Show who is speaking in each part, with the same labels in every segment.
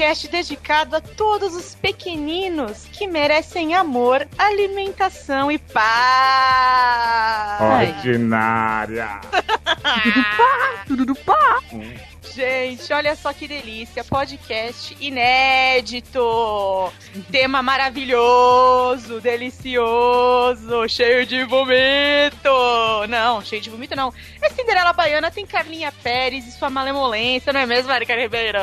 Speaker 1: podcast dedicado a todos os pequeninos que merecem amor, alimentação e paz.
Speaker 2: Ordinária.
Speaker 3: Tudo pá, tudo pá.
Speaker 1: Gente, olha só que delícia. Podcast inédito. Tema maravilhoso, delicioso, cheio de vomito. Não, cheio de vomito não. É Cinderela Baiana, tem Carlinha Pérez e sua malemolência, não é mesmo, Erika Ribeiro?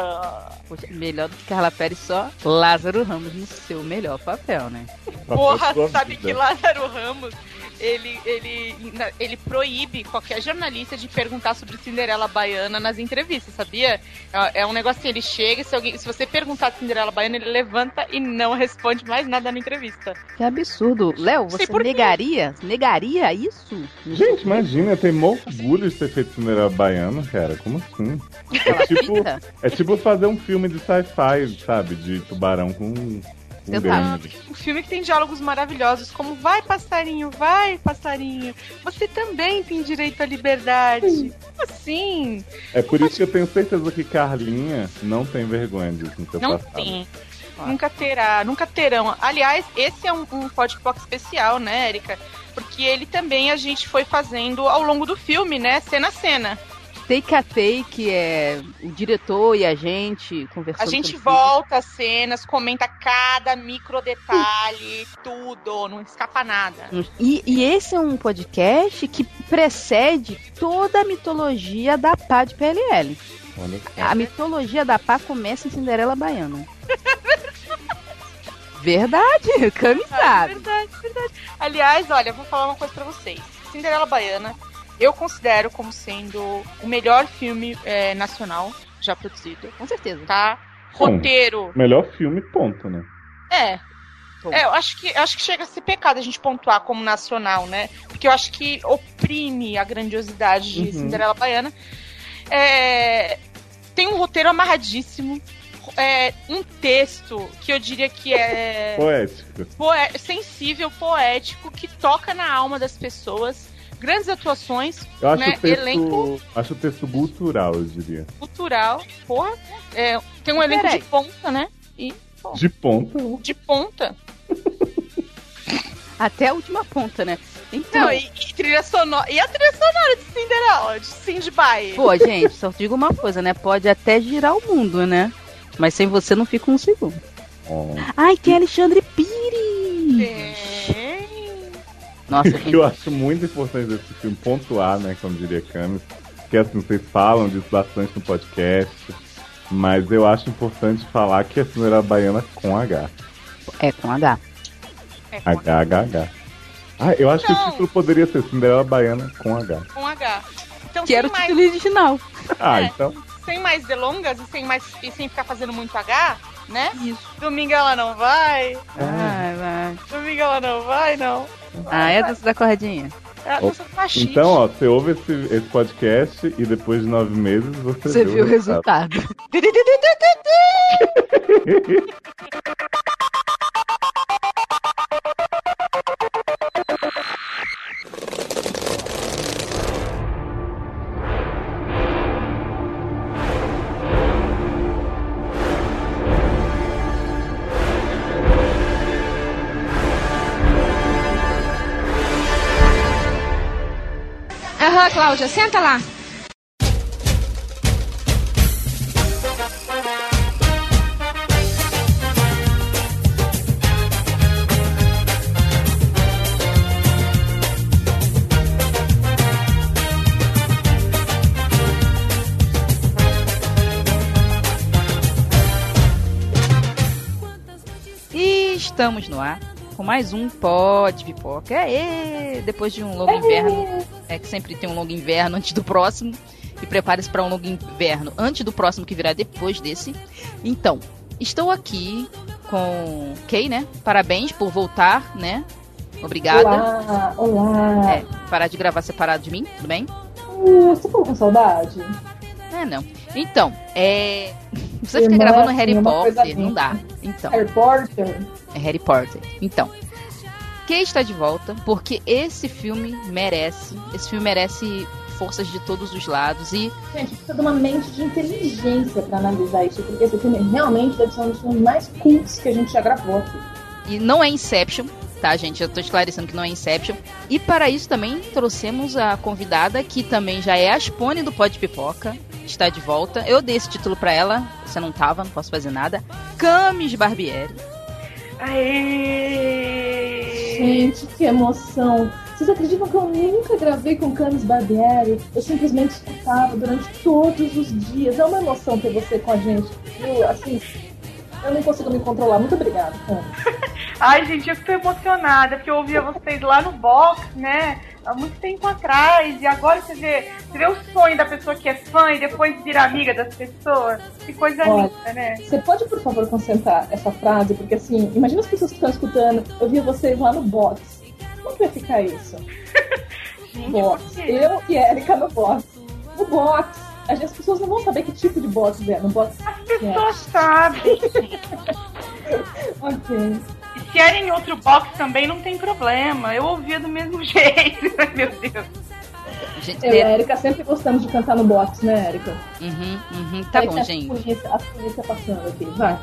Speaker 3: Poxa, melhor do que Carla Pérez, só Lázaro Ramos no seu melhor papel, né?
Speaker 1: Porra, sabe
Speaker 2: vida.
Speaker 1: que Lázaro Ramos, ele, ele, ele proíbe qualquer jornalista de perguntar sobre Cinderela Baiana nas entrevistas, sabia? É, é um negócio assim, ele chega, se, alguém, se você perguntar de Cinderela Baiana, ele levanta e não responde mais nada na entrevista.
Speaker 3: Que absurdo. Léo, você negaria? Negaria isso?
Speaker 2: Gente, imagina, eu tenho mó orgulho de ter feito Cinderela Baiana, cara. Como assim? É tipo, é tipo fazer um filme de sci-fi, sabe? De tubarão com, grande.
Speaker 1: Um filme que tem diálogos maravilhosos, como vai passarinho, vai passarinho, você também tem direito à liberdade. Assim,
Speaker 2: É por isso que eu tenho certeza que Carlinha não tem vergonha disso no seu
Speaker 1: não
Speaker 2: passado.
Speaker 1: tem. Nunca terá, nunca terão. Aliás, esse é um, um podbox especial, né, Erika? Porque ele também a gente foi fazendo ao longo do filme, né? Cena a cena.
Speaker 3: Take a take é o diretor e a gente conversando.
Speaker 1: A gente volta as cenas, comenta cada micro detalhe, tudo, não escapa nada.
Speaker 3: E, e esse é um podcast que precede toda a mitologia da pá de PLL. A mitologia da pá começa em Cinderela Baiana. Verdade, Cami
Speaker 1: Ah, verdade, verdade. Aliás, olha, vou falar uma coisa pra vocês. Cinderela Baiana, eu considero como sendo o melhor filme é, nacional já produzido,
Speaker 3: Com certeza.
Speaker 1: tá?
Speaker 2: Bom.
Speaker 1: Roteiro.
Speaker 2: Melhor filme, ponto, né?
Speaker 1: É.
Speaker 3: Bom.
Speaker 1: É, eu acho que, acho que chega a ser pecado a gente pontuar como nacional, né? Porque eu acho que oprime a grandiosidade de
Speaker 2: Uhum.
Speaker 1: Cinderela Baiana. É, tem um roteiro amarradíssimo. É, um texto que eu diria que é
Speaker 2: Poético.
Speaker 1: poé- sensível, poético, que toca na alma das pessoas. Grandes atuações,
Speaker 2: Eu acho
Speaker 1: Né,
Speaker 2: o texto.
Speaker 1: elenco-
Speaker 2: Acho o texto cultural, eu diria.
Speaker 1: cultural, porra. É, tem um elenco
Speaker 3: Peraí.
Speaker 1: de ponta, né? E
Speaker 2: De ponta.
Speaker 1: de ponta.
Speaker 3: Até a última ponta, né? Então,
Speaker 1: Não, e, e trilha sonora. E a trilha sonora de Cinderela, de Cindy Bay.
Speaker 3: pô, gente, só digo uma coisa, né? Pode até girar o mundo, né? Mas sem você não fica um segundo.
Speaker 2: Ó.
Speaker 3: Ai, tem Alexandre Pires!
Speaker 1: Tem.
Speaker 3: Nossa,
Speaker 2: O que
Speaker 3: gente.
Speaker 2: eu acho muito importante desse filme pontuar, né, como diria Camis, que assim, vocês falam disso bastante no podcast, mas eu acho importante falar que é Cinderela Baiana com H.
Speaker 3: É com H.
Speaker 1: É com,
Speaker 2: H, H, H. Ah, eu acho que
Speaker 1: Não.
Speaker 2: o título poderia ser Cinderela Baiana com H.
Speaker 1: com H. Então,
Speaker 3: Que era o
Speaker 1: mais,
Speaker 3: título original.
Speaker 2: Ah,
Speaker 1: É.
Speaker 2: então.
Speaker 1: sem mais delongas e sem, mais, e sem ficar fazendo muito H, né?
Speaker 3: Isso.
Speaker 1: Domingo ela não vai.
Speaker 3: Vai, vai.
Speaker 1: Domingo ela não vai, não.
Speaker 3: Ah, é a dança da cordinha.
Speaker 1: É a dança do machista.
Speaker 2: Então, ó, você ouve esse, esse podcast e depois de nove meses você,
Speaker 3: Você viu o resultado.
Speaker 4: Aham, Cláudia, senta lá.
Speaker 3: Estamos no ar com mais um Pod Pipoca. Aê! Depois de um longo inverno, é que sempre tem um longo inverno antes do próximo. E prepare-se para um longo inverno antes do próximo que virá depois desse. Então, estou aqui com Kay, né? Parabéns por voltar, né? Obrigada.
Speaker 5: Olá, olá.
Speaker 3: É, parar de gravar separado de mim, tudo bem?
Speaker 5: Hum, você ficou com saudade?
Speaker 3: É, não. Então, é. Você
Speaker 5: Irmã,
Speaker 3: fica gravando Harry Potter, não dá. Então.
Speaker 5: Harry Potter?
Speaker 3: É Harry Potter. Então, Kay está de volta porque esse filme merece, esse filme merece forças de todos os lados e
Speaker 5: Gente, precisa de uma mente de inteligência pra analisar isso, porque esse filme realmente deve ser um dos filmes mais cultos que a gente já gravou aqui.
Speaker 3: E não é Inception, tá, gente? Eu tô esclarecendo que não é Inception. E para isso também trouxemos a convidada, que também já é a Spone do Pode Pipoca. Está de volta. Eu dei esse título pra ela. Você não tava, não posso fazer nada. Camis Barbieri.
Speaker 1: Aê!
Speaker 5: Gente, que emoção! Vocês acreditam que eu nunca gravei com Camis Barbieri? Eu simplesmente escutava durante todos os dias. É uma emoção ter você com a gente. Eu, assim, eu não consigo me controlar. Muito obrigada.
Speaker 1: Ai, gente, eu tô emocionada, porque eu ouvia vocês lá no box, né? Há muito tempo atrás. E agora você vê, você vê o sonho da pessoa que é fã e depois vira amiga das pessoas. Que coisa
Speaker 5: Olha,
Speaker 1: linda, né?
Speaker 5: Você pode, por favor, concentrar essa frase? Porque, assim, imagina as pessoas que estão escutando. Eu via vocês lá no box. Como que vai ficar isso?
Speaker 1: Gente,
Speaker 5: Box. Eu e Erika no box. No box. Gente- As pessoas não vão saber que tipo de box é. No box.
Speaker 1: As pessoas sabem.
Speaker 5: Ok.
Speaker 1: Se era em outro box também, não tem problema. Eu ouvia do mesmo jeito. Meu Deus.
Speaker 3: Gente,
Speaker 5: Eu a Erika sempre gostamos de cantar no box, né, Erika?
Speaker 3: Uhum, uhum. Tá
Speaker 5: Aí
Speaker 3: bom,
Speaker 5: tem a
Speaker 3: gente.
Speaker 5: Polícia, a polícia passando aqui. Vai.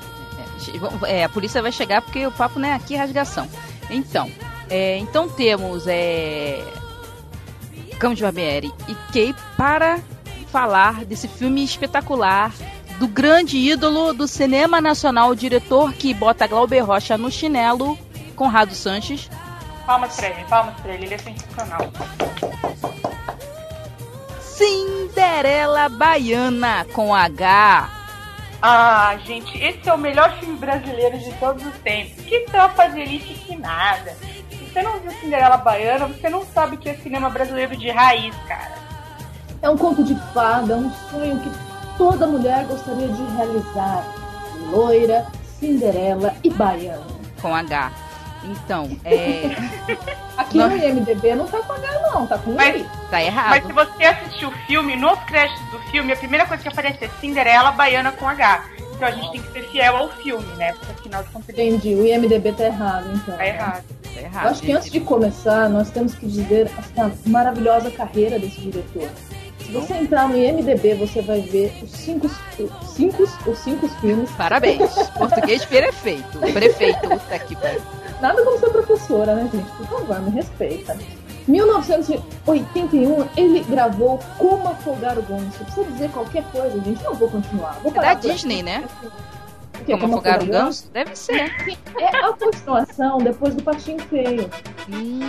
Speaker 3: É, é, a polícia vai chegar porque o papo não é aqui rasgação. Então, é, então temos é, Camus Barbieri e Kay para falar desse filme espetacular do grande ídolo do cinema nacional, o diretor que bota Glauber Rocha no chinelo, Conrado Sanches.
Speaker 1: Palmas pra ele, palmas pra ele. Ele é sensacional.
Speaker 3: Cinderela Baiana com H.
Speaker 1: Ah, gente, esse é o melhor filme brasileiro de todos os tempos. Que tropa de elite que nada. Se você não viu Cinderela Baiana, você não sabe o que é cinema brasileiro de raiz, cara.
Speaker 5: É um conto de fada, um sonho que toda mulher gostaria de realizar. Loira, Cinderela e Baiana.
Speaker 3: Com H. Então, é.
Speaker 5: Aqui
Speaker 3: Não.
Speaker 5: no IMDB não tá com H, não, tá com
Speaker 1: Mas-
Speaker 5: I.
Speaker 3: Tá errado.
Speaker 1: Mas se você assistir o filme, nos créditos do filme, a primeira coisa que aparece é Cinderela Baiana com H. Então a gente tem que ser fiel ao filme, né? Porque afinal de contas
Speaker 5: Entendi, o IMDB tá errado, então.
Speaker 1: tá errado.
Speaker 3: Tá errado.
Speaker 5: Eu acho que antes de começar, nós temos que dizer assim, a maravilhosa carreira desse diretor. Se você entrar no IMDB, você vai ver os cinco, os cinco, os cinco filmes.
Speaker 3: Parabéns. Português perfeito. Prefeito. Puta que pariu.
Speaker 5: Nada como ser professora, né, gente? Por favor, me respeita. 1981, ele gravou Como Afogar o Ganso. Precisa dizer qualquer coisa, gente. Não vou continuar. Vou
Speaker 3: É da Disney,
Speaker 5: aqui.
Speaker 3: né?
Speaker 5: O quê?
Speaker 3: Como afogar um ganso? Deve ser.
Speaker 5: É a continuação depois do Patinho Feio.
Speaker 3: Hum,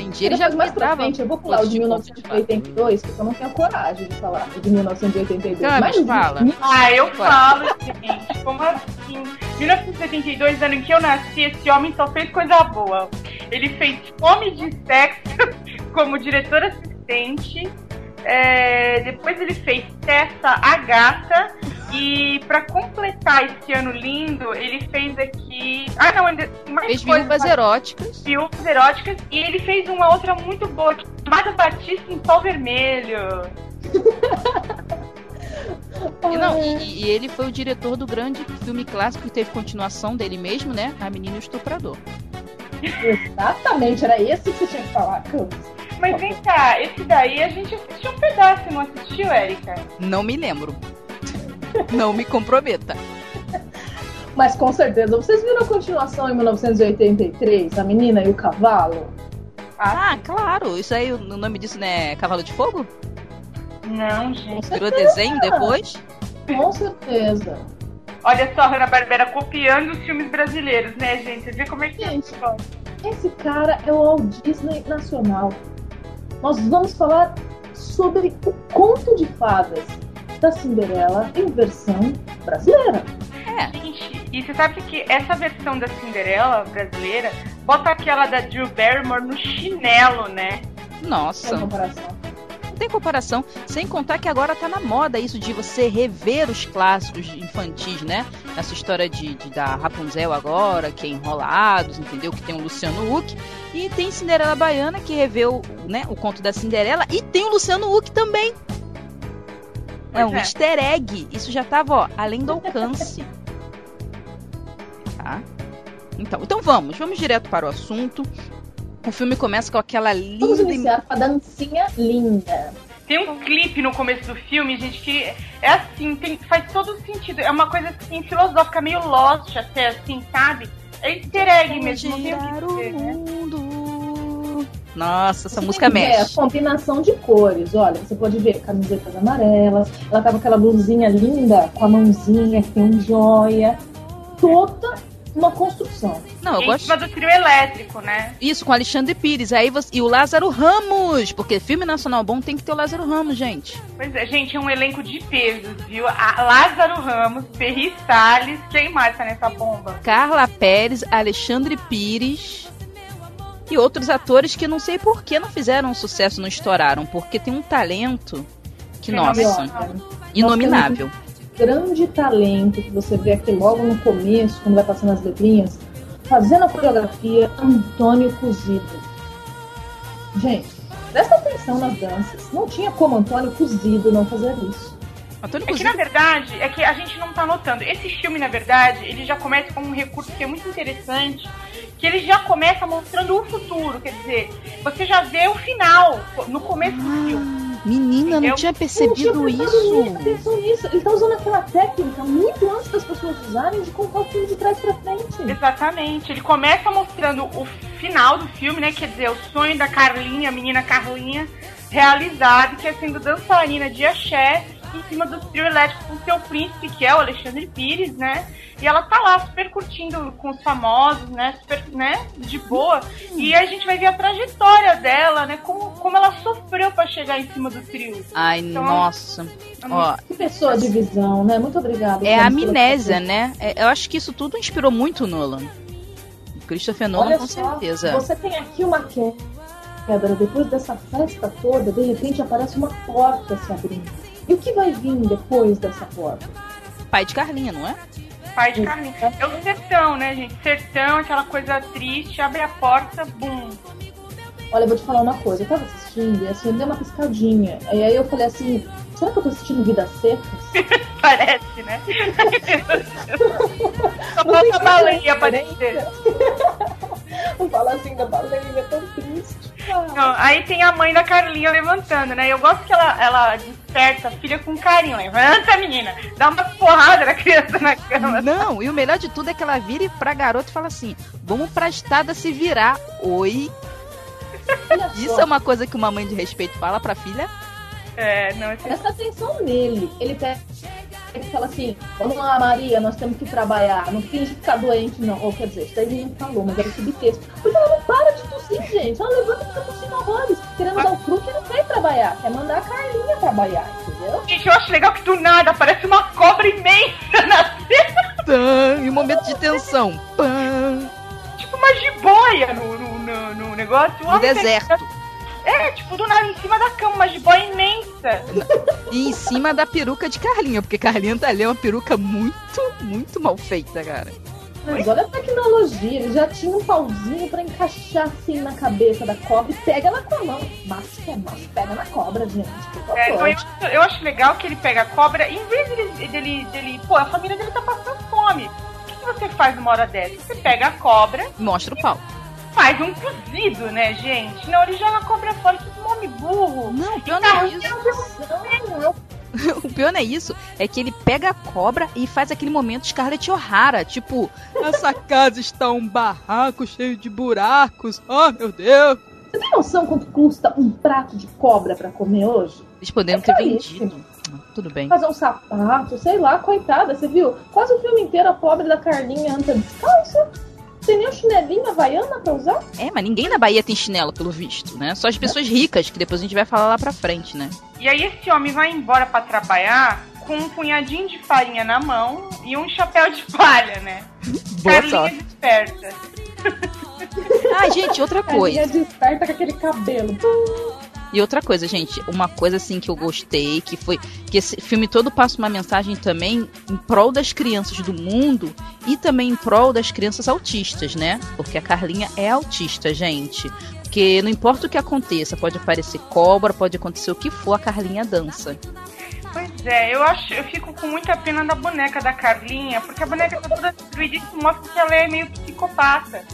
Speaker 3: entendi. Ele já
Speaker 5: mais pra frente, eu vou pular o de
Speaker 3: pontos de
Speaker 5: 1982, porque eu não tenho coragem de falar o de 1982.
Speaker 3: Camis,
Speaker 5: Mas
Speaker 3: fala.
Speaker 1: Ah, eu falo, gente. Como assim? 1972, ano em que eu nasci, esse homem só fez coisa boa. Ele fez Fome de Sexo como diretor assistente. É, depois ele fez Tessa a Gata. E pra completar esse ano lindo, ele fez aqui. Ah, não, ainda mais
Speaker 3: Fez
Speaker 1: coisas.
Speaker 3: viúvas eróticas.
Speaker 1: Viúvas eróticas. E ele fez uma outra muito boa, chamada Batista em Sol Vermelho.
Speaker 3: E, não, e, e ele foi o diretor do grande filme clássico que teve continuação dele mesmo, né? A Menina Estuprador.
Speaker 5: Exatamente, era esse que você tinha que falar, Camis.
Speaker 1: Mas vem cá, esse daí a gente assistiu um pedaço, não assistiu, Érica?
Speaker 3: Não me lembro. Não me comprometa.
Speaker 5: Mas com certeza, vocês viram a continuação em 1983, A Menina e o Cavalo?
Speaker 3: Ah, claro. Isso aí, o nome disso não é Cavalo de Fogo?
Speaker 1: Não, gente.
Speaker 3: Virou desenho depois?
Speaker 5: Com certeza.
Speaker 1: Olha só a Hanna-Barbera copiando os filmes brasileiros, né, gente? Você vê como é que é.
Speaker 5: Gente, esse cara é o Walt Disney Nacional. Nós vamos falar sobre o conto de fadas da Cinderela em versão brasileira.
Speaker 3: É.
Speaker 1: Gente, e você sabe que essa versão da Cinderela brasileira bota aquela da Drew Barrymore no chinelo, né?
Speaker 5: Sem
Speaker 3: Nossa.
Speaker 5: comparação.
Speaker 3: Não tem comparação. Sem contar que agora tá na moda isso de você rever os clássicos infantis, né? Essa história de, de da Rapunzel agora, que é Enrolados, entendeu? Que tem o Luciano Huck. E tem Cinderela Baiana, que reveu né, o conto da Cinderela. E tem o Luciano Huck também. É um
Speaker 1: é.
Speaker 3: easter egg. Isso já tava, ó, além do alcance. Tá? Então, então vamos, vamos direto para o assunto. O filme começa com aquela
Speaker 5: Vamos
Speaker 3: linda.
Speaker 5: iniciar com a dancinha linda.
Speaker 1: Tem um clipe no começo do filme, gente, que é assim, tem, faz todo sentido. É uma coisa assim, filosófica, meio lost até, assim, sabe? É easter egg mesmo, não tem o
Speaker 3: o
Speaker 1: dizer, né?
Speaker 3: Nossa, essa
Speaker 5: Você
Speaker 3: música
Speaker 5: ver
Speaker 3: mexe.
Speaker 5: A combinação de cores, olha, você pode ver camisetas amarelas, ela tava com aquela blusinha linda, com a mãozinha, que tem um joia. Toda uma construção.
Speaker 3: Não, eu
Speaker 1: em
Speaker 3: gosto.
Speaker 1: cima do trio elétrico, né?
Speaker 3: Isso, com Alexandre Pires. Aí você... E o Lázaro Ramos. Porque filme nacional bom tem que ter o Lázaro Ramos, gente.
Speaker 1: Pois é, gente, é um elenco de pesos, viu? A Lázaro Ramos, Perry Salles, quem mais tá nessa bomba?
Speaker 3: Carla Pérez, Alexandre Pires. E outros atores que não sei por que não fizeram sucesso, não estouraram. Porque tem um talento que, nossa,
Speaker 1: Fenomenal.
Speaker 3: inominável.
Speaker 5: grande talento que você vê aqui logo no começo, quando vai passando as letrinhas, fazendo a coreografia, Antônio Cozido. Gente, presta atenção nas danças. Não tinha como Antônio Cozido não fazer isso.
Speaker 3: Antônio
Speaker 1: É que na verdade, é que a gente não tá notando. Esse filme, na verdade, ele já começa com um recurso que é muito interessante, que ele já começa mostrando o futuro. Quer dizer, você já vê o final no começo do filme.
Speaker 3: Menina, não
Speaker 1: Eu-
Speaker 3: tinha percebido
Speaker 5: não tinha
Speaker 3: isso.
Speaker 5: atenção nisso. Ele tá usando aquela técnica muito antes das pessoas usarem de contar o filme de trás pra frente.
Speaker 1: Exatamente. Ele começa mostrando o final do filme, né? Quer dizer, o sonho da Carlinha, a menina Carlinha, realizado, que é sendo dançarina de axé em cima do trio elétrico com seu príncipe, que é o Alexandre Pires, né? E ela tá lá super curtindo com os famosos, né? Super, né? De boa. E a gente vai ver a trajetória dela, né? Como, como ela sofreu pra chegar em cima do trio.
Speaker 3: Ai,
Speaker 1: Então,
Speaker 3: nossa. Ó,
Speaker 5: Que pessoa de visão, né? Muito obrigada.
Speaker 3: é a amnésia, né? É- eu acho que isso tudo inspirou muito o Nolan. O Christopher Nolan,
Speaker 5: Olha
Speaker 3: com
Speaker 5: só,
Speaker 3: certeza.
Speaker 5: Você tem aqui uma quebra. Depois dessa festa toda, de repente aparece uma porta se abrindo. E o que vai vir depois dessa porta?
Speaker 3: Pai de Carlinha, não é?
Speaker 1: Pai de Carlinha. É o sertão, né, gente? Sertão, aquela coisa triste, abre a porta, bum.
Speaker 5: Olha, eu vou te falar uma coisa. Eu tava assistindo e assim, deu uma piscadinha. E aí eu falei assim: será que eu tô assistindo Vidas Secas?
Speaker 1: Parece, né? Só falta a baleia dizer.
Speaker 5: Não fala assim da baleia, é tão triste.
Speaker 1: Não, aí tem a mãe da Carlinha levantando, né? Eu gosto que ela, ela desperta a filha com carinho. Levanta, menina! Dá uma porrada na criança na cama.
Speaker 3: Não, e o melhor de tudo é que ela vira pra garota e fala assim: vamos pra estrada se virar. Oi. Isso é uma coisa que uma mãe de respeito fala pra filha?
Speaker 1: É, não, esse...
Speaker 5: Presta atenção nele. Ele pega e fala assim: Vamos lá, Maria, nós temos que trabalhar. Não finge ficar doente, não. Ou quer dizer, isso daí ele não falou, mas era subtexto. Porque ela não para de tossir, gente. Ela levanta e fica tossindo horrores. Querendo dar o truque e não quer trabalhar. Quer mandar a Carlinha trabalhar, entendeu?
Speaker 1: Gente, eu acho legal que do nada aparece uma cobra imensa na cena.
Speaker 3: E um momento de tensão. Pã,
Speaker 1: Tipo uma jiboia no, no, no, no negócio.
Speaker 3: No deserto.
Speaker 1: É, tipo, do nada em cima da cama, uma jiboia imensa.
Speaker 3: E em cima da peruca de Carlinha, porque Carlinha tá ali é uma peruca muito, muito mal feita, cara.
Speaker 5: Mas olha a tecnologia. Ele já tinha um pauzinho pra encaixar assim na cabeça da cobra e pega ela com a mão. Macho que é macho, pega na cobra, gente.
Speaker 1: É,
Speaker 5: favor.
Speaker 1: eu, acho- eu acho legal que ele pega a cobra, em vez dele, dele, dele. Pô, a família dele tá passando fome. O que, que você faz numa hora dessa? Você pega a cobra,
Speaker 3: E mostra o pau.
Speaker 1: Faz um cozido, né, gente? Não, ele joga cobra fora, que nome burro.
Speaker 3: Não, o pior
Speaker 1: Tá,
Speaker 3: não é isso. O pior não é isso. É que ele pega a cobra e faz aquele momento Scarlett O'Hara. Tipo, essa casa está um barraco cheio de buracos. Oh, meu Deus.
Speaker 5: Você tem noção quanto custa um prato de cobra pra comer hoje?
Speaker 3: Eles poderiam
Speaker 5: É
Speaker 3: ter
Speaker 5: caríssimo.
Speaker 3: vendido. Tudo bem.
Speaker 5: Fazer um sapato, sei lá, coitada, você viu? Quase o filme inteiro a pobre da Carlinha anda descalça. Tem nem um chinelinho havaiana pra usar?
Speaker 3: É, mas ninguém na Bahia tem chinelo, pelo visto, né? Só as pessoas ricas, que depois a gente vai falar lá pra frente, né?
Speaker 1: E aí esse homem vai embora pra trabalhar com um punhadinho de farinha na mão e um chapéu de palha, né?
Speaker 3: Boa
Speaker 1: Carlinha
Speaker 3: sorte.
Speaker 1: desperta.
Speaker 3: Ah, gente, outra
Speaker 5: Carlinha
Speaker 3: coisa.
Speaker 5: desperta com aquele cabelo.
Speaker 3: E outra coisa, gente, uma coisa assim que eu gostei, que foi que esse filme todo passa uma mensagem também em prol das crianças do mundo e também em prol das crianças autistas, né? Porque a Carlinha é autista, gente. Porque não importa o que aconteça, pode aparecer cobra, pode acontecer o que for, a Carlinha dança.
Speaker 1: Pois é, eu acho, eu fico com muita pena da boneca da Carlinha, porque a boneca tá toda destruída e mostra que ela é meio psicopata.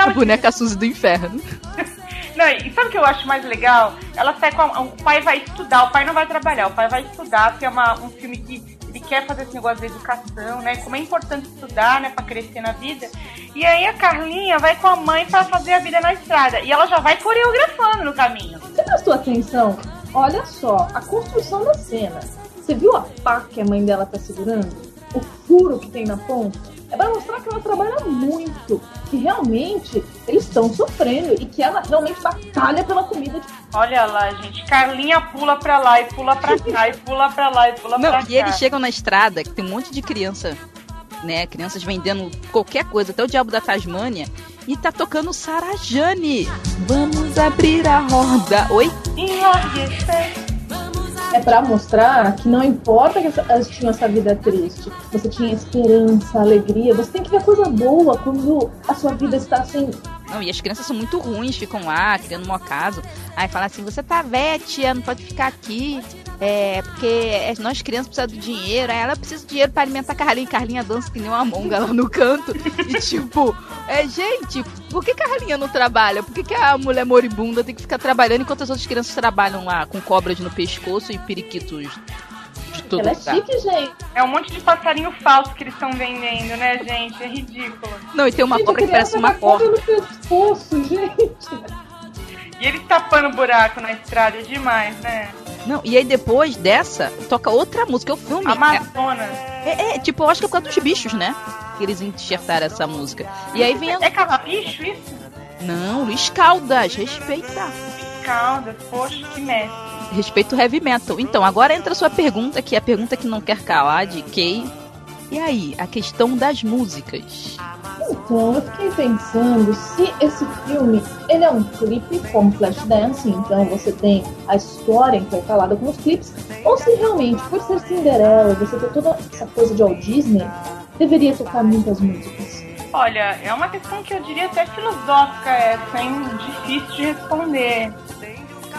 Speaker 3: A boneca Suzy do inferno.
Speaker 1: Não, e sabe o que eu acho mais legal? Ela sai com a, o pai vai estudar, o pai não vai trabalhar, o pai vai estudar, porque é uma, um filme que ele quer fazer esse negócio de educação, né? Como é importante estudar, né, para crescer na vida. E aí a Carlinha vai com a mãe para fazer a vida na estrada e ela já vai coreografando no caminho.
Speaker 5: Você prestou atenção? Olha só, a construção da cena. Você viu a pá que a mãe dela tá segurando? O furo que tem na ponta? É pra mostrar que ela trabalha muito. Que realmente eles estão sofrendo e que ela realmente batalha pela comida de
Speaker 1: Olha lá, gente, Carlinha pula pra lá e pula pra cá e pula pra lá e pula
Speaker 3: Não,
Speaker 1: pra
Speaker 3: e
Speaker 1: cá.
Speaker 3: eles chegam na estrada, que tem um monte de criança, né? Crianças vendendo qualquer coisa, até o diabo da Tasmânia. E tá tocando Sarajane. Vamos abrir a roda. Oi?
Speaker 1: Enlarguecer.
Speaker 5: É pra mostrar que não importa que elas tinham essa vida triste, você tinha esperança, alegria, você tem que ver coisa boa quando a sua vida está assim.
Speaker 3: Não, e as crianças são muito ruins, ficam lá, criando um acaso. Aí fala assim, você tá velha, tia, não pode ficar aqui. É, porque é- nós crianças precisamos do dinheiro. Aí ela precisa de dinheiro pra alimentar a Carlinha. Carlinha dança que nem uma monga lá no canto. E tipo, é, gente, por que Carlinha não trabalha? Por que, que a mulher moribunda tem que ficar trabalhando enquanto as outras crianças trabalham lá com cobras no pescoço e periquitos de todo
Speaker 5: Ela é chique, gente.
Speaker 1: É um monte de passarinho falso que eles estão vendendo, né, gente? É ridículo.
Speaker 3: Não, e tem uma
Speaker 5: Gente,
Speaker 3: cobra que parece uma
Speaker 5: a cobra
Speaker 3: porta.
Speaker 5: no pescoço, gente.
Speaker 1: E eles tapando buraco na estrada é demais, né?
Speaker 3: Não, e aí depois dessa, toca outra música. O filme é,
Speaker 1: Amazonas.
Speaker 3: é, é, tipo, eu acho que é por causa dos bichos, né? Que eles enxertaram essa música. E aí vem a...
Speaker 1: É cavabicho isso?
Speaker 3: Não, Luiz Caldas, respeita.
Speaker 1: Caldas, poxa, que mestre.
Speaker 3: Respeita o heavy metal. Então, agora entra a sua pergunta, que é a pergunta que não quer calar, de Kay. E aí, a questão das músicas.
Speaker 5: Então, eu fiquei pensando se esse filme ele é um clipe como Flashdance, então você tem a história intercalada com os clipes, ou se realmente, por ser Cinderela, você ter toda essa coisa de Walt Disney, deveria tocar muitas músicas.
Speaker 1: Olha, é uma questão que eu diria até filosófica essa, hein? Difícil de responder.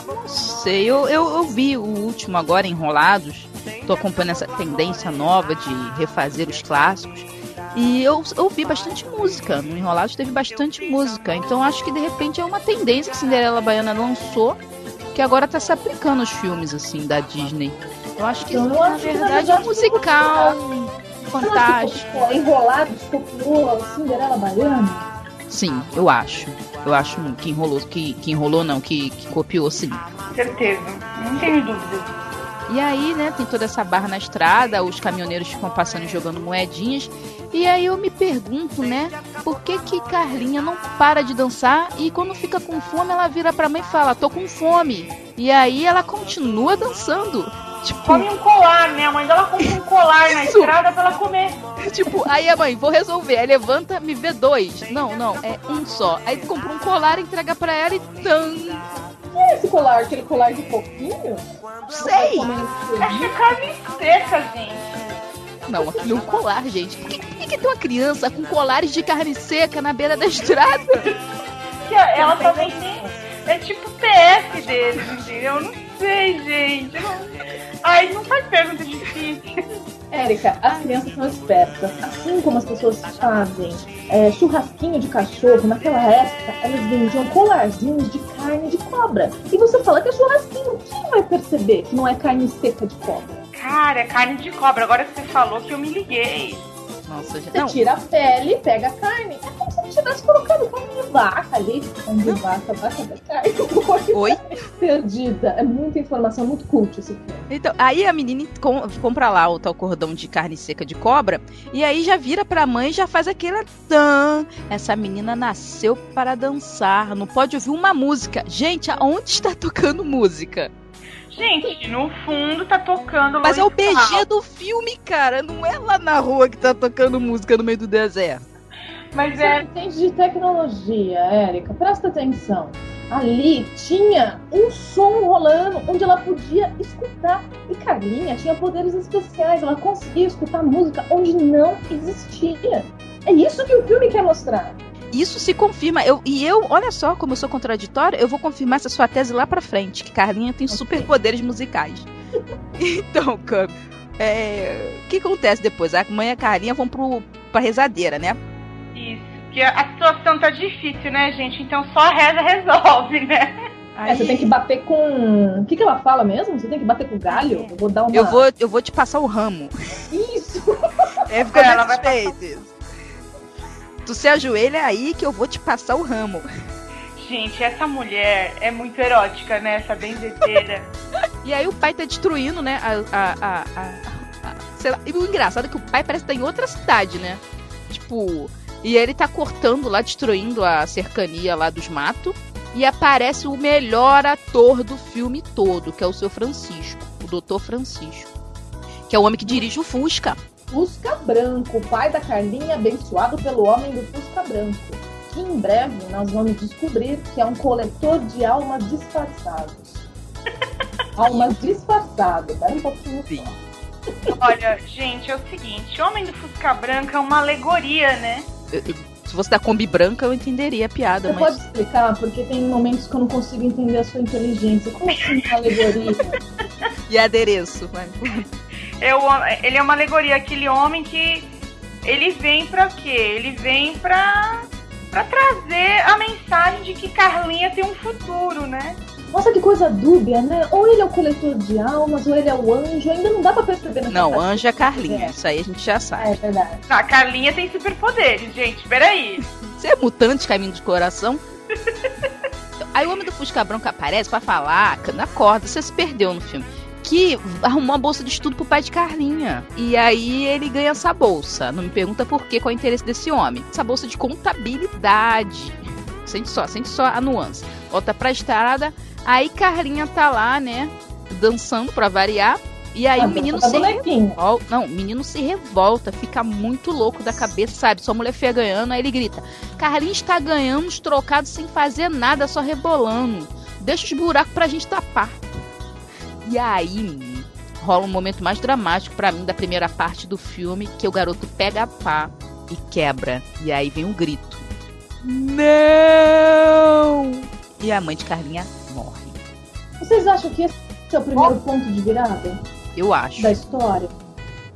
Speaker 3: Não sei, eu, eu, eu vi o último agora, Enrolados. Tô acompanhando essa tendência nova de refazer os clássicos. E eu ouvi bastante música. No Enrolados teve bastante música. Então acho que de repente é uma tendência que Cinderela Baiana lançou, que agora tá se aplicando aos filmes, assim, da Disney. Eu acho que,
Speaker 5: Eu
Speaker 3: na verdade, é um musical fantástico.
Speaker 5: pô, Enrolados Cinderela Baiana?
Speaker 3: Sim, eu acho. Eu acho que enrolou, que, que enrolou não, que, que copiou sim.
Speaker 1: Certeza. Não tenho dúvida.
Speaker 3: E aí, né, tem toda essa barra na estrada, os caminhoneiros ficam passando e jogando moedinhas. E aí eu me pergunto, né, por que que Carlinha não para de dançar e quando fica com fome ela vira pra mãe e fala, tô com fome. E aí ela continua dançando. Tipo,
Speaker 1: Come um colar, né? A mãe dela compra um colar na estrada pra ela comer.
Speaker 3: tipo, aí a mãe, vou resolver. Aí levanta, me vê dois. Não, não, é um só. Aí compra um colar, entrega pra ela e tan.
Speaker 5: Que é esse colar? Aquele colar de coquinho?
Speaker 3: Sei!
Speaker 1: Que é carne seca, gente.
Speaker 3: Não, aquilo é um colar, gente. Por que, que, que tem uma criança com colares de carne seca na beira da estrada?
Speaker 1: Que ela também tem. É tipo PF deles, entendeu? Eu Não sei, gente. Eu Não... Ai, não faz pergunta difícil.
Speaker 5: Érica, as crianças são espertas. Assim como as pessoas fazem é, churrasquinho de cachorro, naquela época elas vendiam colarzinhos de carne de cobra. E você fala que é churrasquinho, quem vai perceber que não é carne seca de cobra?
Speaker 1: Cara, é carne de cobra. Agora que você falou que eu me liguei.
Speaker 3: Nossa, gente.
Speaker 5: Você
Speaker 3: Não,
Speaker 5: tira a pele, pega a carne. É como se tivesse colocado carne de vaca ali. Carne de vaca, vaca da carne.
Speaker 3: Oi?
Speaker 5: Perdida. É muita informação, muito cult esse filme.
Speaker 3: Então, aí a menina com- compra lá o tal cordão de carne seca de cobra e aí já vira pra mãe e já faz aquele tan. Essa menina nasceu para dançar, não pode ouvir uma música. Gente, aonde está tocando música?
Speaker 1: Gente, no fundo tá tocando
Speaker 3: Mas é o BG do filme, cara, não é lá na rua que tá tocando música no meio do deserto.
Speaker 1: Mas
Speaker 5: Você
Speaker 1: é.
Speaker 5: entende de tecnologia, Érica. Presta atenção. Ali tinha um som rolando onde ela podia escutar. E Carlinha tinha poderes especiais. Ela conseguia escutar música onde não existia. É isso que o filme quer mostrar.
Speaker 3: Isso se confirma. Eu, e eu, olha só como eu sou contraditória, eu vou confirmar essa sua tese lá pra frente, que Carlinha tem superpoderes musicais. então, Cam, é, o que acontece depois? A mãe e a Carlinha vão pro, pra rezadeira, né?
Speaker 1: Porque a situação tá difícil, né, gente? Então só a reza resolve, né?
Speaker 5: É, você tem que bater com. O que, que ela fala mesmo? Você tem que bater com o galho? Eu vou dar uma.
Speaker 3: Eu vou, eu vou te passar o ramo.
Speaker 5: Isso!
Speaker 3: É, ficou
Speaker 1: Ela vai
Speaker 3: jeito. Tu se ajoelha aí que eu vou te passar o ramo.
Speaker 1: Gente, essa mulher é muito erótica, né? Essa benzedeira.
Speaker 3: E aí o pai tá destruindo, né? A, a, a, a- a- sei lá. E o engraçado é que o pai parece estar em outra cidade, né? Tipo. E ele tá cortando lá, destruindo a cercania lá dos matos. E aparece o melhor ator do filme todo, que é o seu Francisco, o Doutor Francisco. Que é o homem que dirige o Fusca.
Speaker 5: Fusca Branco, pai da Carlinha, abençoado pelo homem do Fusca Branco. Que em breve nós vamos descobrir que é um coletor de almas disfarçados. almas disfarçadas, pera um pouquinho
Speaker 3: Sim.
Speaker 1: Olha, gente, é o seguinte: Homem do Fusca Branca é uma alegoria, né?
Speaker 3: Eu- eu- Se fosse da Kombi branca, eu entenderia a piada,
Speaker 5: Você
Speaker 3: mas.
Speaker 5: pode explicar? Porque tem momentos que eu não consigo entender a sua inteligência. Como assim uma alegoria?
Speaker 3: E adereço, vai.
Speaker 1: É o, ele é uma alegoria, aquele homem que ele vem pra quê? Ele vem pra, pra trazer a mensagem de que Carlinha tem um futuro, né?
Speaker 5: Nossa, que coisa dúbia, né? Ou ele é o coletor de almas, ou ele é o anjo. Ainda não dá pra perceber nessa
Speaker 3: Não. Anjo é Carlinha.
Speaker 5: É.
Speaker 3: Isso aí a gente já sabe.
Speaker 5: É verdade.
Speaker 1: Não, a Carlinha tem superpoderes, gente. Peraí.
Speaker 3: Você é mutante, caminho de coração? Aí o homem do Fusca Branco aparece pra falar, na corda, você se perdeu no filme. Que arrumou uma bolsa de estudo pro pai de Carlinha. E aí ele ganha essa bolsa. Não me pergunta por quê, qual é o interesse desse homem. Essa bolsa de contabilidade. Sente só, sente só a nuance. Volta pra estrada, aí Carlinha tá lá, né? Dançando pra variar. E aí
Speaker 5: Ah,
Speaker 3: o menino
Speaker 5: tá
Speaker 3: se. Ó, Não, o menino se revolta, fica muito louco da cabeça, sabe? Sua mulher feia ganhando, aí ele grita: Carlinhos está ganhando os trocados sem fazer nada, só rebolando. Deixa os buracos pra gente tapar. E aí, menino, rola um momento mais dramático pra mim da primeira parte do filme, que o garoto pega a pá e quebra. E aí vem um grito: Não! E a mãe de Carlinha.
Speaker 5: Vocês acham que esse é o primeiro ponto de virada
Speaker 3: Eu acho.
Speaker 5: da história?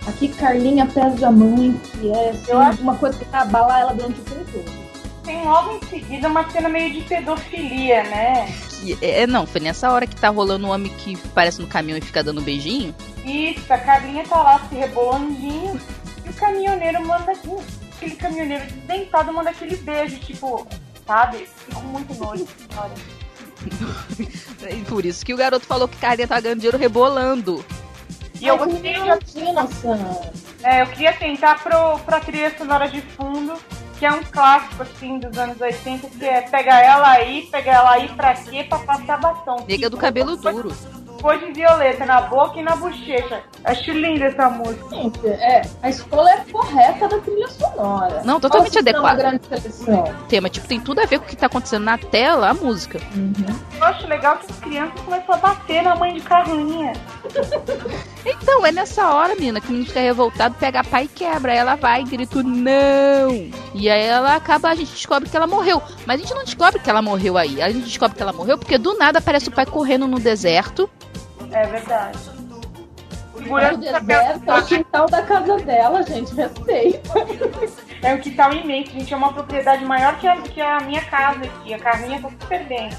Speaker 5: Aqui Carlinha perde a mãe, que é assim,
Speaker 1: Eu acho-
Speaker 5: uma coisa que vai abalar ela durante o filme todo.
Speaker 1: Tem logo em seguida uma cena meio de pedofilia, né?
Speaker 3: Que- É, não, foi nessa hora que tá rolando um homem que parece no caminhão e fica dando um beijinho.
Speaker 1: Isso, a Carlinha tá lá se rebolandinho e o caminhoneiro manda aquele caminhoneiro desdentado manda aquele beijo, tipo, sabe? Fico muito nojo, olha.
Speaker 3: E por isso que o garoto falou que Carlinha tá ganhando dinheiro rebolando.
Speaker 1: E eu gostei. É, eu queria tentar pro, pra trilha sonora de fundo, que é um clássico, assim, dos anos 80, que é pegar ela aí, pegar ela aí pra quê? Pra passar batom.
Speaker 3: Nega do cabelo duro.
Speaker 1: Cor de violeta na boca e na bochecha. Acho linda essa música.
Speaker 5: Gente, é, a escola é correta da trilha sonora.
Speaker 3: Não, totalmente
Speaker 5: uma
Speaker 3: adequada.
Speaker 5: grande seleção.
Speaker 3: O tema, tipo, tem tudo a ver com o que tá acontecendo na tela, a música.
Speaker 5: Uhum.
Speaker 1: Eu acho legal que as crianças começam a bater na mãe de Carlinha.
Speaker 3: Então, é nessa hora, menina, que o menino fica revoltado, pega a pá e quebra. Aí ela vai e grita, não! E aí ela acaba, a gente descobre que ela morreu. Mas a gente não descobre que ela morreu aí. A gente descobre que ela morreu porque do nada aparece o pai correndo no deserto.
Speaker 1: É verdade.
Speaker 5: O
Speaker 1: Segurando o
Speaker 5: deserto é o
Speaker 1: chapéu.
Speaker 5: quintal da casa dela, gente, respeita.
Speaker 1: É um quintal imenso, gente. É uma propriedade maior que a, que a minha casa aqui. A Carlinha tá super bem.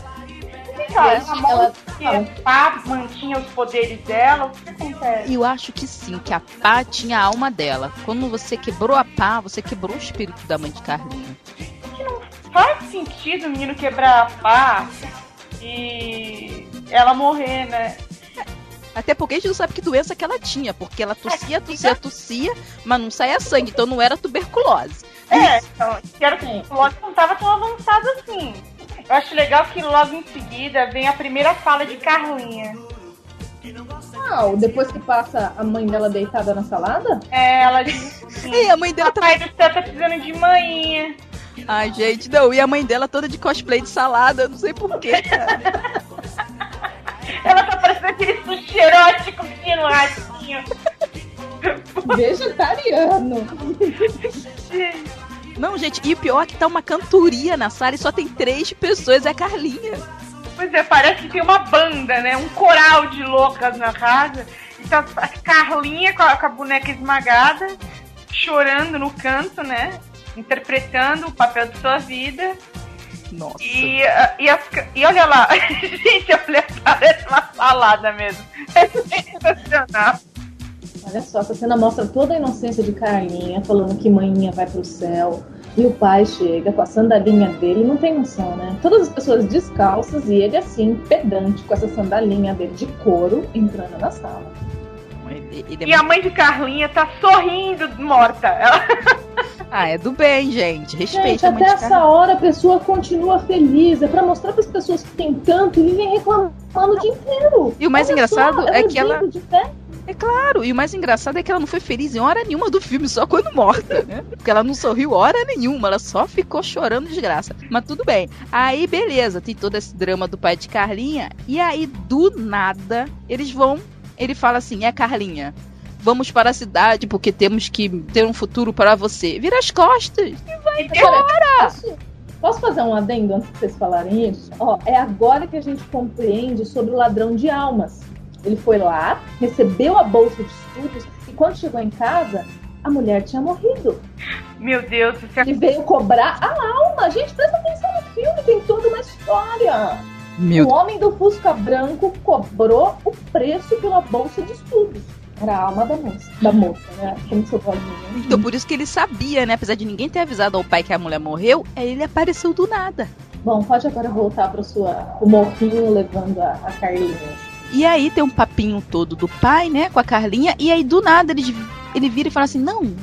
Speaker 5: E
Speaker 1: ela a pá mantinha os poderes dela. O que acontece?
Speaker 3: Eu acho que sim, que a pá tinha a alma dela. Quando você quebrou a pá, você quebrou o espírito da mãe de Carlinha.
Speaker 1: Faz sentido o menino quebrar a pá e ela morrer, né?
Speaker 3: Até porque a gente não sabe que doença que ela tinha, porque ela tossia, tossia, tossia, mas não saía sangue, então não era tuberculose.
Speaker 1: É, então, quero que
Speaker 5: Sim.
Speaker 1: o plot não tava tão avançado assim. Eu acho legal que logo em seguida vem a primeira fala de Carlinha.
Speaker 5: Ah, depois que passa a mãe dela deitada na salada?
Speaker 1: É, ela diz assim,
Speaker 3: E a mãe dela tá.
Speaker 1: Papai do céu tá precisando de manhinha.
Speaker 3: Ai, gente, não, e a mãe dela toda de cosplay de salada, eu não sei porquê, cara.
Speaker 1: Ela tá parecendo aquele sushi erótico fino, ratinho.
Speaker 5: Vegetariano.
Speaker 3: Não, gente, e o pior é que tá uma cantoria na sala e só tem três pessoas, é a Carlinha.
Speaker 1: Pois é, parece que tem uma banda, né? Um coral de loucas na casa. E tá a Carlinha com a, com a boneca esmagada, chorando no canto, né? interpretando o papel de sua vida.
Speaker 3: Nossa.
Speaker 1: E, ah, e, as e olha lá, gente, a mulher parece uma salada mesmo. É sensacional.
Speaker 5: Olha só, essa cena mostra toda a inocência de Carlinha, falando que manhinha vai pro céu. E o pai chega com a sandalinha dele, não tem noção, né? Todas as pessoas descalças e ele assim, pedante, com essa sandalinha dele de couro, entrando na sala.
Speaker 3: É
Speaker 1: E a mãe de Carlinha tá sorrindo morta. Ela-
Speaker 3: Ah, é do bem, gente. Respeita
Speaker 5: Gente, até essa
Speaker 3: Carlinha.
Speaker 5: hora a pessoa continua feliz. É pra mostrar para as pessoas que têm tanto e vivem reclamando o dia inteiro.
Speaker 3: E o mais
Speaker 5: Olha
Speaker 3: engraçado
Speaker 5: só,
Speaker 3: é que ela. É claro, e o mais engraçado é que ela não foi feliz em hora nenhuma do filme, só quando morta, né? Porque ela não sorriu hora nenhuma, ela só ficou chorando de desgraça. Mas tudo bem. Aí, beleza, tem todo esse drama do pai de Carlinha. E aí, do nada, eles vão. Ele fala assim: é Carlinha. Vamos para a cidade porque temos que ter um futuro para você. Vira as costas.
Speaker 5: Posso, posso fazer um adendo antes de vocês falarem isso? Ó, é agora que a gente compreende sobre o ladrão de almas. Ele foi lá, recebeu a bolsa de estudos e quando chegou em casa, a mulher tinha morrido.
Speaker 1: Meu Deus, isso é
Speaker 5: Ele veio cobrar a alma. Gente, presta atenção no filme, tem toda uma história.
Speaker 3: Meu
Speaker 5: O homem do Fusca Branco cobrou o preço pela bolsa de estudos. Era a alma da moça. Da moça, né? Seu vozinho.
Speaker 3: Então por isso que ele sabia, né? Apesar de ninguém ter avisado ao pai que a mulher morreu, aí ele apareceu do nada.
Speaker 5: Bom, pode agora voltar para sua o morrinho levando a, a Carlinha.
Speaker 3: E aí tem um papinho todo do pai, né, com a Carlinha, e aí do nada ele, ele vira e fala assim: Não,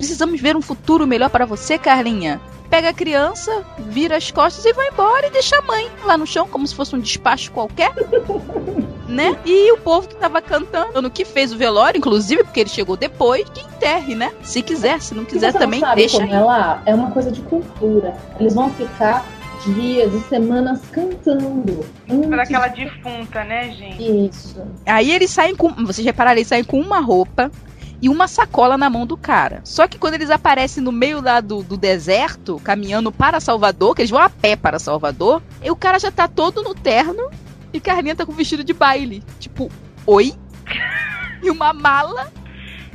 Speaker 3: precisamos ver um futuro melhor para você, Carlinha. Pega a criança, vira as costas e vai embora e deixa a mãe lá no chão, como se fosse um despacho qualquer. né? E o povo que tava cantando, que fez o velório, inclusive, porque ele chegou depois, que enterre, né? Se quiser, se não
Speaker 5: Se
Speaker 3: quiser também,
Speaker 5: não
Speaker 3: deixa
Speaker 5: como
Speaker 3: aí.
Speaker 5: é é uma coisa de cultura. Eles vão ficar dias e semanas cantando. Antes
Speaker 1: aquela defunta, né, gente?
Speaker 5: Isso.
Speaker 3: Aí eles saem com. Vocês repararam, eles saem com uma roupa e uma sacola na mão do cara. Só que quando eles aparecem no meio lá do, do deserto, caminhando para Salvador, que eles vão a pé para Salvador, e o cara já tá todo no terno e Carlinha tá com vestido de baile. Tipo, oi? E uma mala.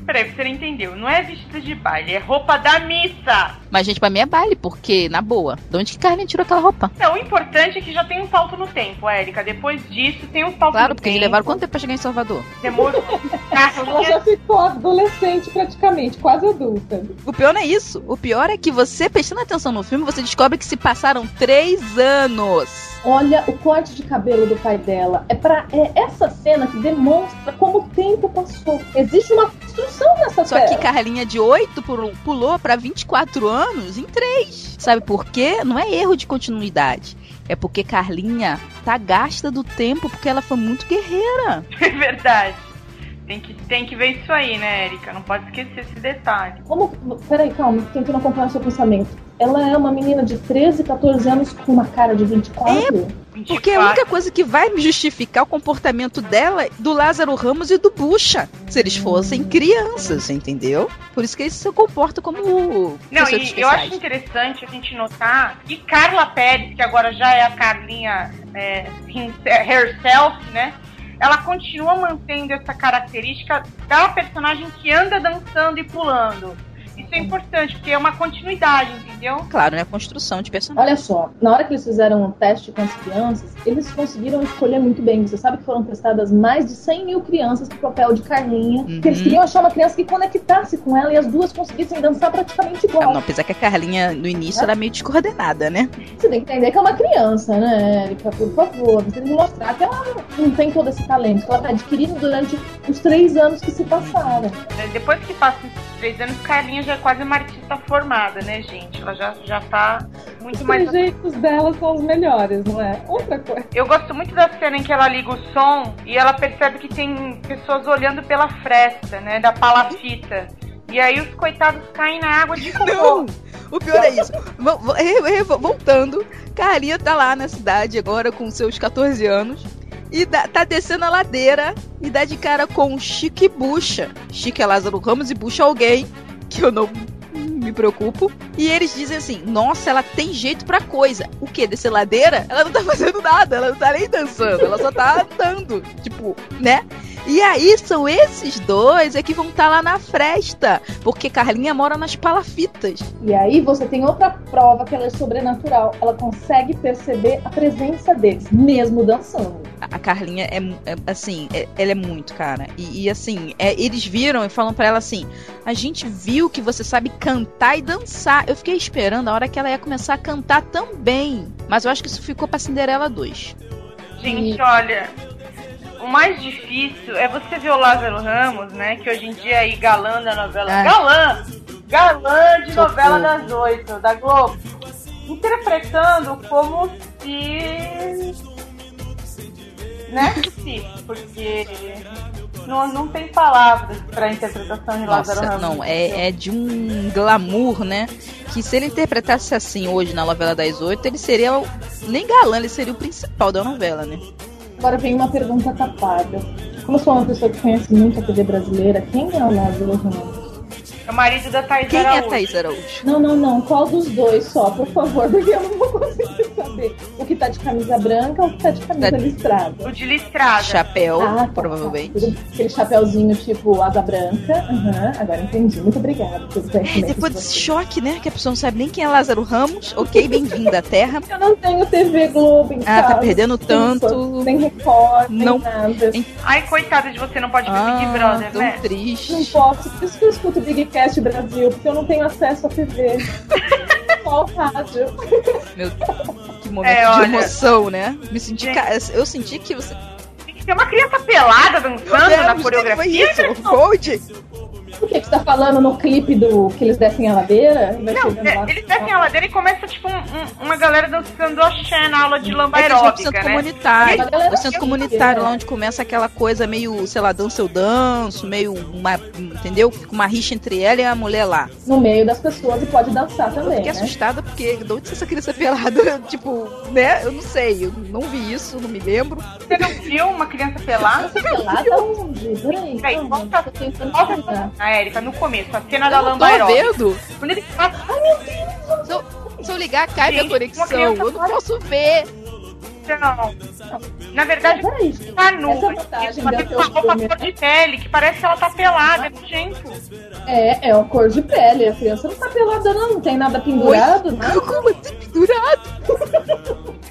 Speaker 1: Peraí, você não entendeu. Não é vestido de baile, é roupa da missa.
Speaker 3: Mas, gente, pra mim é baile, porque, na boa, de onde que Carlinha tirou aquela roupa?
Speaker 1: Não, o importante é que já tem um salto no tempo, Érica. Depois disso, tem um salto
Speaker 3: Claro,
Speaker 1: no
Speaker 3: porque eles
Speaker 1: tempo.
Speaker 3: levaram quanto tempo pra chegar em Salvador?
Speaker 1: Demorou.
Speaker 5: Ela
Speaker 1: Carlinha,
Speaker 5: já ficou adolescente praticamente, quase adulta.
Speaker 3: O pior não é isso. O pior é que você, prestando atenção no filme, você descobre que se passaram três anos.
Speaker 5: Olha o corte de cabelo do pai dela. É para é essa cena que demonstra como o tempo passou. Existe uma construção nessa
Speaker 3: Só
Speaker 5: tela.
Speaker 3: que Carlinha de 8 pulou- pulou pra 24 anos em 3. Sabe por quê? Não é erro de continuidade. É porque Carlinha tá gasta do tempo porque ela foi muito guerreira.
Speaker 1: é verdade. Tem que, tem que ver isso aí, né, Érica? Não pode esquecer esse detalhe.
Speaker 5: Como. Peraí, calma, tentando acompanhar o seu pensamento. Ela é uma menina de 13, 14 anos com uma cara de 24.
Speaker 3: Porque é a
Speaker 1: 24.
Speaker 3: única coisa que vai me justificar o comportamento dela, do Lázaro Ramos e do Bucha. Se eles fossem crianças, entendeu? Por isso que eles se comportam como
Speaker 1: Não, e eu acho interessante a gente notar que Carla Pérez, que agora já é a Carlinha é, herself, né? Ela continua mantendo essa característica da personagem que anda dançando e pulando. Isso é importante, porque é uma continuidade, entendeu?
Speaker 3: Claro, né? Construção de personagem.
Speaker 5: Olha só, na hora que eles fizeram um teste com as crianças, eles conseguiram escolher muito bem. Você sabe que foram testadas mais de 100 mil crianças pro papel de Carlinha. Porque eles
Speaker 3: Uhum.
Speaker 5: queriam achar uma criança que conectasse com ela e as duas conseguissem dançar praticamente
Speaker 3: Ah,
Speaker 5: igual.
Speaker 3: não, apesar que a Carlinha no início era meio descoordenada, né?
Speaker 5: Você tem que entender que é uma criança, né, Erika? Por favor. Você tem que mostrar que ela não tem todo esse talento, que ela tá adquirindo durante os três anos que se passaram.
Speaker 1: É, Depois que passam esses três anos, Carlinha já é quase uma artista formada, né, gente? Ela já, já tá muito
Speaker 5: Os
Speaker 1: mais.
Speaker 5: jeitos dela são os melhores, não é? Outra coisa.
Speaker 1: Eu gosto muito da cena em que ela liga o som e ela percebe que tem pessoas olhando pela fresta, né? Da palafita. E aí os coitados caem na água de cocô.
Speaker 3: Não! O pior é isso. Voltando, Carlinha tá lá na cidade agora com seus 14 anos. E dá- tá descendo a ladeira e dá de cara com Chique Bucha. Chique é Lázaro Ramos e Bucha é alguém que eu não me preocupo. E eles dizem assim: Nossa, ela tem jeito pra coisa. O quê? Descer ladeira? Ela não tá fazendo nada, ela não tá nem dançando, ela só tá andando. Tipo, né? E aí são esses dois é que vão estar lá na festa, porque Carlinha mora nas palafitas.
Speaker 5: E aí você tem outra prova que ela é sobrenatural. Ela consegue perceber a presença deles, mesmo dançando.
Speaker 3: A Carlinha é, é, assim, é- ela é muito, cara. E, e, assim, é, eles viram e falam pra ela assim: a gente viu que você sabe cantar e dançar. Eu fiquei esperando a hora que ela ia começar a cantar também. Mas eu acho que isso ficou pra Cinderela 2.
Speaker 1: Gente, olha, o mais difícil é você ver o Lázaro Ramos, né? Que hoje em dia é aí galã da novela.
Speaker 3: É.
Speaker 1: Galã! Galã de
Speaker 3: Socorro.
Speaker 1: novela das oito, da Globo. Interpretando como se. Né? Porque não, não tem palavras pra interpretação de Lázaro
Speaker 3: Nossa,
Speaker 1: Ramos.
Speaker 3: não, é, é de um glamour, né? Que se ele interpretasse assim hoje na novela das oito, ele seria o, nem galã, ele seria o principal da novela, né?
Speaker 5: Agora vem uma pergunta tapada. Como eu sou uma pessoa que conhece muito a TV brasileira, quem é o Lázaro Ramos?
Speaker 1: É o marido da Thaís
Speaker 3: Quem é
Speaker 1: Araújo.
Speaker 3: Thaís Araújo?
Speaker 5: Não, não, não. Qual dos dois só, por favor? Porque eu não vou conseguir saber. O que tá de camisa branca ou o que tá de camisa
Speaker 3: Tá-
Speaker 5: listrada?
Speaker 1: O de listrada.
Speaker 3: Chapéu,
Speaker 5: Ah, tá,
Speaker 3: provavelmente.
Speaker 5: tá. Aquele chapéuzinho tipo asa branca. Aham, agora entendi. Muito obrigada
Speaker 3: É, depois
Speaker 5: de
Speaker 3: desse choque, né? Que a pessoa não sabe nem quem é Lázaro Ramos. Ok, bem-vindo à Terra.
Speaker 5: Eu não tenho TV Globo em
Speaker 3: Ah, tá perdendo tanto.
Speaker 5: Sem Record, sem
Speaker 3: Não.
Speaker 5: nada.
Speaker 1: Ai, coitada de você, não pode ver Big
Speaker 3: Ah,
Speaker 1: Brother,
Speaker 3: tão
Speaker 1: né?
Speaker 5: Não
Speaker 3: triste.
Speaker 5: posso, por isso que eu escuto Big Cast Brasil, porque eu não tenho acesso à TV. Só o rádio.
Speaker 3: Meu que momento
Speaker 1: É,
Speaker 3: de
Speaker 1: olha.
Speaker 3: emoção, né? Me senti. Eu senti que você.
Speaker 1: Tem que ter uma criança pelada dançando na
Speaker 3: Foi
Speaker 1: coreografia.
Speaker 3: isso, Gold.
Speaker 5: O que que você tá falando no clipe do que eles descem a ladeira?
Speaker 1: Não, é, eles descem a ladeira e começa, tipo, um- um- uma galera dançando axé na aula de lamba
Speaker 3: É que eles vão pro
Speaker 1: aeróbica,
Speaker 3: centro
Speaker 1: né?
Speaker 3: comunitário.
Speaker 5: Galera
Speaker 3: O centro comunitário,
Speaker 5: né?
Speaker 3: lá onde começa aquela coisa meio, sei lá, dança eu danço, meio uma. Entendeu? Fica uma rixa entre ela e a mulher lá.
Speaker 5: No meio das pessoas e pode dançar
Speaker 3: Eu
Speaker 5: também,
Speaker 3: fiquei
Speaker 5: né?
Speaker 3: assustada porque de onde essa criança pelada? tipo, né? Eu não sei. Eu não vi isso, não me lembro.
Speaker 1: Você não viu uma criança pelada?
Speaker 5: Pelada onde? Peraí,
Speaker 1: Peraí,
Speaker 5: calma,
Speaker 1: volta-
Speaker 5: tô tentando
Speaker 1: Volta
Speaker 5: imaginar.
Speaker 1: A Érica, no começo, a cena da
Speaker 3: Eu não
Speaker 1: lamba
Speaker 3: tô
Speaker 1: aeróbica.
Speaker 3: vendo.
Speaker 1: Quando ele passa,
Speaker 3: Se eu, se eu ligar, cai minha
Speaker 1: Gente, uma
Speaker 3: conexão. Eu não posso ver.
Speaker 1: não. Na verdade, tá nu.
Speaker 5: Da
Speaker 1: tem uma roupa cor de pele, que parece que ela tá pelada, é nojento.
Speaker 5: É, é uma cor de pele. A criança não tá pelada, não. Não tem nada pendurado, né?
Speaker 3: Como assim, pendurado?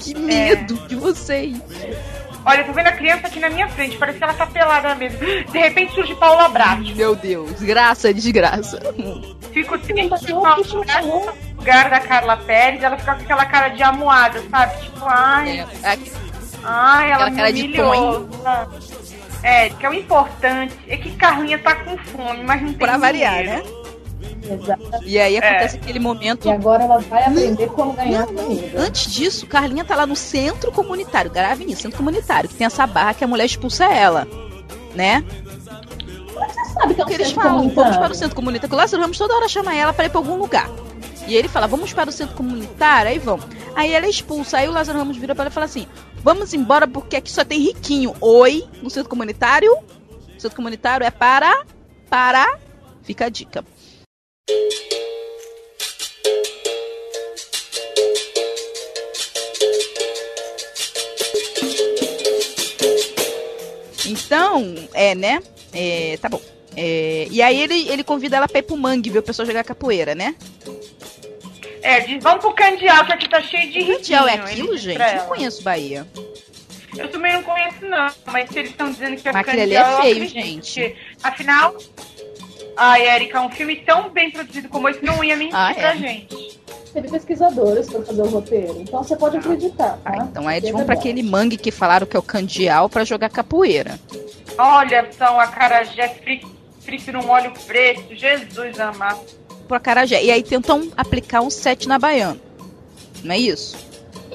Speaker 3: Que medo de vocês.
Speaker 1: Olha, eu tô vendo a criança aqui na minha frente, parece que ela tá pelada mesmo. De repente surge Paula Brat.
Speaker 3: Meu Deus, graça, desgraça.
Speaker 1: Fico triste Paula Brat
Speaker 5: não.
Speaker 1: no lugar da Carla Pérez, ela fica com aquela cara de amuada, sabe? Tipo, ai,
Speaker 3: É, aqui-
Speaker 1: ai, ela
Speaker 3: aquela
Speaker 1: me humilhou. É, que é o importante é que Carlinha tá com fome, mas não tem
Speaker 3: pra variar,
Speaker 1: dinheiro.
Speaker 3: né?
Speaker 5: Exato.
Speaker 3: E aí acontece aquele momento.
Speaker 5: E agora ela vai aprender como ganhar comida.
Speaker 3: Antes disso, Carlinha tá lá no centro comunitário. Grave nisso, centro comunitário, que tem essa barra que a mulher expulsa ela. Né?
Speaker 5: Você sabe que é um
Speaker 3: eles falam, vamos para o centro comunitário. O Lázaro Ramos toda hora chama ela para ir pra algum lugar. E ele fala, vamos para o centro comunitário, aí vão. Aí ela é expulsa, aí o Lázaro Ramos vira para ela e fala assim: vamos embora porque aqui só tem riquinho. Oi, no centro comunitário. O centro comunitário é para. Para. Fica a dica. Então, é, né? É, tá bom. É, e aí ele, ele convida ela pra ir pro mangue ver o pessoal jogar capoeira, né?
Speaker 1: É, diz, vamos pro Candial, que aqui tá cheio de riquinho.
Speaker 3: Candial é aquilo, gente?
Speaker 1: pra
Speaker 3: Não conheço Bahia.
Speaker 1: Eu também não conheço, não. Mas se eles estão dizendo que é
Speaker 3: Mas
Speaker 1: Candial,
Speaker 3: é
Speaker 1: eu
Speaker 3: feio, gente.
Speaker 1: Afinal, ai, Erika, um filme tão bem produzido como esse não ia mentir
Speaker 3: Ah, é.
Speaker 1: pra gente.
Speaker 5: Teve pesquisadores pra fazer o roteiro. Então você pode acreditar, tá?
Speaker 3: Ah, então aí eles
Speaker 5: É
Speaker 3: vão pra
Speaker 5: verdade.
Speaker 3: aquele mangue que falaram que é o Candial pra jogar capoeira.
Speaker 1: Olha só, a carajé frito, frito num óleo preto. Jesus amado.
Speaker 3: Pro Acarajé. E aí tentam aplicar um set na Baiana. Não é isso?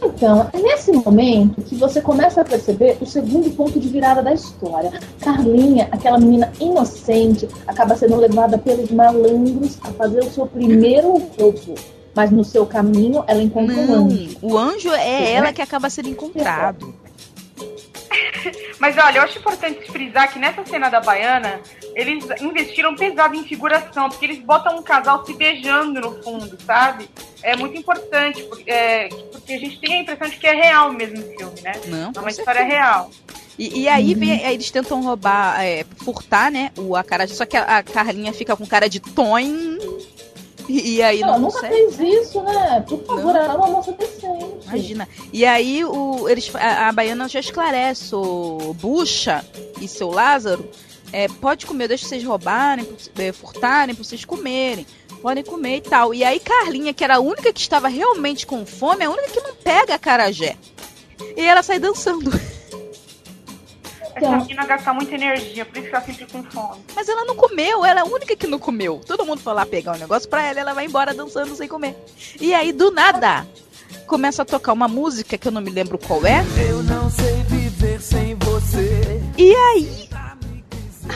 Speaker 5: Então, é nesse momento que você começa a perceber o segundo ponto de virada da história. Carlinha, aquela menina inocente, acaba sendo levada pelos malandros a fazer o seu primeiro roubo. Mas no seu caminho, ela encontra um
Speaker 3: Não,
Speaker 5: anjo.
Speaker 3: o anjo é
Speaker 5: Sim,
Speaker 3: ela
Speaker 5: né?
Speaker 3: que acaba sendo encontrado.
Speaker 1: Mas olha, eu acho importante frisar que nessa cena da baiana, eles investiram pesado em figuração, porque eles botam um casal se beijando no fundo, sabe? É muito importante, porque, é, porque a gente tem a impressão de que é real mesmo o filme, né?
Speaker 3: Não,
Speaker 1: É uma
Speaker 3: certeza.
Speaker 1: história real.
Speaker 3: E, e aí, vem, aí eles tentam roubar, é, furtar, né? O acarajé. Só que a, a Carlinha fica com cara de toin. E, e aí
Speaker 5: Ela
Speaker 3: não
Speaker 5: nunca
Speaker 3: consegue.
Speaker 5: fez isso, né? Por favor,
Speaker 3: Não.
Speaker 5: ela é uma moça decente.
Speaker 3: Imagina. E aí o, eles, a, a baiana já esclarece, o Bucha e seu Lázaro, é, pode comer, deixa vocês roubarem, é, furtarem, pra vocês comerem. Podem comer e tal. E aí Carlinha, que era a única que estava realmente com fome, é a única que não pega a carajé. E ela sai dançando.
Speaker 1: Essa menina gasta muita energia, por isso que ela sempre com fome.
Speaker 3: Mas ela não comeu, ela é a única que não comeu. Todo mundo foi lá pegar um negócio pra ela, ela vai embora dançando sem comer. E aí, do nada, começa a tocar uma música que eu não me lembro qual é.
Speaker 6: Eu não sei viver sem você.
Speaker 3: E aí,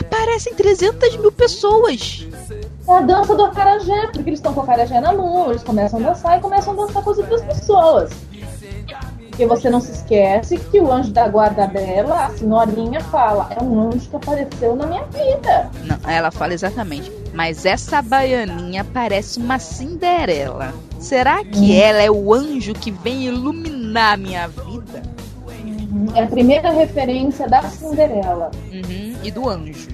Speaker 3: aparecem 300 mil pessoas.
Speaker 5: É a dança do acarajé, porque eles estão com o acarajé na mão, eles começam a dançar e começam a dançar com as outras pessoas. Porque você não se esquece que o anjo da guarda dela, a senhorinha, fala: é um anjo que apareceu na minha vida.
Speaker 3: Não, ela fala exatamente. Mas essa baianinha parece uma Cinderela. Será que ela é o anjo que vem iluminar a minha vida?
Speaker 5: É a primeira referência da Cinderela.
Speaker 3: Uhum, e do anjo.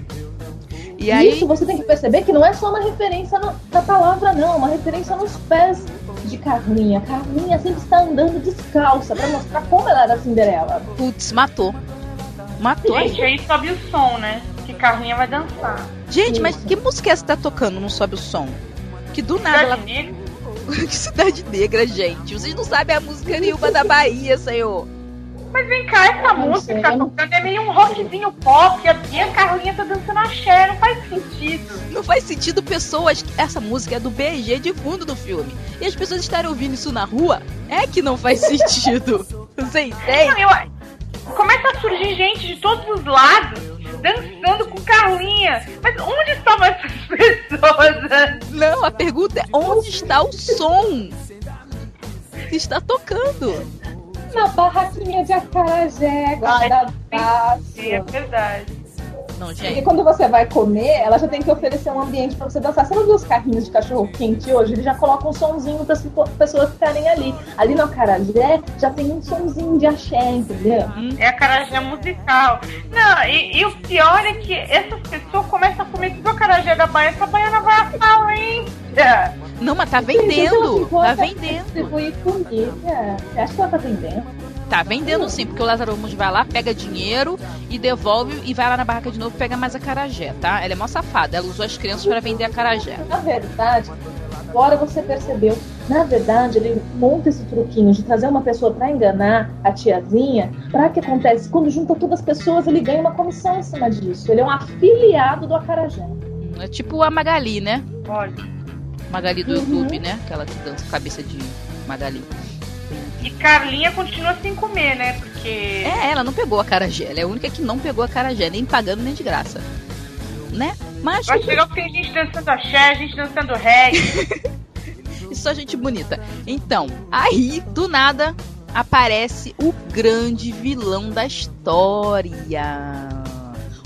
Speaker 3: E aí,
Speaker 5: Isso você tem que perceber que não é só uma referência no- da palavra, não, é uma referência nos pés de Carlinha. Carlinha sempre está andando descalça pra mostrar como ela era Cinderela.
Speaker 3: putz, matou. Matou.
Speaker 1: Gente, aí sobe o som, né? Que Carlinha vai dançar.
Speaker 3: Gente, mas
Speaker 5: Isso.
Speaker 3: que música é essa que tá tocando? Não sobe o som. Que do nada ela.
Speaker 1: Cidade Negra?
Speaker 3: que cidade negra, gente. Vocês não sabem a música nenhuma da Bahia, senhor.
Speaker 1: Mas vem cá, essa
Speaker 5: Não
Speaker 1: música tá tocando é meio um rockzinho pop e a, Carlinha tá dançando axé, não faz sentido.
Speaker 3: Não faz sentido pessoas. Essa música é do BG de fundo do filme. E as pessoas estarem ouvindo isso na rua é que não faz sentido. Você entende?
Speaker 1: Não, eu- começa a surgir gente de todos os lados dançando com Carlinha. Mas onde estavam essas pessoas?
Speaker 3: Não, a pergunta é onde está o som está tocando?
Speaker 5: Na barraquinha de acarajé, guardadaço.
Speaker 1: É verdade.
Speaker 3: Não,
Speaker 5: Porque
Speaker 3: gente.
Speaker 5: quando você vai comer, ela já tem que oferecer um ambiente pra você dançar. Você não viu os carrinhos de cachorro quente hoje? Eles já colocam um sonzinho para as pessoas ficarem ali. Ali no acarajé já tem um sonzinho de axé, entendeu?
Speaker 1: É a carajé musical. Não, e, e o pior é que essas pessoas começam a comer tudo a carajé da Bahia. Essa baiana vai à falência.
Speaker 3: Não, mas tá vendendo. Tá vendendo.
Speaker 5: Distribuir comida. Você acha que ela tá vendendo?
Speaker 3: Tá vendendo sim, porque o Lázaro Ramos vai lá, pega dinheiro e devolve e vai lá na barraca de novo pega mais a carajé, tá? Ela é mó safada. Ela usou as crianças pra vender a carajé.
Speaker 5: Na verdade, agora você percebeu. Na verdade, ele monta esse truquinho de trazer uma pessoa pra enganar a tiazinha. Pra que acontece? Quando junta todas as pessoas, ele ganha uma comissão em cima disso. Ele é um afiliado do acarajé.
Speaker 3: É tipo a Magali, né?
Speaker 1: Olha.
Speaker 3: Magali do
Speaker 5: Uhum.
Speaker 3: YouTube, né? Aquela que dança cabeça de Magali.
Speaker 1: E Carlinha continua sem comer, né? Porque.
Speaker 3: É, ela não pegou a carajé. Ela é a única que não pegou a carajé, nem pagando nem de graça. Né? Mas
Speaker 1: acho legal que tem gente dançando axé, gente dançando reggae.
Speaker 3: E só gente bonita. Então, aí, do nada, aparece o grande vilão da história.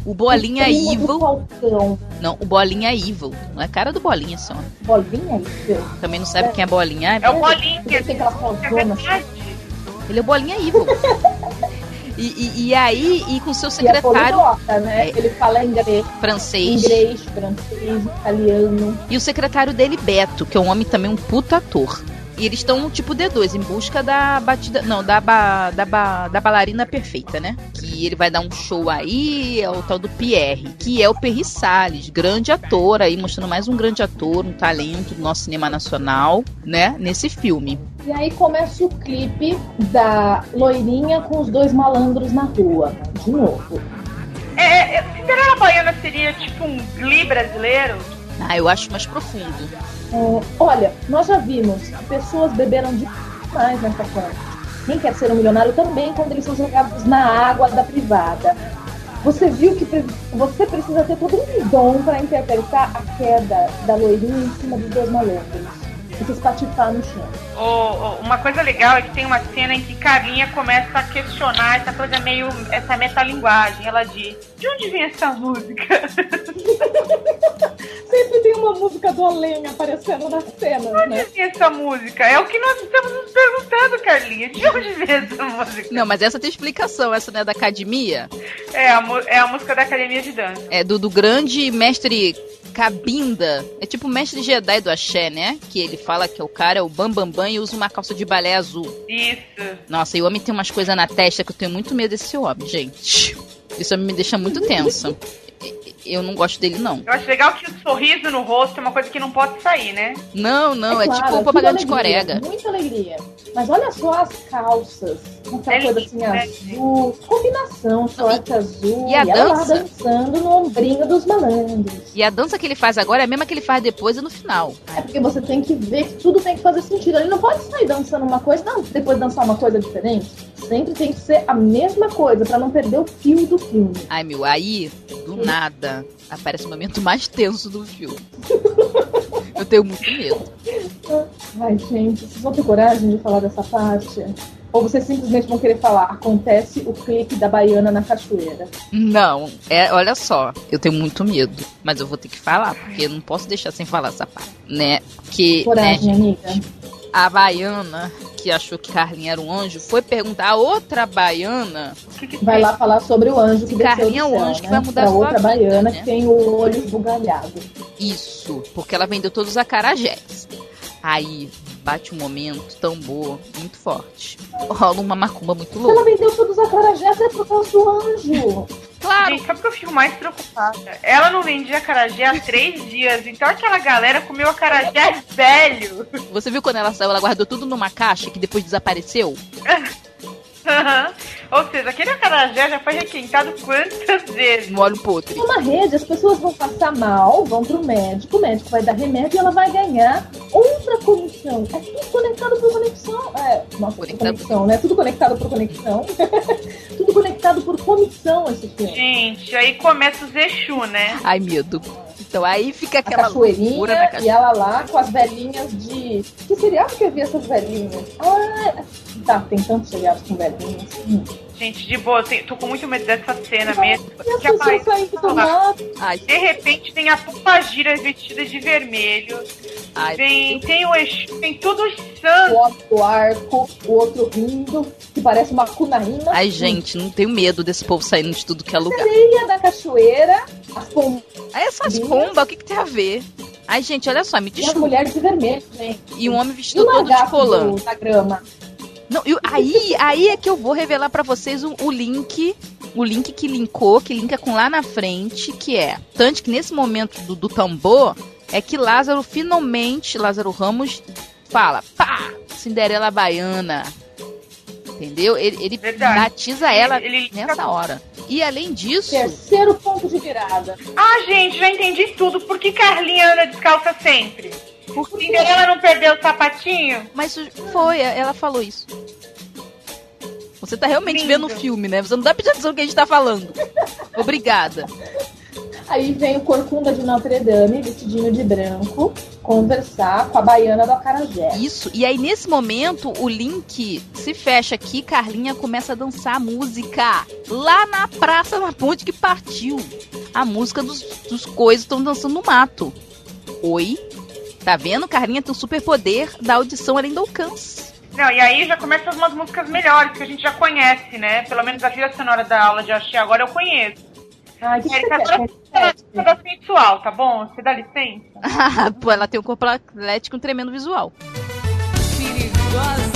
Speaker 3: O Bolinha
Speaker 5: Primo do
Speaker 3: Evil. Não, o Bolinha Evil. Não é cara do Bolinha só.
Speaker 5: Bolinha Evil.
Speaker 3: Também não sabe quem é Bolinha.
Speaker 1: É o bolinho.
Speaker 5: Porque tem aquela
Speaker 1: É.
Speaker 3: Ele é o Bolinha Evil. E, e, e aí, e com seu
Speaker 5: E é
Speaker 3: secretário
Speaker 5: poliglota, né? Ele fala inglês,
Speaker 3: francês.
Speaker 5: inglês, francês, italiano.
Speaker 3: E o secretário dele, Beto, que é um homem também um puta ator. E eles estão, tipo, D2, em busca da batida. Não, da, ba, da, ba, da bailarina perfeita, né? Que ele vai dar um show aí, é o tal do Pierre, que é o Perry Salles, grande ator aí, mostrando mais um grande ator, um talento do nosso cinema nacional, né? Nesse filme.
Speaker 5: E aí começa o clipe da loirinha com os dois malandros na rua. De novo.
Speaker 1: É, é, Cinderela Baiana seria tipo um Glee brasileiro?
Speaker 3: Ah, eu acho mais profundo.
Speaker 5: É, olha, nós já vimos que pessoas beberam demais nessa conta. Quem quer ser um milionário também quando eles são jogados na água da privada. Você viu que você precisa ter todo um dom para interpretar a queda da loirinha em cima dos dois malandros. E se espatifar no chão.
Speaker 1: Uma coisa legal é que tem uma cena em que Carlinha começa a questionar essa coisa meio. essa metalinguagem. Ela diz: De onde vem essa música?
Speaker 5: Sempre tem uma música do além aparecendo nas cenas, né?
Speaker 1: E essa música? É o que nós estamos nos perguntando, Carlinha. De onde veio essa música?
Speaker 3: Não, mas essa tem explicação. Essa não é da academia?
Speaker 1: É a, é a música da Academia de Dança.
Speaker 3: É do, do grande mestre Cabinda. É tipo o mestre Jedi do Axé, né? Que ele fala que o cara é o Bam Bam E usa uma calça de balé azul.
Speaker 1: Isso.
Speaker 3: Nossa, e o homem tem umas coisas na testa que eu tenho muito medo desse homem, gente. Isso me deixa muito tensa. Eu não gosto dele, não.
Speaker 1: Eu acho legal que o sorriso no rosto é uma coisa que não pode sair, né?
Speaker 3: Não, não, é,
Speaker 5: claro,
Speaker 3: tipo
Speaker 5: tudo
Speaker 3: propaganda de corega.
Speaker 5: Muita alegria. Mas olha só as calças. com Aquela
Speaker 1: É
Speaker 5: coisa
Speaker 1: lindo,
Speaker 5: assim
Speaker 1: né?
Speaker 5: azul. Combinação, short azul.
Speaker 3: e a
Speaker 5: ela lá
Speaker 3: dança?
Speaker 5: dançando no ombrinho dos malandros.
Speaker 3: E a dança que ele faz agora é a mesma que ele faz depois e no final.
Speaker 5: É porque você tem que ver que tudo tem que fazer sentido. Ele não pode sair dançando uma coisa, não, depois dançar uma coisa diferente. Sempre tem que ser a mesma coisa, pra não perder o fio do filme.
Speaker 3: Ai, meu, aí, do nada, aparece o momento mais tenso do filme. Eu tenho muito medo.
Speaker 5: Ai, gente, vocês vão ter coragem de falar dessa parte? Ou vocês simplesmente vão querer falar, acontece o clique da baiana na cachoeira.
Speaker 3: Não, é, olha só, eu tenho muito medo, mas eu vou ter que falar, porque eu não posso deixar sem falar essa parte, né? Que, né,
Speaker 5: Coragem, amiga.
Speaker 3: A baiana que achou que Carlinha era um anjo foi perguntar a outra baiana
Speaker 1: que que
Speaker 5: Vai lá falar sobre o anjo que
Speaker 3: Carlinha é o anjo que
Speaker 5: né?
Speaker 3: vai mudar
Speaker 5: pra
Speaker 3: a sua
Speaker 5: outra
Speaker 3: vida,
Speaker 5: baiana
Speaker 3: né?
Speaker 5: que tem o olho esbugalhado.
Speaker 3: isso, porque ela vendeu todos os acarajés. Aí bate um momento tambor muito forte. Rola uma macumba muito
Speaker 5: Se ela
Speaker 3: louca.
Speaker 5: vendeu todos os acarajés, é por causa do anjo.
Speaker 3: Claro,
Speaker 1: Gente, sabe o que eu fico mais preocupada? Ela não vendia acarajé há três dias, então aquela galera comeu acarajé velho.
Speaker 3: você viu quando ela saiu, ela guardou tudo numa caixa que depois desapareceu?
Speaker 1: Ou seja, aquele acarajé já foi requentado quantas vezes?
Speaker 3: No óleo podre.
Speaker 5: Numa rede, as pessoas vão passar mal, vão pro médico, o médico vai dar remédio e ela vai ganhar outra comissão. É tudo conectado por conexão. É, nossa,
Speaker 3: Conectado.
Speaker 5: conexão, né? Tudo conectado por conexão. tudo conectado por comissão esse filme.
Speaker 1: Gente, aí começa o Zexu, né?
Speaker 3: Ai, medo. Então aí fica aquela
Speaker 5: cachoeirinha
Speaker 3: loucura na
Speaker 5: e ela lá com as velhinhas de. Que seriado que eu vi essas velhinhas? Ah, tá, tem tantos seriados com velhinhas. Hum.
Speaker 1: Gente, de boa, eu tô com muito medo dessa cena mesmo.
Speaker 5: E
Speaker 1: Que a
Speaker 5: pessoas
Speaker 1: Maísa
Speaker 5: saindo do
Speaker 1: fala,
Speaker 5: mato.
Speaker 3: Ai,
Speaker 1: De repente tem a Pupagira vestida de vermelho.
Speaker 3: ai,
Speaker 1: Tem, tem o Exu, tem todos os
Speaker 5: O
Speaker 1: santos.
Speaker 5: outro arco, o outro rindo, que parece uma cunaína.
Speaker 3: ai, gente, não tenho medo desse povo saindo de tudo que é lugar.
Speaker 5: Areia da cachoeira, as pombas
Speaker 3: Aí essas pombas, o que, que tem a ver? Ai, gente, olha só, me
Speaker 5: e as
Speaker 3: desculpa.
Speaker 5: mulheres de vermelho, gente.
Speaker 3: E um homem
Speaker 5: E
Speaker 3: vestido
Speaker 5: o
Speaker 3: todo de colã.
Speaker 5: da grama.
Speaker 3: Não, e o- aí, aí é que eu vou revelar pra vocês o, o link, o link que linkou, que linka com lá na frente, que é, tanto que nesse momento do, do tambor, é que Lázaro finalmente, Lázaro Ramos fala, pá, Cinderela Baiana. Entendeu? Ele, ele
Speaker 1: Verdade.
Speaker 3: batiza ela
Speaker 1: Ele- ele-
Speaker 3: nessa hora. E além disso,
Speaker 5: Terceiro ponto de virada.
Speaker 1: Ah, gente, já entendi tudo. Por que Carlinha anda descalça sempre?
Speaker 3: Por quê?
Speaker 1: Cinderela não perdeu o sapatinho?
Speaker 3: Mas foi, ela falou isso. Você tá realmente
Speaker 1: Lindo.
Speaker 3: vendo o filme, né? Você não dá pra atenção no que a gente tá falando. Obrigada.
Speaker 5: Aí vem o corcunda de Notre Dame, vestidinho de branco, conversar com a baiana do Acarajé.
Speaker 3: Isso. E aí, nesse momento, o link se fecha aqui, Carlinha começa a dançar a música. Lá na praça, na ponte que partiu. A música dos, dos coisas estão dançando no mato. Oi? Tá vendo? Carlinha tem o superpoder da audição além do alcance.
Speaker 1: Não, e aí já começam umas músicas melhores que a gente já conhece, né? Pelo menos a trilha sonora da aula de axé agora eu conheço.
Speaker 5: Ai, que, você
Speaker 1: agora você tá sensual, tá bom? Você dá licença?
Speaker 3: Pô, ela tem um corpo atlético e um tremendo visual.
Speaker 6: Perigosa.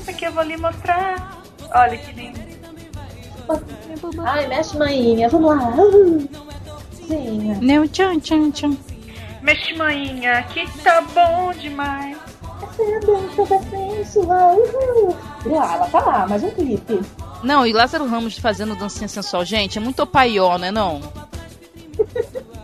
Speaker 1: Isso aqui eu vou lhe mostrar. Olha que lindo.
Speaker 5: Ai, mexe mainha, vamos lá. Uh, sim.
Speaker 3: Não, tchan, tchan, tchan.
Speaker 1: Mexe, manhinha, que tá bom demais.
Speaker 5: Essa é dança da sensual. Uhul. Ah, ela tá lá, mais um clipe.
Speaker 3: Não, e Lázaro Ramos fazendo dancinha sensual. Gente, é muito opaió, né não?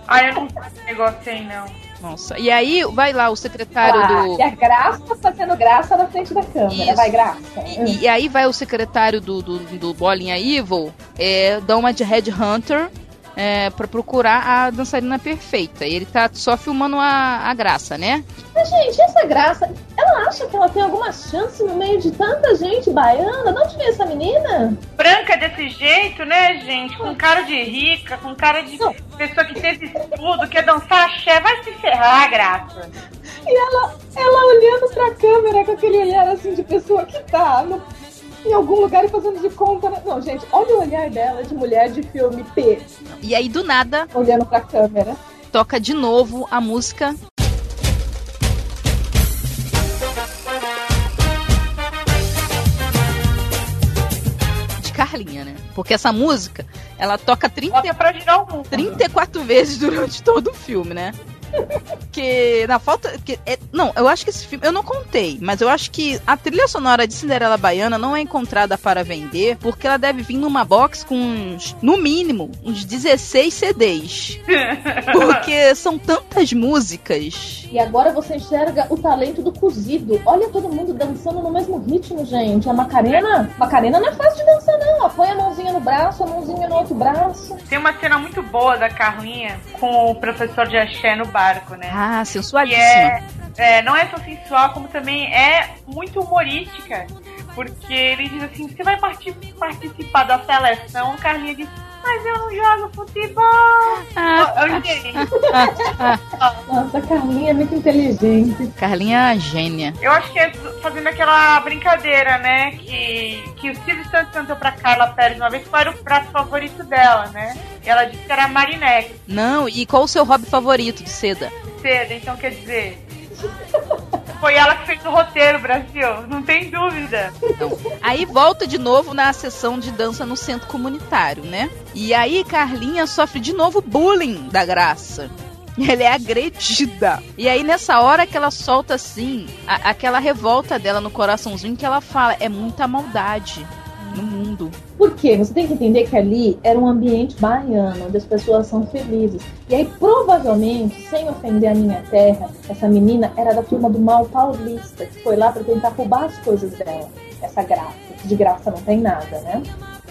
Speaker 1: Ai, eu não esse negócio aí, não.
Speaker 3: Nossa. E aí, vai lá o secretário
Speaker 5: Ah,
Speaker 3: do...
Speaker 5: E a Graça fazendo graça na frente da câmera.
Speaker 3: Isso.
Speaker 5: Vai, Graça.
Speaker 3: E, e aí vai o secretário do, do, do Bolinha Evil é, dar uma de Headhunter é, pra procurar a dançarina perfeita. E ele tá só filmando a, a graça, né?
Speaker 5: Mas, gente, essa graça, ela acha que ela tem alguma chance no meio de tanta gente baiana? De onde vem essa menina?
Speaker 1: Branca desse jeito, né, gente? Com cara de rica, com cara de
Speaker 5: Não.
Speaker 1: pessoa que teve estudo, quer dançar axé, vai se ferrar, graça.
Speaker 5: E ela, ela olhando pra câmera com aquele olhar assim de pessoa que tá no- em algum lugar e fazendo de conta. né? Não, gente, olha o olhar dela de mulher de filme P,
Speaker 3: E aí, do nada,
Speaker 5: olhando pra câmera.
Speaker 3: toca de novo a música. Carlinha, né? Porque essa música, ela toca 30,
Speaker 1: Bota pra girar o mundo.
Speaker 3: 34 vezes durante todo o filme, né? Que na falta. Que é- não, eu acho que esse filme. Eu não contei, mas eu acho que a trilha sonora de Cinderela Baiana não é encontrada para vender, porque ela deve vir numa box com uns, no mínimo, uns 16 CDs. Porque são tantas músicas.
Speaker 5: E agora você enxerga o talento do cozido. Olha todo mundo dançando no mesmo ritmo, gente. A Macarena, Macarena não é fácil de dançar, não. Ela põe a mãozinha no braço, a mãozinha no outro braço.
Speaker 1: Tem uma cena muito boa da Carlinha com o professor de axé no barco, né?
Speaker 3: Ah, sensualíssima.
Speaker 1: é, é, não é só sensual, como também é muito humorística. Porque ele diz assim, você vai parti- participar da seleção? Carlinha diz, mas eu não jogo futebol.
Speaker 3: Ah,
Speaker 1: Eu entendi.
Speaker 5: Nossa, a Carlinha é muito inteligente.
Speaker 3: Carlinha é a gênia.
Speaker 1: Eu acho que é fazendo aquela brincadeira, né? Que, que o Silvio Santos cantou pra Carla Pérez uma vez, qual era o prato favorito dela, né? E ela disse que era marinex,
Speaker 3: Não, e qual o seu hobby favorito de seda?
Speaker 1: seda, então quer dizer. Foi ela que fez o roteiro, Brasil, não tem dúvida.
Speaker 3: Então, aí volta de novo na sessão de dança no centro comunitário, né? E aí Carlinha sofre de novo bullying da graça. Ela é agredida. E aí, nessa hora que ela solta assim, a- aquela revolta dela no coraçãozinho que ela fala, é muita maldade no mundo.
Speaker 5: Por quê? Você tem que entender que ali era um ambiente baiano, onde as pessoas são felizes. E aí, provavelmente, sem ofender a minha terra, essa menina era da turma do mal paulista, que foi lá pra tentar roubar as coisas dela. Essa graça, que de graça não tem nada, né?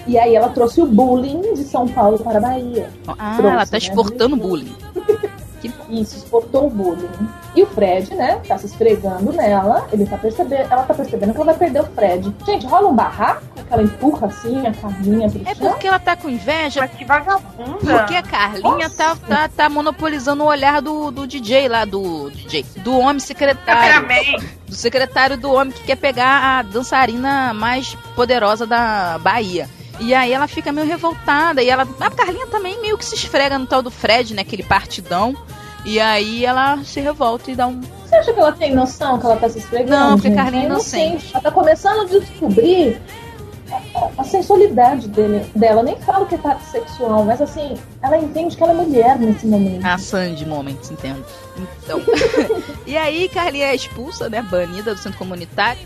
Speaker 5: E aí ela trouxe o bullying de São Paulo para a Bahia.
Speaker 3: Ah,
Speaker 5: Trouxe,
Speaker 3: ela tá
Speaker 5: né?
Speaker 3: exportando bullying.
Speaker 5: Isso, exportou o bullying. E o Fred, né, tá se esfregando nela, ele tá percebendo, ela tá percebendo que ela vai perder o Fred. Gente, rola um barraco, que ela empurra assim a Carlinha pro
Speaker 3: É
Speaker 5: chão.
Speaker 3: porque ela tá com inveja.
Speaker 1: Mas que vagabunda.
Speaker 3: Porque a Carlinha tá, tá, tá monopolizando o olhar do, do DJ lá, do DJ, do homem secretário. Do secretário do homem que quer pegar a dançarina mais poderosa da Bahia. E aí ela fica meio revoltada. E ela. A Carlinha também meio que se esfrega no tal do Fred, né? Aquele partidão. E aí ela se revolta e dá um.
Speaker 5: Você acha que ela tem noção que ela tá se esfregando?
Speaker 3: Não, porque? Carlinha é inocente.
Speaker 5: Ela tá começando a descobrir a, sensualidade dele, dela. Nem falo que é parte sexual, mas assim, ela entende que ela é mulher nesse momento.
Speaker 3: A Sandy Moments, entendo. Então. e aí Carlinha é expulsa, né? Banida do centro comunitário.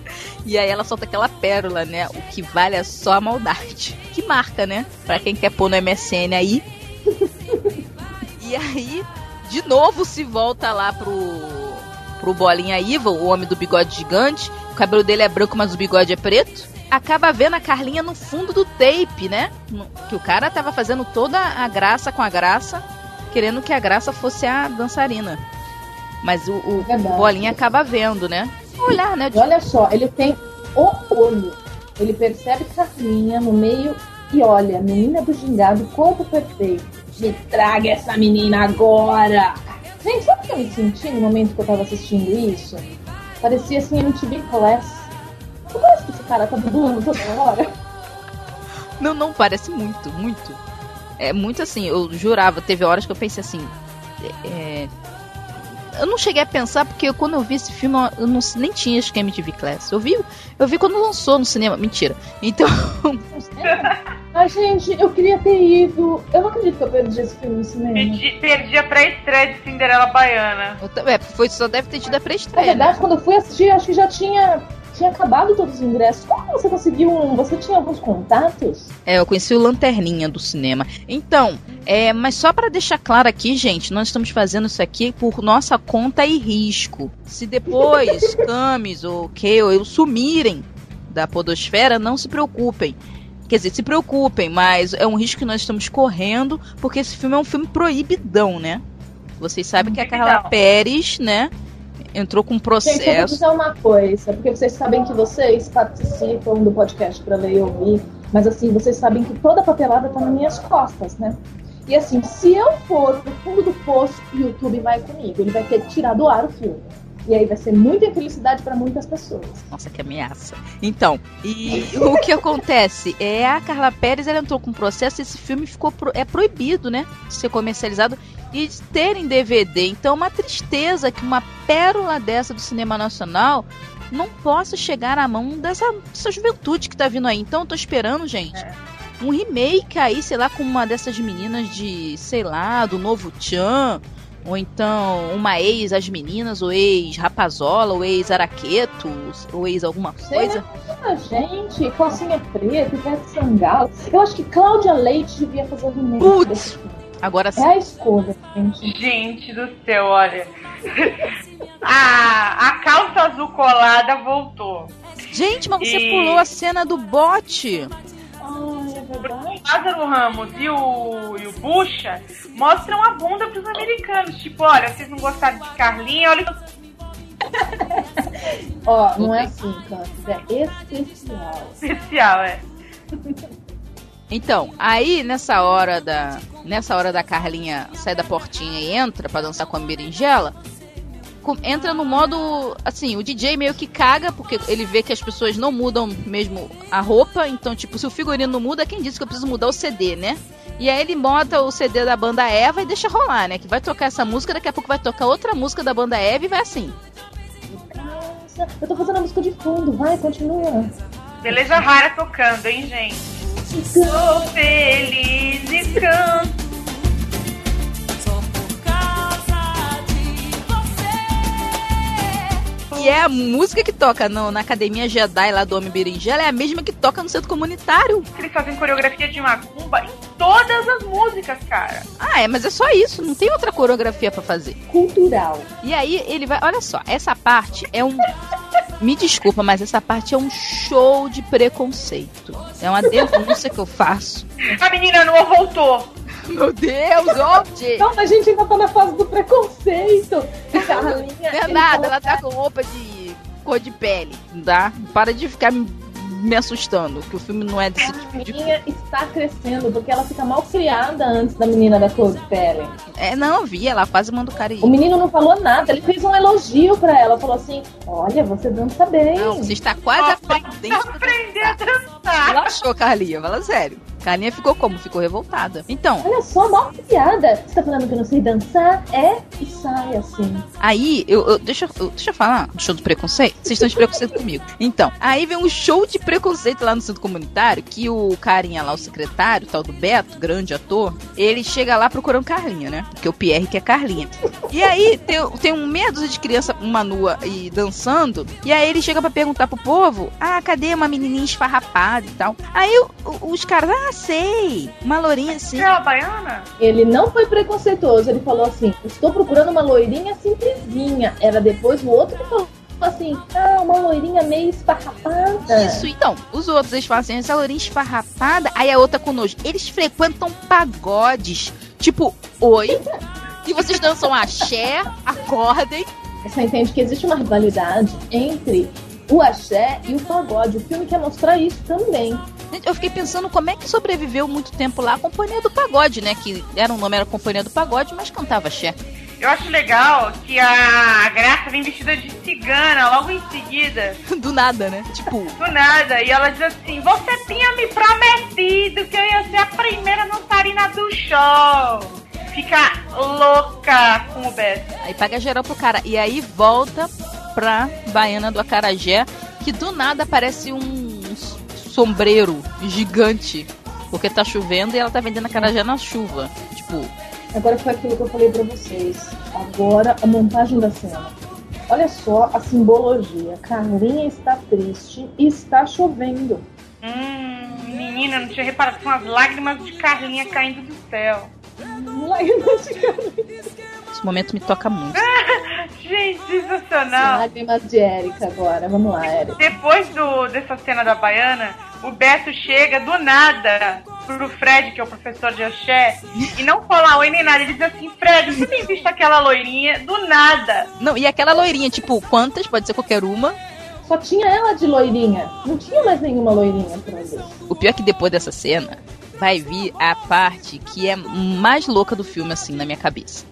Speaker 3: E aí ela solta aquela pérola, né? O que vale é só a maldade. Que marca, né? Pra quem quer pôr no MSN aí. e aí, de novo se volta lá pro. pro Bolinha Iva, o homem do bigode gigante. O cabelo dele é branco, mas o bigode é preto. Acaba vendo a Carlinha no fundo do tape, né? Que o cara tava fazendo toda a graça com a graça, querendo que a graça fosse a dançarina. Mas o, o
Speaker 5: Verdade.
Speaker 3: Bolinha acaba vendo, né? Olhar, né?
Speaker 5: Olha só, ele tem o olho. Ele percebe Carlinha no meio e olha, menina do gingado, corpo perfeito. Me traga essa menina agora! Gente, sabe o que eu me senti no momento que eu tava assistindo isso? Parecia assim MTV Class. Não parece que esse cara tá dublando toda hora?
Speaker 3: Não, não, parece muito, muito. É muito assim, eu jurava, teve horas que eu pensei assim. é, eu não cheguei a pensar, porque quando eu vi esse filme, eu não, nem tinha esquema de Class. Eu vi, eu vi quando lançou no cinema. Mentira. Então.
Speaker 5: Ai, gente, eu queria ter ido. Eu não acredito que eu perdi esse filme no cinema.
Speaker 1: Perdi, perdi a pré-estreia de Cinderela Baiana.
Speaker 3: eu é, foi, só deve ter tido a
Speaker 5: Na
Speaker 3: pré-estreia. né?
Speaker 5: verdade, quando eu fui assistir, acho que já tinha, tinha acabado todos os ingressos. Como você conseguiu um? Você tinha alguns contatos?
Speaker 3: É, eu conheci o Lanterninha do cinema. Então, é, mas só pra deixar claro aqui, gente, nós estamos fazendo isso aqui por nossa conta e risco. Se depois Camis ou Kale ou eu sumirem da podosfera, não se preocupem. Quer dizer, se preocupem, mas é um risco que nós estamos correndo, porque esse filme é um filme proibidão, né? Vocês sabem que a Carla. Pérez, né? Entrou com
Speaker 5: Gente, eu vou
Speaker 3: processo.
Speaker 5: dizer uma coisa, porque vocês sabem que vocês participam do podcast pra ler e ouvir, mas assim, vocês sabem que toda a papelada tá nas minhas costas, né? E assim, se eu for pro fundo do poço, o YouTube vai comigo. Ele vai ter que tirar do ar o filme. E aí vai ser muita infelicidade pra muitas pessoas.
Speaker 3: Nossa, que ameaça. Então, e o que acontece? É a Carla Pérez, ela entrou com processo, esse filme ficou pro- é proibido, né? De ser comercializado e de ter em DVD. Então, é uma tristeza que uma pérola dessa do cinema nacional não possa chegar à mão dessa, dessa juventude que tá vindo aí. Então, eu tô esperando, gente. Um remake aí, sei lá, com uma dessas meninas de, sei lá, do novo Tchan, ou então uma ex as meninas, ou ex Rapazola, ou ex Araqueto, ou ex alguma coisa.
Speaker 5: Muita gente, calcinha preta, Ivete Sangalo. Eu acho que Cláudia Leite devia fazer o remake
Speaker 3: Putz. Agora
Speaker 5: É
Speaker 3: sim.
Speaker 5: a escolha, gente.
Speaker 1: Gente do céu, olha. a, a calça azul colada voltou.
Speaker 3: Gente, mas você
Speaker 1: E-
Speaker 3: pulou a cena do bote.
Speaker 5: Verdade.
Speaker 1: Lázaro Ramos e o, e o Bucha mostram a bunda pros americanos. Tipo, olha, vocês não gostaram de Carlinha, olha
Speaker 5: Ó, não é assim, Campos, é especial.
Speaker 1: especial, é.
Speaker 3: Então, aí nessa hora da nessa hora da Carlinha sai da portinha e entra pra dançar com a berinjela, entra no modo assim, o DJ meio que caga porque ele vê que as pessoas não mudam mesmo a roupa, então tipo, se o figurino não muda, quem disse que eu preciso mudar o CD, né? E aí ele bota o CD da banda Eva e deixa rolar, né? Que vai tocar essa música, daqui a pouco vai tocar outra música da banda Eva e vai assim.
Speaker 5: Nossa, eu tô fazendo a música de fundo, vai, continua.
Speaker 1: Beleza rara tocando, hein, gente? Sou feliz e canto.
Speaker 3: E é a música que toca no- na Academia Jedi lá do Homem Berinjela, é a mesma que toca no centro comunitário.
Speaker 1: Eles fazem coreografia de macumba em todas as músicas, cara.
Speaker 3: Ah, é, mas é só isso, não tem outra coreografia pra fazer.
Speaker 5: Cultural.
Speaker 3: E aí ele vai, olha só, essa parte é um Me desculpa, mas essa parte é um show de preconceito. É uma denúncia que eu faço.
Speaker 1: A menina não voltou.
Speaker 3: Meu Deus, onde?
Speaker 5: Não, a gente ainda tá na fase do preconceito. Carlinha.
Speaker 3: Não é nada, ela tá com roupa de cor de pele, tá? Para de ficar me, assustando, que o filme não é desse tipo de.
Speaker 5: Carlinha está crescendo, porque ela fica mal criada antes da menina da cor de pele.
Speaker 3: É, não, vi, ela quase manda o cara ir.
Speaker 5: O menino não falou nada, ele fez um elogio pra ela. Falou assim: Olha, você dança bem.
Speaker 3: Não, você está quase aprendendo. pra
Speaker 1: Aprender a
Speaker 3: dançar.
Speaker 1: dançar.
Speaker 3: Relaxou, Carlinha, fala sério. Carlinha ficou como? Ficou revoltada. Então,
Speaker 5: Olha só, mal criada. Você tá falando que eu não sei dançar? É? E sai assim.
Speaker 3: Aí, eu, eu- deixa, eu- deixa eu falar do show do preconceito. Vocês estão de preconceito comigo. Então, aí vem um show de preconceito lá no centro comunitário, que o carinha lá, o secretário, tal do Beto, grande ator, ele chega lá procurando Carlinha, né? Porque o Pierre quer Carlinha. E aí tem, tem um meia dúzia de criança, uma nua e dançando, e aí ele chega pra perguntar pro povo, ah, cadê uma menininha esfarrapada e tal. Aí o- os caras, ah, sei, uma lourinha assim.
Speaker 1: É baiana?
Speaker 5: Ele não foi preconceituoso, ele falou assim: Estou procurando uma loirinha simplesinha. Era depois o outro que falou assim: Ah, uma loirinha meio esparrapada.
Speaker 3: Isso, então, os outros eles falam assim, essa lourinha esfarrapada, aí a outra com nojo. Eles frequentam pagodes, tipo, oi, e vocês dançam axé, acordem.
Speaker 5: Você entende que existe uma rivalidade entre o axé e o pagode. O filme quer mostrar isso também.
Speaker 3: Gente, Eu fiquei pensando como é que sobreviveu muito tempo lá a Companhia do Pagode, né, que era um nome, era Companhia do Pagode, mas cantava axé.
Speaker 1: Eu acho legal que a Graça vem vestida de cigana logo em seguida,
Speaker 3: Do nada, né, tipo,
Speaker 1: do nada. E ela diz assim: Você tinha me prometido que eu ia ser a primeira dançarina do show. Fica louca com o Beto.
Speaker 3: aí paga geral pro cara. E aí volta pra Baiana do Acarajé, que do nada parece um sombreiro gigante. Porque tá chovendo e ela tá vendendo acarajé na chuva. Tipo,
Speaker 5: Agora foi aquilo que eu falei pra vocês. Agora a montagem da cena. Olha só a simbologia. Carlinha está triste e está chovendo.
Speaker 1: Hum, menina, não tinha reparado com as lágrimas de Carlinha caindo do céu.
Speaker 5: Lágrimas de Carlinha.
Speaker 3: Esse momento me toca muito.
Speaker 1: Gente, sensacional.
Speaker 5: Lágrimas de Érica agora. Vamos lá, Érica.
Speaker 1: Depois do, dessa cena da baiana, o Beto chega do nada pro Fred, que é o professor de axé, e não falar oi nem nada. Ele diz assim, Fred, você tem visto aquela loirinha? Do nada.
Speaker 3: Não, e aquela loirinha, tipo, quantas? Pode ser qualquer uma.
Speaker 5: Só tinha ela de loirinha. Não tinha mais nenhuma loirinha por ali.
Speaker 3: O pior é que depois dessa cena vai vir a parte que é mais louca do filme, assim, na minha cabeça.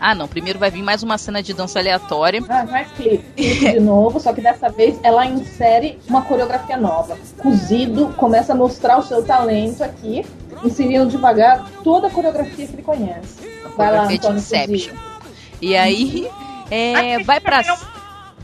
Speaker 3: Ah, não. Primeiro vai vir mais uma cena de dança aleatória.
Speaker 5: Ah, mais clipe. Clipe de novo, só que dessa vez ela insere uma coreografia nova. Cozido começa a mostrar o seu talento aqui, inserindo devagar toda a coreografia que ele conhece. Vai lá, Antônio
Speaker 3: Inception.
Speaker 5: Cozido.
Speaker 3: E aí, é, vai pra.
Speaker 1: também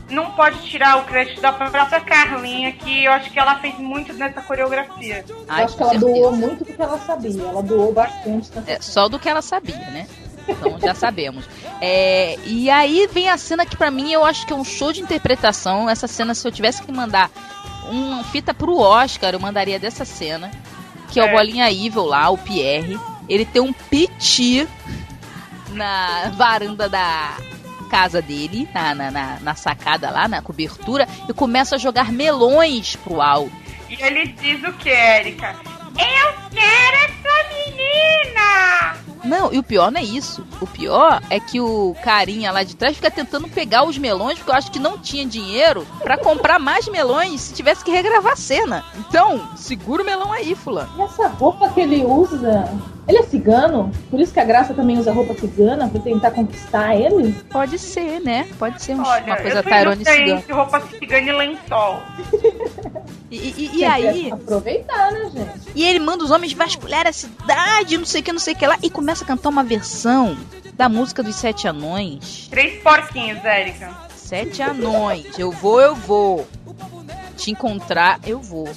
Speaker 1: Não pode tirar o crédito da própria Carlinha, que eu acho que ela fez muito nessa coreografia.
Speaker 3: Ai,
Speaker 5: Eu acho que ela
Speaker 3: certeza.
Speaker 5: doou muito do que ela sabia. Ela doou bastante
Speaker 3: É, só do que ela sabia, né? Então já sabemos. É, e aí vem a cena que pra mim eu acho que é um show de interpretação. Essa cena, se eu tivesse que mandar uma fita pro Oscar, eu mandaria dessa cena. Que é o. Bolinha Evil lá, o Pierre. Ele tem um piti na varanda da casa dele, na, na, na, na sacada lá, na cobertura, e começa a jogar melões pro alto.
Speaker 1: E ele diz o que, Erika? Eu quero essa menina!
Speaker 3: Não, e o pior não é isso. O pior é que o carinha lá de trás fica tentando pegar os melões, porque eu acho que não tinha dinheiro pra comprar mais melões se tivesse que regravar a cena. Então, segura o melão aí, fulano.
Speaker 5: E essa roupa que ele usa, ele é cigano? Por isso que a Graça também usa roupa cigana pra tentar conquistar ele?
Speaker 3: Pode ser, né? Pode ser um-
Speaker 1: Olha,
Speaker 3: uma coisa Tyrone cigano.
Speaker 1: entre roupa cigana e lençol.
Speaker 3: E, e- e
Speaker 5: que
Speaker 3: aí,
Speaker 5: Aproveitar, né, gente?
Speaker 3: e ele manda os homens vasculhar a cidade, não sei o que, não sei o que lá, e começa a cantar uma versão da música dos Sete Anões.
Speaker 1: Três porquinhos, Erika.
Speaker 3: Sete anões. Eu vou, eu vou. Te encontrar, eu vou.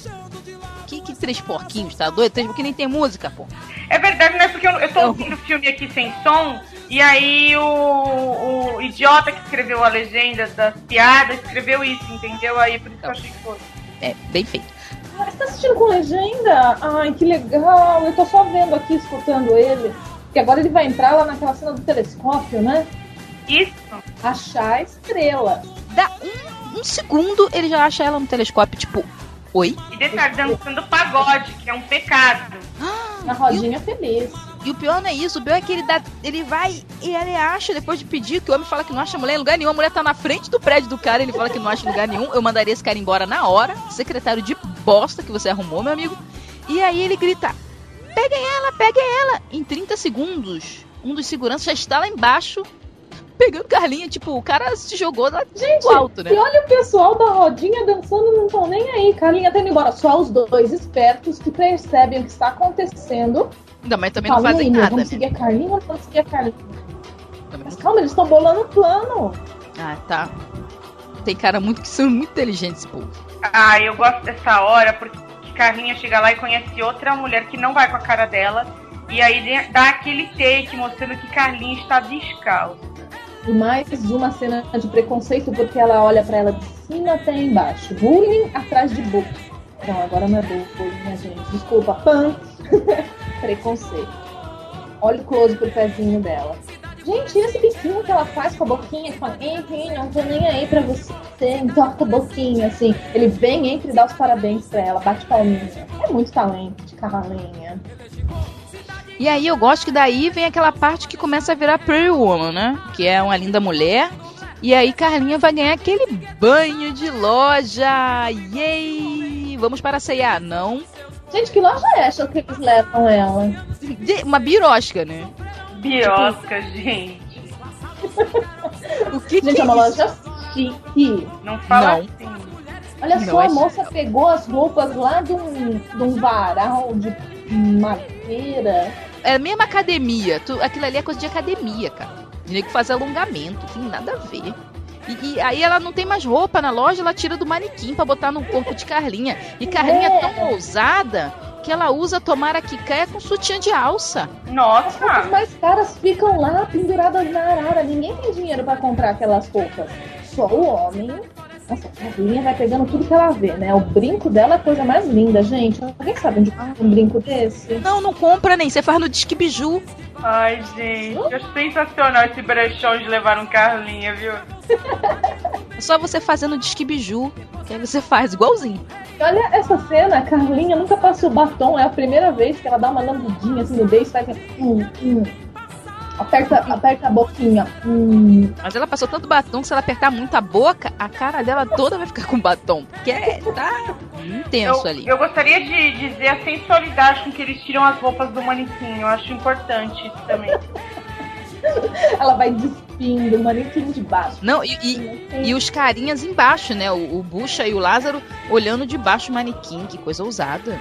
Speaker 3: Que, que três porquinhos, tá doido? Três porque nem tem música, pô.
Speaker 1: É verdade, né? Porque eu, eu tô
Speaker 3: Eu-
Speaker 1: ouvindo o filme aqui sem som, e aí o, o idiota que escreveu a legenda das piadas escreveu isso, entendeu? Aí por isso que eu achei que foi.
Speaker 3: É, bem feito.
Speaker 5: Ah, você tá assistindo com legenda? Ai, que legal. Eu tô só vendo aqui, escutando ele. Porque agora ele vai entrar lá naquela cena do telescópio, né?
Speaker 1: Isso.
Speaker 5: Achar a estrela.
Speaker 3: Dá um, um segundo, ele já acha ela no telescópio, tipo, oi?
Speaker 1: E detalhe, dançando pagode, que é um pecado.
Speaker 5: Na rodinha feliz.
Speaker 3: E o pior não é isso, o pior é que ele dá. Ele vai e ele acha, depois de pedir, que o homem fala que não acha mulher em lugar nenhum. A mulher tá na frente do prédio do cara, ele fala que não acha lugar nenhum. Eu mandaria esse cara embora na hora. Secretário de bosta que você arrumou, meu amigo. E aí ele grita: Peguem ela, peguem ela! Em 30 segundos, um dos seguranças já está lá embaixo. Pegando Carlinha, tipo, o cara se jogou lá
Speaker 5: Gente,
Speaker 3: do alto, né?
Speaker 5: e olha o pessoal da rodinha dançando, não estão nem aí. Carlinha tá indo embora. Só os dois espertos que percebem o que está acontecendo.
Speaker 3: Ainda mais também não
Speaker 5: Falam,
Speaker 3: fazem
Speaker 5: "E aí, meu,
Speaker 3: nada,
Speaker 5: Vamos
Speaker 3: né?
Speaker 5: seguir a Carlinha ou vamos seguir a Carlinha?
Speaker 3: Também
Speaker 5: Mas
Speaker 3: não-
Speaker 5: calma, eles estão bolando o plano.
Speaker 3: Ah, tá. Tem cara muito que são muito inteligentes, esse povo.
Speaker 1: Ah, eu gosto dessa hora porque Carlinha chega lá e conhece outra mulher que não vai com a cara dela. E aí dá aquele take mostrando que Carlinha está descalça.
Speaker 5: Mais uma cena de preconceito, porque ela olha pra ela de cima até embaixo. Bullying atrás de bullying. Não, agora não é bullying, minha gente. Desculpa, pan. preconceito. Olha o close pro pezinho dela. Gente, esse biquinho que ela faz com a boquinha, que fala, enfim, não tô nem aí pra você, entorta a boquinha, assim. Ele vem, entra e dá os parabéns pra ela, bate palminha. É muito talento de cavalinha.
Speaker 3: E aí eu gosto que daí vem aquela parte que começa a virar Pretty Woman, né? Que é uma linda mulher. E aí Carlinha vai ganhar aquele banho de loja. Yay! Vamos para a C&A. Não.
Speaker 5: Gente, que loja é essa que eles levam ela?
Speaker 3: De- Uma birosca, né?
Speaker 1: Biosca, gente.
Speaker 3: O que,
Speaker 5: Gente,
Speaker 3: que
Speaker 5: é uma
Speaker 3: é isso?
Speaker 5: loja chique.
Speaker 1: Não fala
Speaker 3: Não.
Speaker 1: assim.
Speaker 5: Olha
Speaker 3: Não,
Speaker 5: só,
Speaker 3: é
Speaker 5: a moça pegou as roupas lá de um, de um varal de madeira.
Speaker 3: É a mesma academia. Tu- aquilo ali é coisa de academia, cara. De nego fazer alongamento. Tem nada a ver. E, e aí ela não tem mais roupa na loja, ela tira do manequim pra botar no corpo de Carlinha. E Carlinha é tão ousada que ela usa tomar a quicaia com sutiã de alça.
Speaker 5: As
Speaker 1: Nossa!
Speaker 5: mais caras ficam lá penduradas na arara. Ninguém tem dinheiro pra comprar aquelas roupas. Só o homem. Nossa, a Carlinha vai pegando tudo que ela vê, né? O brinco dela é a coisa mais linda, gente. Alguém sabe onde compra um brinco desse?
Speaker 3: Não, não compra nem. Você faz no Disque Biju.
Speaker 1: Ai, gente, acho sensacional esse brechão de levar um Carlinha, viu?
Speaker 3: É só você fazendo disque biju, que aí você faz igualzinho.
Speaker 5: E Olha essa cena, a Carlinha nunca passou batom, é a primeira vez que ela dá uma lambidinha assim no beijo, faz assim, hum, hum. Aperta, aperta a boquinha. Hum.
Speaker 3: Mas ela passou tanto batom que se ela apertar muito a boca, a cara dela toda vai ficar com batom. Porque é, tá intenso
Speaker 1: Eu,
Speaker 3: ali.
Speaker 1: eu gostaria de dizer a sensualidade com que eles tiram as roupas do manequim. Eu acho importante isso também.
Speaker 5: Ela vai despindo o manequim de baixo.
Speaker 3: Não, e, e, e os carinhas embaixo, né? O, o Bucha e o Lázaro olhando de baixo o manequim, que coisa ousada.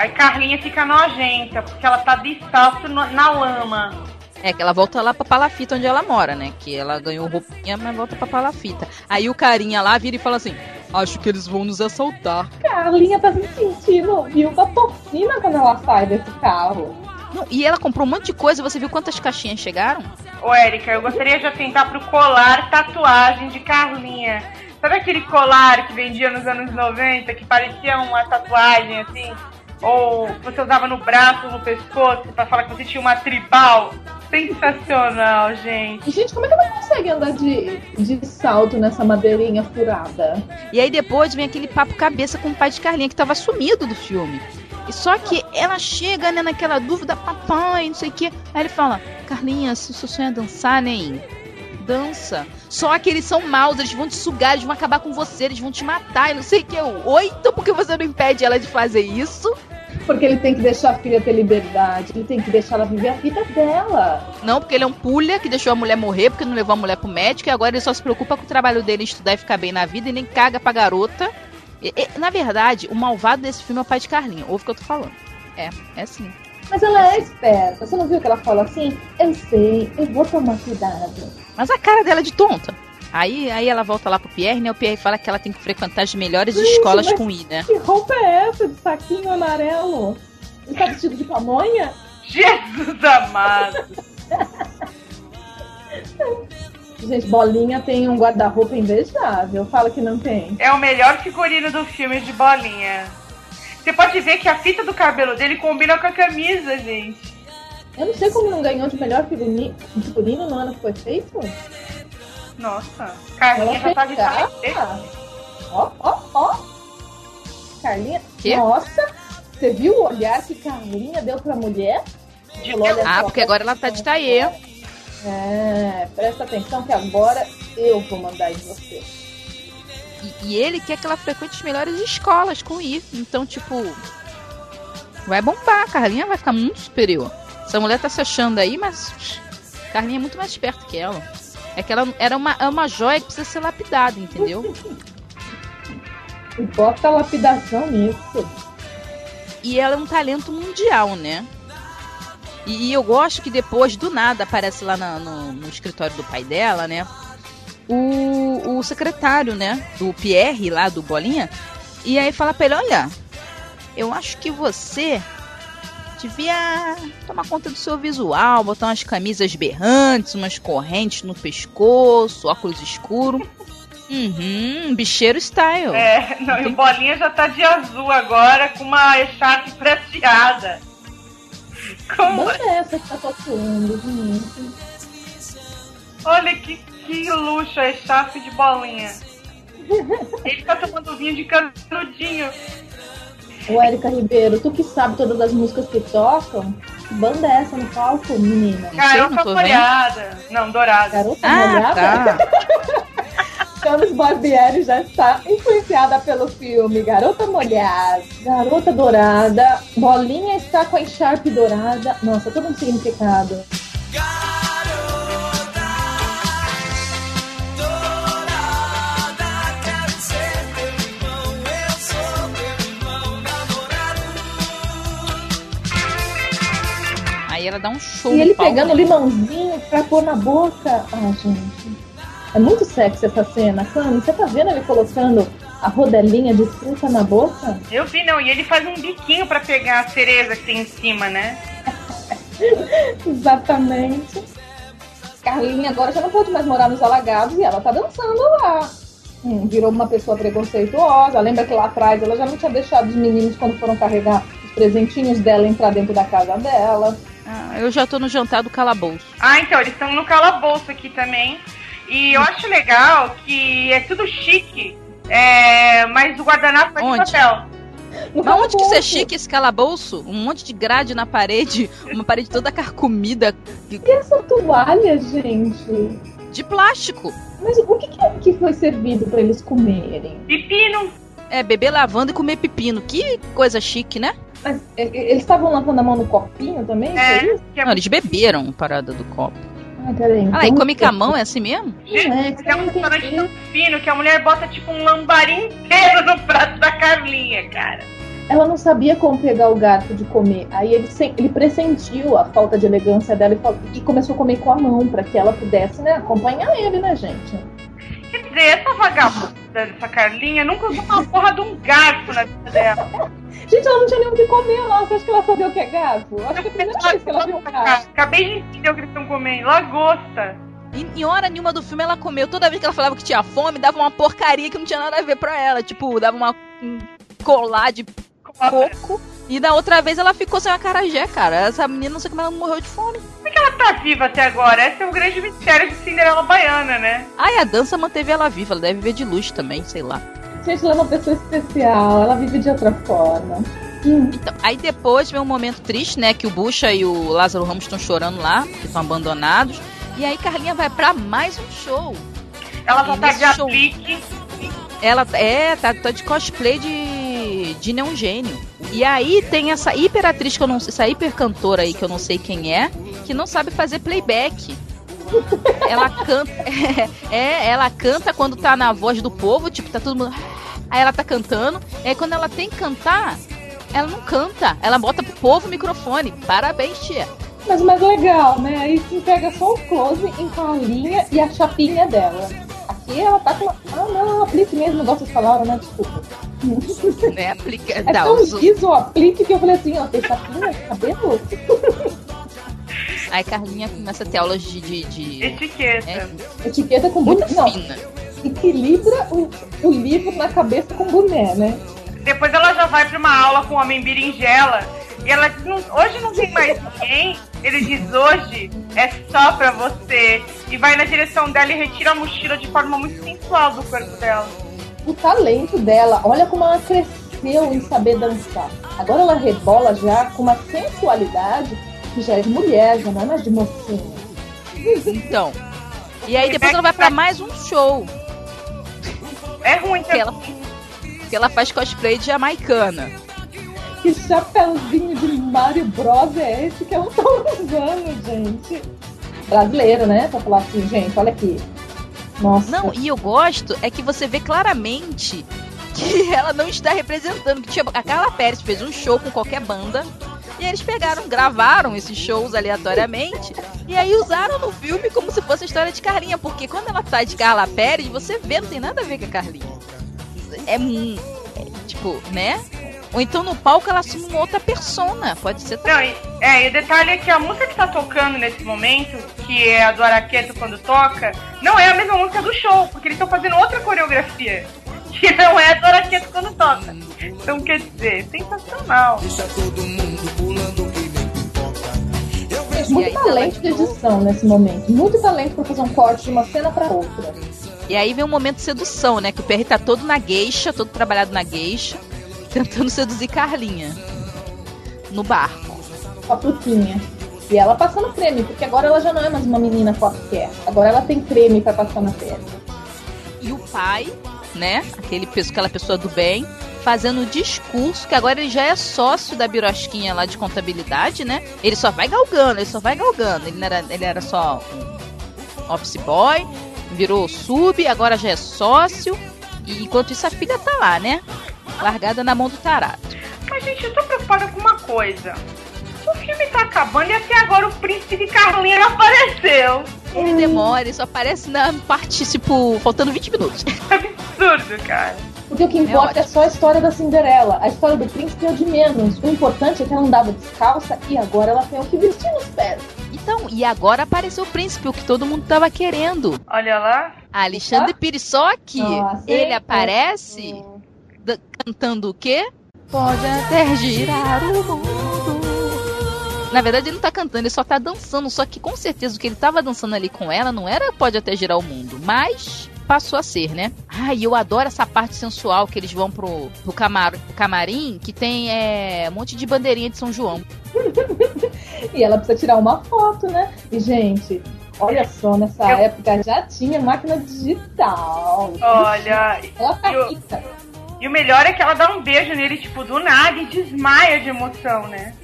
Speaker 1: Aí Carlinha fica nojenta, porque ela tá descalço na lama.
Speaker 3: É, que ela volta lá pra Palafita, onde ela mora, né? Que ela ganhou roupinha, mas volta pra Palafita. Aí o carinha lá vira e fala assim: Acho que eles vão nos assaltar.
Speaker 5: Carlinha tá se sentindo viúva porcina quando ela sai desse carro.
Speaker 3: Não, e ela comprou um monte de coisa, você viu quantas caixinhas chegaram?
Speaker 1: Ô, Érica, eu gostaria de atentar pro colar tatuagem de Carlinha. Sabe aquele colar que vendia nos anos 90, que parecia uma tatuagem, assim? Ou você usava no braço no pescoço pra falar que você tinha uma tribal? Sensacional, gente.
Speaker 5: E, gente, como é que ela consegue andar de, de salto nessa madeirinha furada?
Speaker 3: E aí depois vem aquele papo cabeça com o pai de Carlinha, que tava sumido do filme. E só que ela chega, né, naquela dúvida, papai, não sei o quê. Aí ele fala, Carlinha, se o seu sonho é dançar, nem Só que eles são maus, eles vão te sugar, eles vão acabar com você, eles vão te matar e não sei o que. Eu, Oi, então por que você não impede ela de fazer isso?
Speaker 5: Porque ele tem que deixar a filha ter liberdade, ele tem que deixar ela viver a vida dela.
Speaker 3: Não, porque ele é um pulha que deixou a mulher morrer, porque não levou a mulher pro médico, e agora ele só se preocupa com o trabalho dele em estudar e ficar bem na vida e nem caga pra garota. E- e, na verdade, o malvado desse filme é o pai de Carlinha. Ouve o que eu tô falando. É, é sim.
Speaker 5: Mas ela é esperta. Você não viu que ela fala assim? Eu sei, eu vou tomar cuidado.
Speaker 3: Mas a cara dela é de tonta. Aí, aí ela volta lá pro Pierre, né? O Pierre fala que ela tem que frequentar as melhores escolas
Speaker 5: mas-
Speaker 3: com I, né?
Speaker 5: Que roupa é essa de saquinho amarelo? Ele tá vestido de pamonha?
Speaker 1: Jesus amado.
Speaker 5: Gente, Bolinha tem um guarda-roupa invejável. Fala que não tem.
Speaker 1: É o melhor figurino do filme de bolinha. Você pode ver que a fita do cabelo dele combina com a camisa, gente.
Speaker 5: Eu não sei como não ganhou de melhor figurino, figurino no ano que foi feito.
Speaker 1: Nossa, Carlinha já tá de.
Speaker 5: Ó, ó, ó. Carlinha.
Speaker 3: Quê?
Speaker 5: Nossa, você viu o olhar que Carlinha deu pra mulher?
Speaker 1: De
Speaker 5: Falou,
Speaker 3: Ah,
Speaker 5: só,
Speaker 3: porque agora ela tá de taie.
Speaker 5: É, presta atenção que agora eu vou mandar em você.
Speaker 3: E, e ele quer que ela frequente as melhores escolas com I. Então, tipo. Vai bombar. A Carlinha vai ficar muito superior. Essa mulher tá se achando aí, mas. Carlinha é muito mais esperta que ela. É que ela era uma, é uma joia que precisa ser lapidada, entendeu?
Speaker 5: Bota a lapidação nisso.
Speaker 3: E ela é um talento mundial, né? E, e eu gosto que depois, do nada, aparece lá na- no, no escritório do pai dela, né? O, o secretário, né? Do Pierre, lá do Bolinha. E aí fala pra ele: Olha, eu acho que você devia tomar conta do seu visual, botar umas camisas berrantes, umas correntes no pescoço, óculos escuros. Uhum, bicheiro style.
Speaker 1: É, não, e o Bolinha já tá de azul agora com uma echarpe prateada. Como?
Speaker 5: É essa que tá tatuando, gente?
Speaker 1: Olha que, que luxo a echarpe de Bolinha. Ele tá tomando vinho de canudinho.
Speaker 5: Ô, Érica Ribeiro, tu que sabe todas as músicas que tocam, que banda é essa no palco, menina?
Speaker 1: Garota molhada. Não, dourada.
Speaker 5: Garota
Speaker 3: Ah,
Speaker 5: molhada?
Speaker 3: tá.
Speaker 5: Camis Barbieri já está influenciada pelo filme Garota Molhada, Garota Dourada, Bolinha está com a encharpe dourada. Nossa, todo um significado.
Speaker 3: Ela dá um show.
Speaker 5: E ele pegando o limãozinho pra pôr na boca. Ah, gente. É muito sexy essa cena. Cami, você tá vendo ele colocando a rodelinha de fruta na boca?
Speaker 1: Eu vi, não. E ele faz um biquinho pra pegar a cereza que tem em cima, né?
Speaker 5: Exatamente. Carlinha agora já não pode mais morar nos alagados e ela tá dançando lá. Hum, virou uma pessoa preconceituosa. Lembra que lá atrás ela já não tinha deixado os meninos, quando foram carregar os presentinhos dela, entrar dentro da casa dela.
Speaker 3: Ah, eu já tô no jantar do calabouço.
Speaker 1: Ah, então, eles estão no calabouço aqui também. E eu acho legal que é tudo chique. É, mas o guardanapo é de papel.
Speaker 5: No
Speaker 3: Mas onde que isso é chique esse calabouço? Um monte de grade na parede, uma parede toda carcomida
Speaker 5: E essa toalha, gente?
Speaker 3: de plástico.
Speaker 5: Mas o que, que, é que foi servido pra eles comerem?
Speaker 1: Pepino.
Speaker 3: É, beber lavando e comer pepino. Que coisa chique, né?
Speaker 5: Mas, é, é, eles estavam lavando a mão no copinho também?
Speaker 1: É,
Speaker 5: isso?
Speaker 1: é
Speaker 3: Não, eles beberam a parada do copo.
Speaker 5: Ai, peraí.
Speaker 3: Ah, e come com a mão, é assim mesmo?
Speaker 5: É, que
Speaker 1: é um restaurante tão fino que a mulher bota tipo um lambarim inteiro no prato da Carlinha, cara.
Speaker 5: Ela não sabia como pegar o garfo de comer. Aí ele, se- ele pressentiu a falta de elegância dela e, falou- e começou a comer com a mão, pra que ela pudesse né, acompanhar ele, né, gente?
Speaker 1: Quer dizer, essa vagabunda dessa Carlinha nunca usou uma porra de um garfo na vida dela.
Speaker 5: Gente, ela não tinha nem o que comer lá. Você acha que ela sabia o que é garfo? Acho que é a primeira vez que ela viu um garfo.
Speaker 1: Acabei de entender o que eles estão comendo. Lagosta.
Speaker 3: Em, em hora nenhuma do filme ela comeu. Toda vez que ela falava que tinha fome, dava uma porcaria que não tinha nada a ver pra ela. Tipo, dava uma um colar de coco. E da outra vez ela ficou sem uma carajé, cara. Essa menina não sei como ela morreu de fome.
Speaker 1: Ela tá viva até agora. Esse é o grande mistério de Cinderela Baiana, né?
Speaker 3: Ai, a dança manteve ela viva. Ela deve viver de luz também, sei lá.
Speaker 5: Gente, ela é uma pessoa especial. Ela vive de outra forma. Hum,
Speaker 3: Então, aí depois vem um momento triste, né? Que o Bucha e o Lázaro Ramos estão chorando lá, que estão abandonados. E aí Carlinha vai pra mais um show.
Speaker 1: Ela
Speaker 3: E
Speaker 1: só tá de
Speaker 3: show-
Speaker 1: aplique.
Speaker 3: Ela é, tá, tá de cosplay de, de Neon Gênio. E aí tem essa hiperatriz que eu não sei, essa hipercantora aí que eu não sei quem é, que não sabe fazer playback. Ela canta. É, ela canta quando tá na voz do povo, tipo, tá todo mundo. Aí ela tá cantando. Aí quando ela tem que cantar, ela não canta. Ela bota pro povo o microfone. Parabéns, tia.
Speaker 5: Mas mais legal, né? Aí se pega só o close em Carlinha e a chapinha dela. Aqui ela tá com. Ah, não, aplique mesmo, igual vocês falaram, né? Desculpa.
Speaker 3: Né? Aplica.
Speaker 5: É
Speaker 3: Dá,
Speaker 5: tão
Speaker 3: os-
Speaker 5: liso o aplique que eu falei assim, ó, tem chapinha, cabelo?
Speaker 3: Aí Carlinha começa a ter aulas de. de, de-
Speaker 1: Etiqueta.
Speaker 3: é,
Speaker 5: Etiqueta com
Speaker 3: muito
Speaker 5: boné. Não,
Speaker 3: fina.
Speaker 5: equilibra o, o livro na cabeça com boné, né?
Speaker 1: Depois ela já vai pra uma aula com o homem berinjela. E ela diz, "Não- hoje não tem mais ninguém. Ele diz, hoje é só pra você. E vai na direção dela e retira a mochila de forma muito sensual do corpo dela.
Speaker 5: O talento dela, olha como ela cresceu em saber dançar. Agora ela rebola já com uma sensualidade que já é de mulher, já não é mais de mocinha.
Speaker 3: Então. E aí depois ela vai pra mais um show.
Speaker 1: É ruim
Speaker 3: Que ela, que ela faz cosplay de jamaicana.
Speaker 5: Que chapéuzinho de Mario Bros é esse que ela tá usando, gente? Brasileiro, né? Pra falar assim, gente, olha aqui. Nossa.
Speaker 3: Não, e eu gosto é que você vê claramente que ela não está representando. Que tinha, a Carla Pérez fez um show com qualquer banda. E eles pegaram, gravaram esses shows aleatoriamente. E aí usaram no filme como se fosse a história de Carlinha. Porque quando ela tá de Carla Pérez, você vê, não tem nada a ver com a Carlinha. É, é, tipo, né? Ou então no palco ela assume uma outra persona. Pode ser
Speaker 1: Não, e, é, e o detalhe é que a música que tá tocando nesse momento, que é a do Araqueto quando toca, não é a mesma música do show, porque eles estão fazendo outra coreografia. Que não é a do Araqueto quando toca. Então quer dizer, sensacional.
Speaker 6: Deixa todo mundo pulando que nem pipoca.
Speaker 5: Muito talento de edição nesse momento. Muito talento pra fazer um corte de uma cena pra outra.
Speaker 3: E aí vem um momento de sedução, né? Que o Perry tá todo na gueixa, todo trabalhado na gueixa, tentando seduzir Carlinha. No barco.
Speaker 5: Com a frutinha. E ela passando creme, porque agora ela já não é mais uma menina qualquer. Agora ela tem creme pra passar na pele.
Speaker 3: E o pai, né? Aquele, aquela pessoa do bem, fazendo o discurso, que agora ele já é sócio da birosquinha lá de contabilidade, né? Ele só vai galgando, ele só vai galgando. Ele, era, ele era só um office boy, virou sub, agora já é sócio. E enquanto isso a filha tá lá, né? Largada na mão do tarado.
Speaker 1: Mas, gente, eu tô preocupada com uma coisa. O filme tá acabando e até agora o príncipe Carlinha não apareceu.
Speaker 3: Ele demora, ele só aparece na parte, tipo, faltando 20 minutos.
Speaker 1: Absurdo, cara.
Speaker 5: Porque o que importa é,
Speaker 3: ótimo.
Speaker 5: só a história da Cinderela. A história do príncipe é o de menos. O importante é que ela andava descalça e agora ela tem o que vestir nos pés.
Speaker 3: Então, e agora apareceu o príncipe, o que todo mundo tava querendo.
Speaker 1: Olha lá.
Speaker 3: Alexandre Pirissoc,
Speaker 5: Nossa,
Speaker 3: ele
Speaker 5: é-
Speaker 3: aparece cantando o quê? Pode até girar o mundo. Na verdade, ele não tá cantando, ele só tá dançando. Só que com certeza o que ele tava dançando ali com ela não era pode até girar o mundo, mas passou a ser, né? Ai, eu adoro essa parte sensual que eles vão pro, pro camar, camarim, que tem é, um monte de bandeirinha de São João.
Speaker 5: E ela precisa tirar uma foto, né? E, gente, olha só, nessa
Speaker 1: Eu-
Speaker 5: época já tinha máquina digital.
Speaker 1: Olha,
Speaker 5: Ela tá
Speaker 1: eu-
Speaker 5: rica.
Speaker 1: e o melhor é que ela dá um beijo nele, tipo, do nada e desmaia de emoção, né?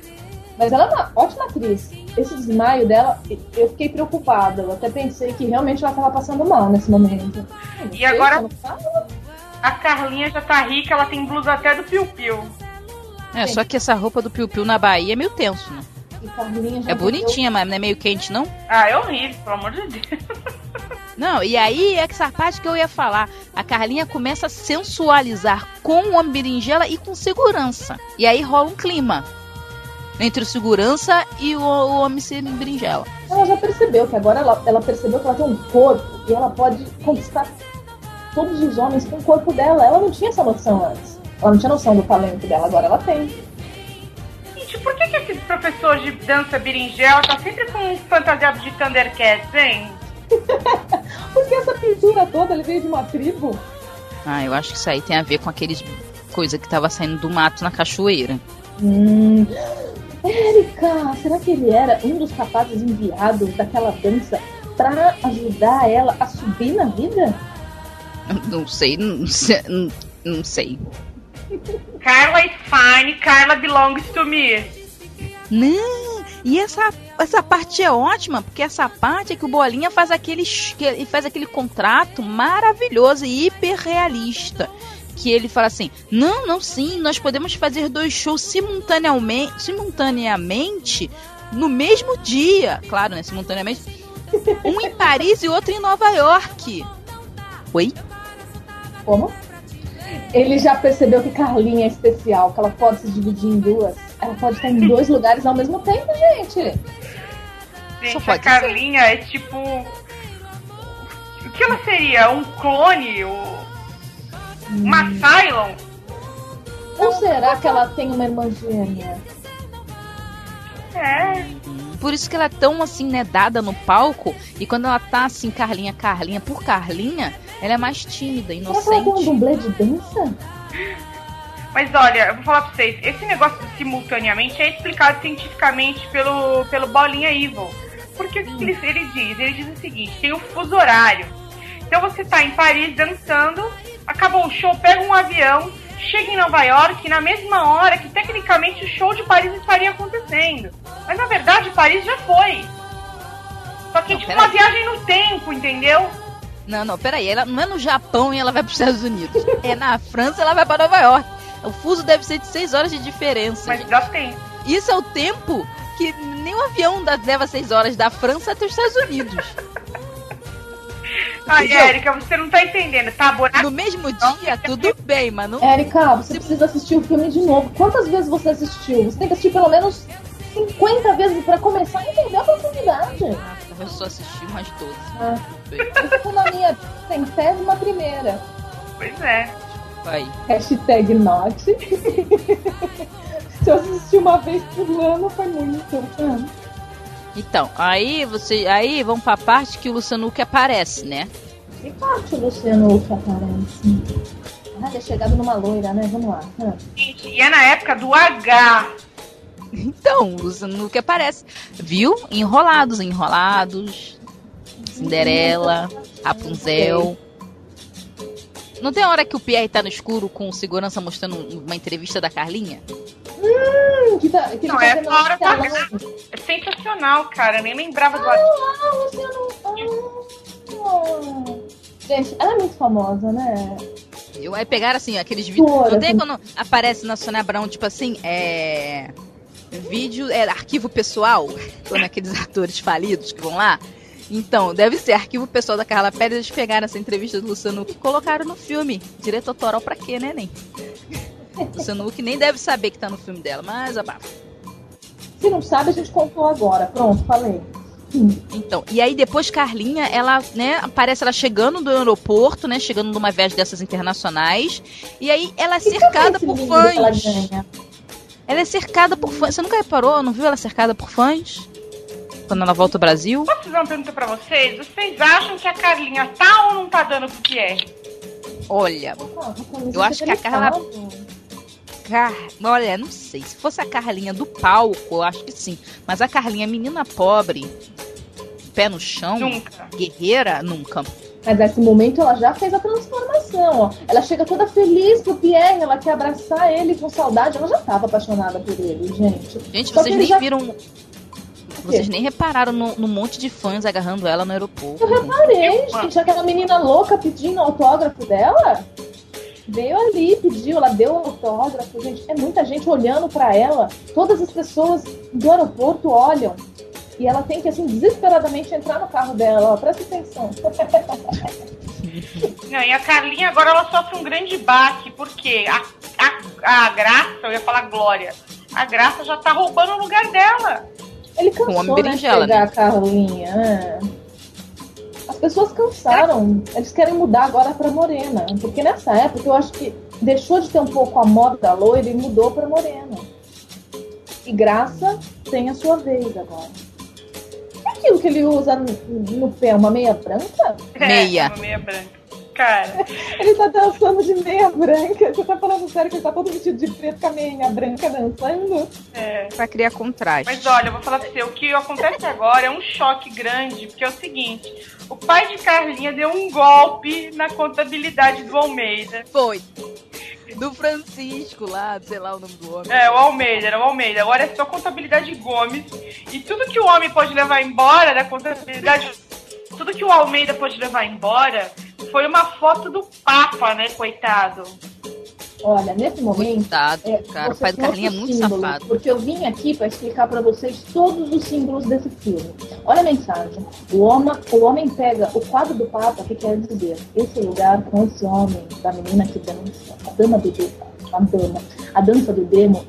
Speaker 5: Mas ela é uma ótima atriz. Esse desmaio dela, eu fiquei preocupada. Eu até pensei que realmente ela tava passando mal nesse momento.
Speaker 1: E
Speaker 5: sei
Speaker 1: agora- A Carlinha já tá rica, ela tem blusa até do Piu Piu.
Speaker 3: É, só que essa roupa do Piu Piu na Bahia é meio tenso, né? É
Speaker 5: deu-
Speaker 3: bonitinha, mas não é meio quente, não?
Speaker 1: Ah, é horrível, pelo amor de Deus.
Speaker 3: Não, e aí é essa parte que eu ia falar. A Carlinha começa a sensualizar com o homem berinjela e com segurança. E aí rola um clima entre o segurança e o, o homem sem berinjela.
Speaker 5: Ela já percebeu que agora ela, ela percebeu que ela tem um corpo e ela pode conquistar todos os homens com o corpo dela. Ela não tinha essa noção antes. Ela não tinha noção do talento dela, agora ela tem.
Speaker 1: Gente, por que, que esse professor de dança berinjela tá sempre com um fantasiado de Thundercats, hein?
Speaker 5: Porque essa pintura toda ele veio de uma tribo.
Speaker 3: Ah, eu acho que isso aí tem a ver com aqueles coisa que tava saindo do mato na cachoeira.
Speaker 5: Hum. Érica, será que ele era um dos rapazes enviados daquela dança pra ajudar ela a subir na vida?
Speaker 3: Não sei, não sei. Não, não sei.
Speaker 1: Carla is fine, Carla belongs to me.
Speaker 3: Não, e essa, essa parte é ótima, porque essa parte é que o Bolinha faz aquele, faz aquele contrato maravilhoso e hiper realista. Que ele fala assim: não, não, sim, nós podemos fazer dois shows simultaneamente, simultaneamente no mesmo dia. Claro, né? Simultaneamente. Um em Paris e outro em Nova York. Oi?
Speaker 5: Como? Ele já percebeu que Carlinha é especial, que ela pode se dividir em duas. Ela pode estar em dois lugares ao mesmo tempo, gente.
Speaker 3: Só
Speaker 1: Gente, a Carlinha é tipo. O que ela seria? Um clone? O- Uma Cylon?
Speaker 5: Ou será que ela tem uma irmã gêmea?
Speaker 1: É.
Speaker 3: Por isso que ela é tão assim, né, dada no palco. E quando ela tá assim, Carlinha, Carlinha, por Carlinha, ela é mais tímida,
Speaker 5: Será que ela tem um
Speaker 3: inocente.
Speaker 5: dublê de dança?
Speaker 1: Mas olha, eu vou falar pra vocês, esse negócio do simultaneamente é explicado cientificamente pelo, pelo Bolinha Evil. Porque o que ele, ele diz? Ele diz o seguinte, tem o fuso horário. Então você tá em Paris dançando, acabou o show, pega um avião, chega em Nova York na mesma hora que tecnicamente o show de Paris estaria acontecendo. Mas na verdade Paris já foi. Só que
Speaker 3: Não,
Speaker 1: tipo uma
Speaker 3: peraí.
Speaker 1: viagem no tempo, entendeu?
Speaker 3: Não, não, peraí, ela não é no Japão e ela vai pros Estados Unidos. É na França e ela vai pra Nova York. O fuso deve ser de 6 horas de diferença.
Speaker 1: Mas
Speaker 3: gente.
Speaker 1: dá tempo.
Speaker 3: Isso é o tempo que nem um avião leva 6 horas da França até os Estados Unidos.
Speaker 1: Ai? Érica, você não tá entendendo, tá? Buraco
Speaker 3: No mesmo dia, tudo bem, mas não.
Speaker 5: Érica, você precisa assistir o filme de novo. Quantas vezes você assistiu? Você tem que assistir pelo menos 50 vezes pra começar a entender a profundidade.
Speaker 3: Eu só assisti umas 12.
Speaker 5: Ah, essa foi na minha centésima primeira.
Speaker 1: Pois é.
Speaker 3: Aí.
Speaker 5: Hashtag not. Se eu assistir uma vez por ano, foi muito. Ah.
Speaker 3: Então, aí você. Aí vamos pra parte que o Luciano Huck aparece, né?
Speaker 5: Que parte o Luciano Huck aparece? Ah, ele é chegado numa loira, né? Vamos lá. Ah.
Speaker 1: E é na época do H.
Speaker 3: Então, o Luciano Huck aparece. Viu? Enrolados, enrolados. Cinderela, Rapunzel. Não tem hora que o Pierre tá no escuro com o segurança mostrando uma entrevista da Carlinha?
Speaker 5: Hum, que tá, que
Speaker 1: Não,
Speaker 5: tá
Speaker 1: tá-
Speaker 5: na tela.
Speaker 1: É sensacional, cara. Eu nem lembrava do H.
Speaker 5: Ah, Luciano. Ah. Gente, ela é muito famosa, né?
Speaker 3: Eu, aí pegaram assim, aqueles vídeos. Não tem
Speaker 5: assim.
Speaker 3: quando aparece na Sônia Abrão, tipo assim, é. Vídeo, é arquivo pessoal, quando aqueles atores falidos que vão lá. Então, deve ser arquivo pessoal da Carla Pérez. Eles pegaram essa entrevista do Luciano Huck e colocaram no filme. Direito autoral pra quê, né, nem? Luciano Huck nem deve saber que tá no filme dela, mas abafa.
Speaker 5: Se não sabe, a gente contou agora. Pronto, falei.
Speaker 3: Então, e aí depois Carlinha, ela, né, aparece ela chegando do aeroporto, né, chegando numa viagem dessas internacionais, e aí ela é
Speaker 5: Que
Speaker 3: cercada
Speaker 5: que é
Speaker 3: por
Speaker 5: que ela
Speaker 3: fãs.
Speaker 5: ganha?
Speaker 3: Ela é cercada por fãs. Você nunca reparou? Não viu ela cercada por fãs? Quando ela volta ao Brasil?
Speaker 1: Posso fazer uma pergunta pra vocês? Vocês acham que a Carlinha tá ou não tá dando pro Pierre?
Speaker 3: Olha, Eu acho que a Carla- Car... Olha, não sei. Se fosse a Carlinha do palco, eu acho que sim. Mas a Carlinha, menina pobre, pé no chão,
Speaker 1: Nunca.
Speaker 3: guerreira, nunca.
Speaker 5: Mas nesse momento ela já fez a transformação, ó. Ela chega toda feliz pro Pierre, ela quer abraçar ele com saudade. Ela já tava apaixonada por ele, gente.
Speaker 3: Gente,
Speaker 5: Só
Speaker 3: vocês nem
Speaker 5: já-
Speaker 3: viram. Vocês nem repararam no, no monte de fãs agarrando ela no aeroporto.
Speaker 5: Eu reparei, gente, aquela menina louca pedindo autógrafo dela. Veio ali, pediu, ela deu o autógrafo, gente. É muita gente olhando pra ela. Todas as pessoas do aeroporto olham. E ela tem que, assim, desesperadamente entrar no carro dela. Ó, presta atenção.
Speaker 1: Não, e a Carlinha agora ela sofre um grande baque, porque a, a, a Graça, eu ia falar Glória, a Graça já tá roubando o lugar dela.
Speaker 5: Ele
Speaker 3: Com
Speaker 5: cansou, né, de pegar a Carlinha. é. As pessoas cansaram. Eles querem mudar agora pra morena. Porque nessa época eu acho que deixou de ter um pouco a moda da loira e mudou pra morena. E Graça tem a sua vez agora. É aquilo que ele usa no- no pé, uma meia branca?
Speaker 3: Meia.
Speaker 1: É, uma meia branca. Cara,
Speaker 5: Ele tá dançando de meia branca. Você tá falando sério que ele tá todo vestido de preto com a meia branca dançando?
Speaker 1: é.
Speaker 3: Pra criar contraste.
Speaker 1: Mas olha, eu vou falar pra você, o que acontece agora é um choque grande, porque é o seguinte, o pai de Carlinha deu um golpe na contabilidade do Almeida.
Speaker 3: Foi. Do Francisco lá, sei lá o nome do homem.
Speaker 1: É, o Almeida, era o Almeida. Agora é só contabilidade Gomes. E tudo que o homem pode levar embora da contabilidade. Tudo que o Almeida pode levar embora foi uma foto do Papa, né, coitado?
Speaker 5: Olha, nesse momento.
Speaker 3: Coitado,
Speaker 5: É,
Speaker 3: cara. O pai do
Speaker 5: tem
Speaker 3: Carlinha é muito
Speaker 5: símbolo,
Speaker 3: safado.
Speaker 5: Porque eu vim aqui para explicar para vocês todos os símbolos desse filme. Olha a mensagem. O homem, o homem pega o quadro do Papa que quer dizer esse lugar com esse homem, da menina que dança, a dama do demo, a dama, a dança do demo,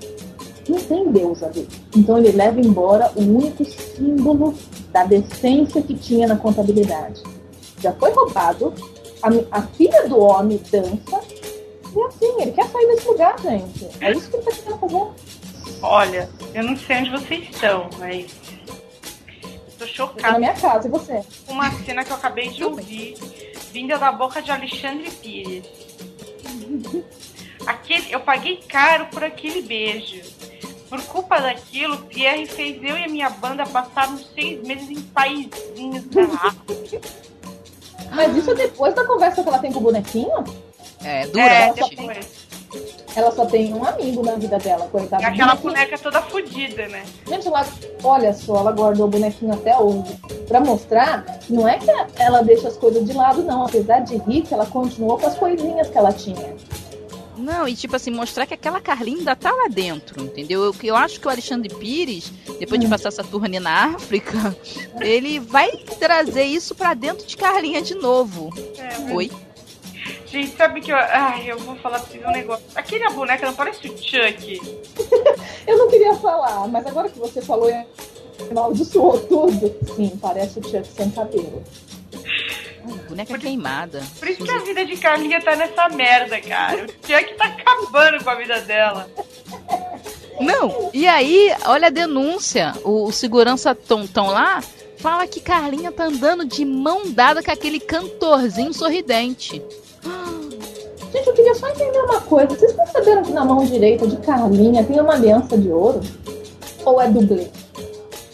Speaker 5: não tem Deus ali. Então ele leva embora o único símbolo da decência que tinha na contabilidade. Já foi roubado, a, a filha do homem dança, e assim, ele quer sair desse lugar, gente. É isso que ele tá querendo fazer.
Speaker 1: Olha, eu não sei onde vocês estão, mas. Tô
Speaker 5: tô na
Speaker 1: chocada
Speaker 5: minha casa, e você?
Speaker 1: uma cena que eu acabei de ouvir, vinda da boca de Alexandre Pires. Aquele, eu paguei caro por aquele beijo. Por culpa daquilo, Pierre fez eu e a minha banda passar uns seis meses em paizinhos da África.
Speaker 5: Mas isso é depois da conversa que ela tem com o bonequinho?
Speaker 3: É,
Speaker 1: É,
Speaker 3: durante.
Speaker 1: depois.
Speaker 5: Ela só tem um amigo na vida dela, coitada.
Speaker 1: E aquela boneca toda fodida, né?
Speaker 5: Gente, ela, olha só, ela guardou o bonequinho até hoje. Pra mostrar, não é que ela deixa as coisas de lado, não. Apesar de rica, ela continuou com as coisinhas que ela tinha.
Speaker 3: Não, e tipo assim, mostrar que aquela Carlinha ainda tá lá dentro, entendeu? Eu, eu acho que o Alexandre Pires, depois de passar essa turnê na África, ele vai trazer isso pra dentro de Carlinha de novo.
Speaker 1: É,
Speaker 3: Oi?
Speaker 1: Gente, sabe que eu. Ai, eu vou falar pra vocês um negócio. Aquele boneca não parece o Chuck.
Speaker 5: Eu não queria falar, mas agora que você falou, amaldiçoou tudo. Sim, parece o Chuck sem cabelo.
Speaker 3: Boneca queimada.
Speaker 1: Por isso que a vida de Carlinha tá nessa merda, cara. O Chuck tá acabando com a vida dela.
Speaker 3: Não, e aí, olha a denúncia. O, o segurança tão, tão lá fala que Carlinha tá andando de mão dada com aquele cantorzinho sorridente.
Speaker 5: Gente, eu queria só entender uma coisa. Vocês perceberam que na mão direita de Carlinha tem uma aliança de ouro? Ou é dublê?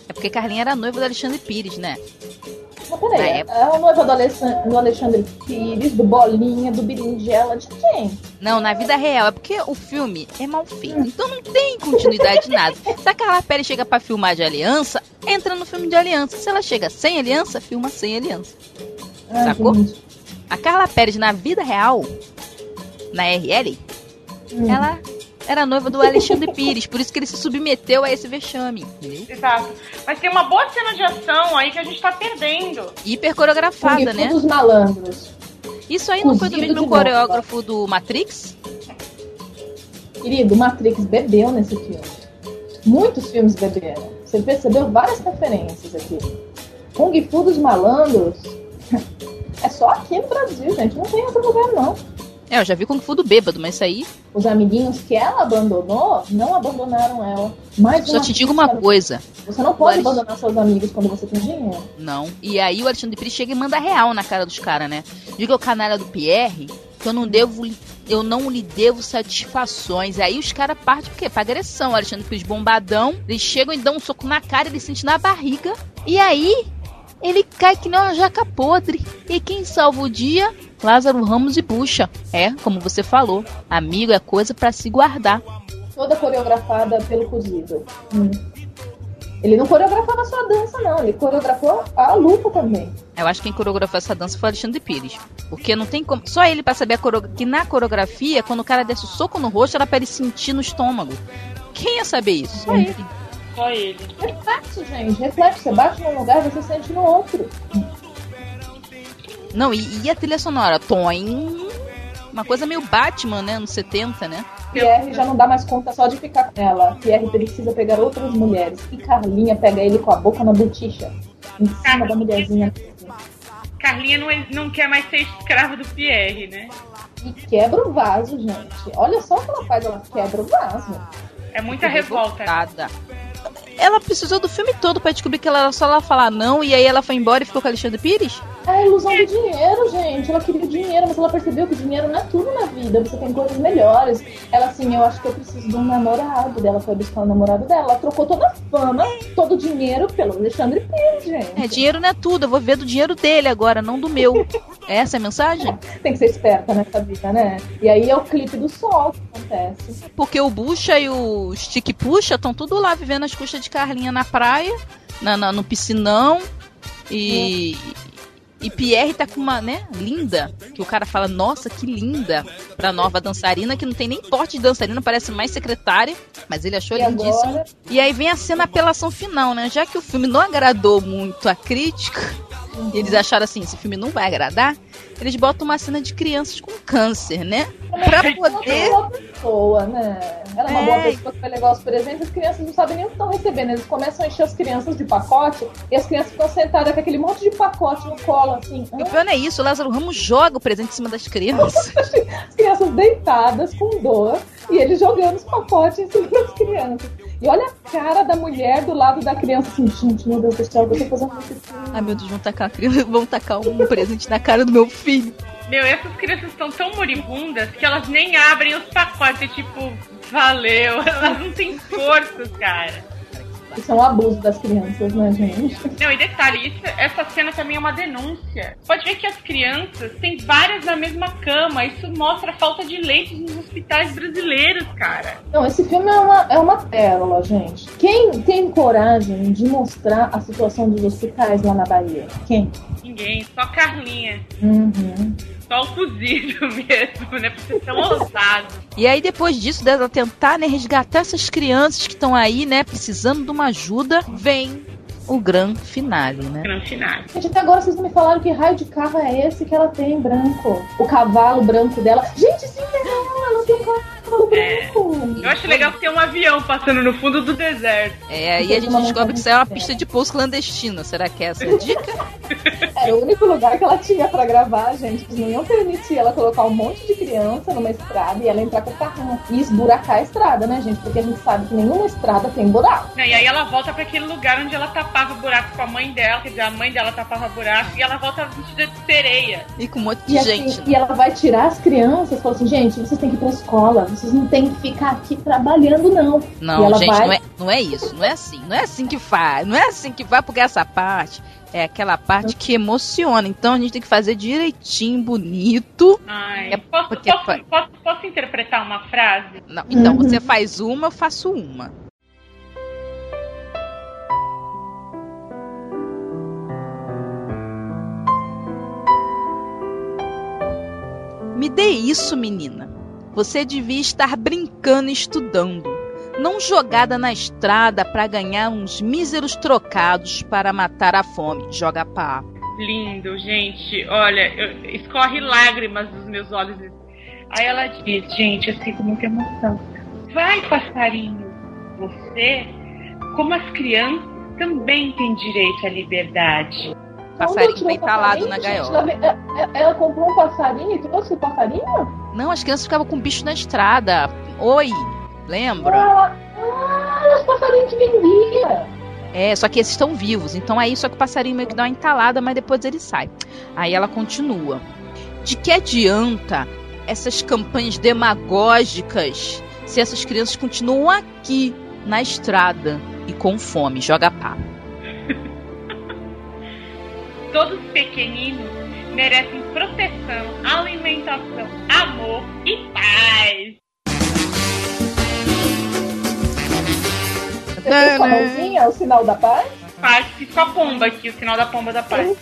Speaker 3: É porque Carlinha era noiva do Alexandre Pires, né?
Speaker 5: Mas peraí, é a noiva do Alexandre, Pires, do Bolinha, do Berinjela, de quem?
Speaker 3: Não, na vida real. É porque o filme é mal feito. Então não tem continuidade de nada. Se a Carla Pérez chega pra filmar de aliança, entra no filme de aliança. Se ela chega sem aliança, filma sem aliança.
Speaker 5: Ah,
Speaker 3: Sacou?
Speaker 5: gente.
Speaker 3: A Carla Pérez, na vida real, na RL,
Speaker 5: Hum.
Speaker 3: ela era noiva do Alexandre Pires. Por isso que ele se submeteu a esse vexame.
Speaker 1: Exato. Mas tem uma boa cena de ação aí que a gente tá perdendo.
Speaker 3: Hiper coreografada,
Speaker 5: Kung Fu
Speaker 3: né?
Speaker 5: dos malandros.
Speaker 3: Isso aí não foi do mesmo coreógrafo do Matrix?
Speaker 5: Querido, Matrix bebeu nesse filme. Muitos filmes beberam. Você percebeu várias referências aqui. Kung Fu dos malandros. É só aqui no Brasil, gente. Não tem outro lugar, não.
Speaker 3: É, eu já vi Kung Fu do bêbado, mas isso aí.
Speaker 5: Os amiguinhos que ela abandonou não abandonaram ela. Mais
Speaker 3: Só te digo uma coisa.
Speaker 5: Você não pode
Speaker 3: Mas-
Speaker 5: abandonar seus amigos quando você tem dinheiro.
Speaker 3: Não. E aí o Alexandre Pires chega e manda real na cara dos caras, né? Diga ao canalha do Pierre que eu não devo. Eu não lhe devo satisfações. Aí os caras partem por quê? Pra agressão. O Alexandre Pires bombadão. Eles chegam e dão um soco na cara, ele sente na barriga. E aí. Ele cai que nem uma jaca podre. E quem salva o dia? Lázaro Ramos e Bucha. É, como você falou. Amigo é coisa pra se guardar.
Speaker 5: Toda coreografada pelo cozido. Hum. Ele não coreografava só a dança, não. Ele coreografou a luta também.
Speaker 3: Eu acho que quem coreografou essa dança foi o Alexandre Pires. Porque não tem como. Só ele pra saber que na coreografia, quando o cara desce o soco no rosto, era pra ele sentir no estômago. Quem ia saber isso? Só ele.
Speaker 1: Só ele.
Speaker 5: Reflexo, gente. Reflexo. Você bate num lugar, você sente no outro.
Speaker 3: Não, e, e a trilha sonora? Toin. Uma coisa meio Batman, né? Nos 70, né?
Speaker 5: Pierre já não dá mais conta só de ficar com ela. Pierre precisa pegar outras mulheres. E Carlinha pega ele com a boca na boticha. Em cima da mulherzinha.
Speaker 1: Carlinha não, é- não quer mais ser escravo do Pierre, né?
Speaker 5: E quebra o vaso, gente. Olha só o que ela faz. Ela quebra o vaso.
Speaker 1: É muita revolta.
Speaker 3: Revoltada. Ela precisou do filme todo pra descobrir que ela era só ela falar não e aí ela foi embora e ficou com o Alexandre Pires?
Speaker 5: É a ilusão do dinheiro, gente. Ela queria o dinheiro, mas ela percebeu que o dinheiro não é tudo na vida. Você tem coisas melhores. Ela, assim, eu acho que eu preciso de um namorado. Ela foi buscar o namorado dela. Ela trocou toda a fama, todo o dinheiro pelo Alexandre Pires, gente.
Speaker 3: É, dinheiro não é tudo, eu vou ver do dinheiro dele agora, não do meu. Essa é a mensagem?
Speaker 5: Tem que ser esperta nessa vida, né? E aí é o clipe do sol que acontece.
Speaker 3: Porque o Bucha e o Stick Puxa estão tudo lá vivendo as custas de Carlinha na praia, na, na- no piscinão. E. E Pierre tá com uma, né, linda, que o cara fala, nossa, que linda, pra nova dançarina, que não tem nem porte de dançarina, parece mais secretária, mas ele achou
Speaker 5: E
Speaker 3: lindíssimo.
Speaker 5: agora,
Speaker 3: E aí vem a cena apelação final, né? Já que o filme não agradou muito a crítica, e eles acharam assim, esse filme não vai agradar, eles botam uma cena de crianças com câncer, né? Pra
Speaker 5: ela é
Speaker 3: poder.
Speaker 5: uma boa pessoa, né? Ela é uma
Speaker 3: É.
Speaker 5: boa pessoa que vai levar os presentes. As crianças não sabem nem o que estão recebendo. Eles começam a encher as crianças de pacote e as crianças ficam sentadas com aquele monte de pacote no colo, assim.
Speaker 3: O pior é isso, o Lázaro Ramos joga o presente em cima das crianças.
Speaker 5: As crianças deitadas com dor e ele jogando os pacotes em cima das crianças. E olha a cara da mulher do lado da criança assim, gente, meu Deus do céu, eu tô fazendo isso.
Speaker 3: Ai meu Deus, vão tacar, a criança- vão tacar um presente na cara do meu filho.
Speaker 1: Meu, essas crianças estão tão moribundas que elas nem abrem os pacotes. É tipo, valeu. Elas não têm força, cara.
Speaker 5: Isso é um abuso das crianças, né, gente?
Speaker 1: Não, e detalhe, isso, essa cena também é uma denúncia. Pode ver que as crianças têm várias na mesma cama. Isso mostra a falta de leitos nos hospitais brasileiros, cara.
Speaker 5: Não, esse filme é uma, é uma pérola, gente. Quem tem coragem de mostrar a situação dos hospitais lá na Bahia? Quem?
Speaker 1: Ninguém, só Carlinha.
Speaker 5: Uhum.
Speaker 1: Só o mesmo, né? Pra ser tão ousado.
Speaker 3: E aí depois disso, dela tentar né, resgatar essas crianças que estão aí, né, precisando de uma ajuda, vem o grande finale, né?
Speaker 1: No final.
Speaker 5: Gente, até agora vocês não me falaram que raio de carro é esse que ela tem branco. O cavalo branco dela. Gente, Cinderela, ela tem um cavalo branco.
Speaker 1: Eu acho legal que tem um avião passando no fundo do deserto.
Speaker 3: É, aí a gente descobre que isso é uma pista de pouso clandestina. Será que é essa a dica?
Speaker 5: Era o único lugar que ela tinha pra gravar, gente. Eles não iam permitir ela colocar um monte de criança numa estrada e ela entrar com o carrão. E esburacar a estrada, né, gente? Porque a gente sabe que nenhuma estrada tem buraco.
Speaker 1: Não, e aí ela volta pra aquele lugar onde ela tapava buraco com a mãe dela, quer dizer, a mãe dela tapava buraco, e ela volta vestida de sereia.
Speaker 3: E com um monte de
Speaker 5: E, assim,
Speaker 3: gente. né?
Speaker 5: e ela vai tirar as crianças e fala assim, gente, vocês têm que ir pra escola, vocês não têm que ficar aqui trabalhando, não.
Speaker 3: Não,
Speaker 5: ela
Speaker 3: gente,
Speaker 5: vai-
Speaker 3: não, é, não é isso. Não é assim. Não é assim que faz. Não é assim que vai, porque essa parte é aquela parte que emociona. Então a gente tem que fazer direitinho, bonito.
Speaker 1: Ai,
Speaker 3: É
Speaker 1: posso,
Speaker 3: porque
Speaker 1: posso, posso, posso interpretar uma frase?
Speaker 3: Não, então,
Speaker 5: Uhum.
Speaker 3: você faz uma, eu faço uma. Me dê isso, menina. Você devia estar brincando e estudando, não jogada na estrada para ganhar uns míseros trocados para matar a fome. Joga papo.
Speaker 1: Lindo, gente. Olha, eu- escorre lágrimas dos meus olhos. Aí ela diz, gente, eu sinto muita emoção. Vai, passarinho. Você, como as crianças, também tem direito à liberdade.
Speaker 3: Passarinho entalado na
Speaker 5: gente?
Speaker 3: gaiola.
Speaker 5: Ela, ve- ela- ela comprou um passarinho e trouxe o passarinho?
Speaker 3: Não, as crianças ficavam com bicho na estrada. Oi, lembra?
Speaker 5: Ah, ah, os passarinhos que vendia.
Speaker 3: É, só que esses estão vivos. Então aí só que o passarinho meio que dá uma entalada, mas depois ele sai. Aí ela continua. De que adianta essas campanhas demagógicas se essas crianças continuam aqui na estrada e com fome? Joga pá.
Speaker 1: Todos os pequeninos merecem proteção, alimentação, amor e paz.
Speaker 5: Você fez com a mãozinha o sinal da paz?
Speaker 1: Paz, fiz com a pomba aqui, o sinal da pomba da paz.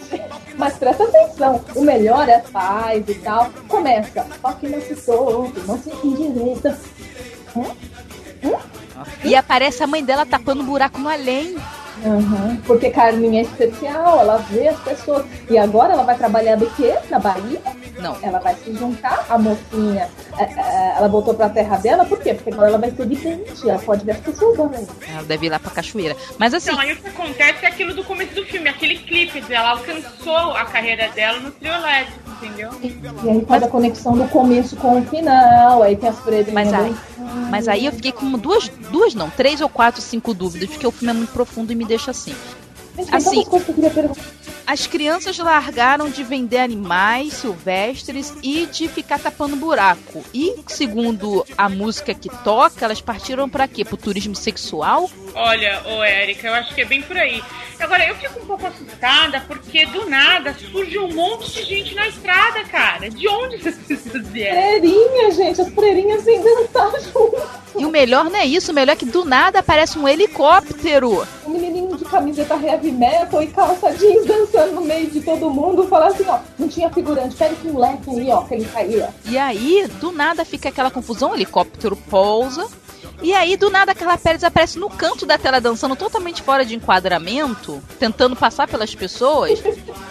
Speaker 5: Mas presta atenção, o melhor é a paz e tal. Começa, só que não se solto, não se endireita.
Speaker 3: E aparece a mãe dela tapando um buraco no além.
Speaker 5: Uhum. Porque Carminha é especial, ela vê as pessoas. E agora ela vai trabalhar do quê? Na Bahia?
Speaker 3: Não.
Speaker 5: Ela vai se juntar, a mocinha. é, é, Ela voltou pra terra dela, por quê? Porque agora ela vai ser vidente, ela pode ver as pessoas também.
Speaker 3: Ela deve ir lá pra cachoeira. Mas assim,
Speaker 1: Então, aí o que acontece é aquilo do começo do filme, aquele clipe dela alcançou a carreira dela no trio elétrico, entendeu?
Speaker 5: E aí faz a conexão do começo com o final, aí tem as freirinhas.
Speaker 3: Mas aí-. Mas aí eu fiquei com duas, duas não, três ou quatro, cinco dúvidas, porque o filme é muito profundo e me deixa assim.
Speaker 5: Gente,
Speaker 3: assim-
Speaker 5: tantas coisas que eu queria perguntar.
Speaker 3: As crianças largaram de vender animais silvestres e de ficar tapando buraco. E, segundo a música que toca, elas partiram pra quê? Pro turismo sexual?
Speaker 1: Olha, ô Érica, eu acho que é bem por aí. Agora, eu fico um pouco assustada porque do nada surge um monte de gente na estrada, cara. De onde essas pessoas vieram?
Speaker 5: Freirinha, gente, as freirinhas vêm dançar junto.
Speaker 3: E o melhor não é isso, o melhor é que do nada aparece um helicóptero.
Speaker 5: O menininho de camiseta heavy metal e calça jeans dançando no meio de todo mundo, falar assim, ó, não tinha figurante, pega esse moleque aí, ó, que ele ó.
Speaker 3: E aí, do nada fica aquela confusão, o helicóptero pousa. E aí, do nada, a Carla Pérez aparece no canto da tela dançando totalmente fora de enquadramento, tentando passar pelas pessoas.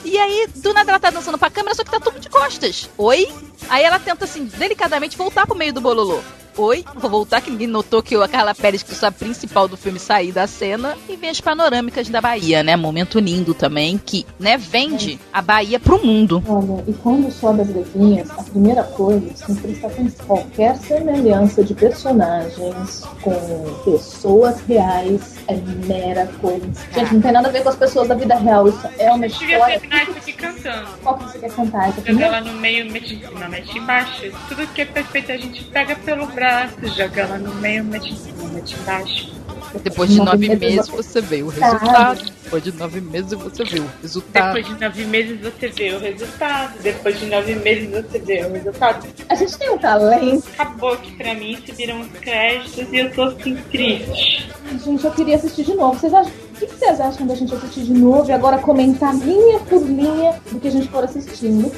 Speaker 3: E aí, do nada, ela tá dançando pra câmera, só que tá tudo de costas. Oi? Aí ela tenta, assim, delicadamente voltar pro meio do bololô. Oi, vou voltar que ninguém notou que eu, a Carla Pérez, que sou a principal do filme, sair da cena e vem as panorâmicas da Bahia, né? Momento lindo também, que, né, vende a Bahia pro mundo.
Speaker 5: Olha, e quando sobe as letrinhas, a primeira coisa, tem que prestar atenção. Qualquer semelhança de personagens com pessoas reais é mera coincidência. Gente, não tem nada a ver com as pessoas da vida real. Isso é uma
Speaker 1: Eu devia
Speaker 5: história.
Speaker 1: terminar isso aqui cantando.
Speaker 5: Qual que você quer cantar? Essa
Speaker 1: ela no meio, mete em cima, mete embaixo. Tudo que é perfeito a gente pega pelo braço. Joga ela no meio, mete em cima, mete embaixo.
Speaker 3: Depois de
Speaker 5: Nove
Speaker 3: nove
Speaker 5: meses
Speaker 3: meses
Speaker 5: você-
Speaker 3: vê o resultado. Depois de nove meses você vê o resultado.
Speaker 1: Depois de nove meses você vê o resultado. Depois de nove meses você vê o resultado.
Speaker 5: A gente tem um talento.
Speaker 1: Acabou aqui pra mim, subiram os créditos e eu tô assim triste.
Speaker 5: Gente, eu queria assistir de novo. Vocês acham... O que que vocês acham da gente assistir de novo e agora comentar linha por linha do que a gente for assistindo?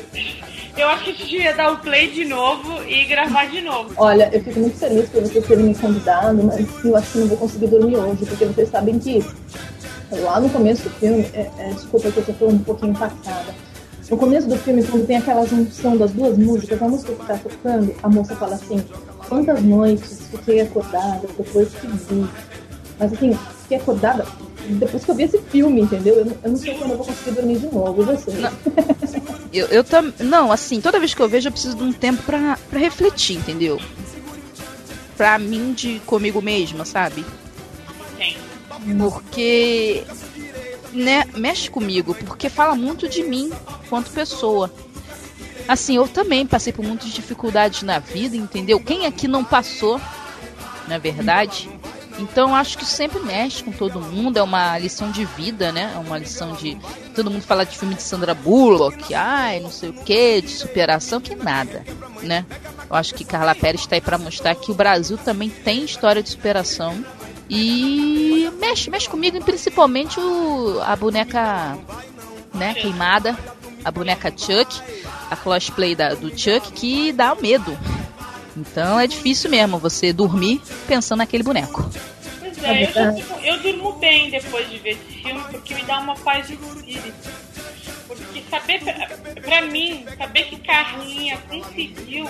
Speaker 1: Eu acho que a gente devia dar o play de novo e gravar de novo.
Speaker 5: Olha, eu fico muito feliz por vocês terem me convidado, mas eu acho que não vou conseguir dormir hoje, porque vocês sabem que lá no começo do filme, é, é, desculpa que eu tô um pouquinho passada. No começo do filme, quando tem aquela junção das duas músicas, a música que tá tocando, a moça fala assim, quantas noites fiquei acordada depois que vi. Mas assim, fiquei acordada depois que eu vi esse filme, entendeu? Eu, não- eu não sei quando eu vou conseguir dormir de novo, você?
Speaker 3: Não. Eu, eu tam... Não, assim, toda vez que eu vejo eu preciso de um tempo pra, pra refletir, entendeu? Pra mim, de comigo mesma, sabe? Porque. Né, mexe comigo, porque fala muito de mim quanto pessoa. Assim, eu também passei por muitas dificuldades na vida, entendeu? Quem aqui não passou, na verdade? Então acho que sempre mexe com todo mundo, é uma lição de vida, né? É uma lição de. Todo mundo fala de filme de Sandra Bullock, ai, não sei o que, de superação, que nada, né? Eu acho que Carla Pérez está aí para mostrar que o Brasil também tem história de superação. E mexe, mexe comigo, principalmente o, a boneca né, queimada, a boneca Chuck, a cosplay da, do Chuck, que dá medo. Então é difícil mesmo você dormir pensando naquele boneco.
Speaker 1: Pois é, eu, eu durmo bem depois de ver esse filme porque me dá uma paz de espírito. Porque saber, pra, mim, saber que Carlinha conseguiu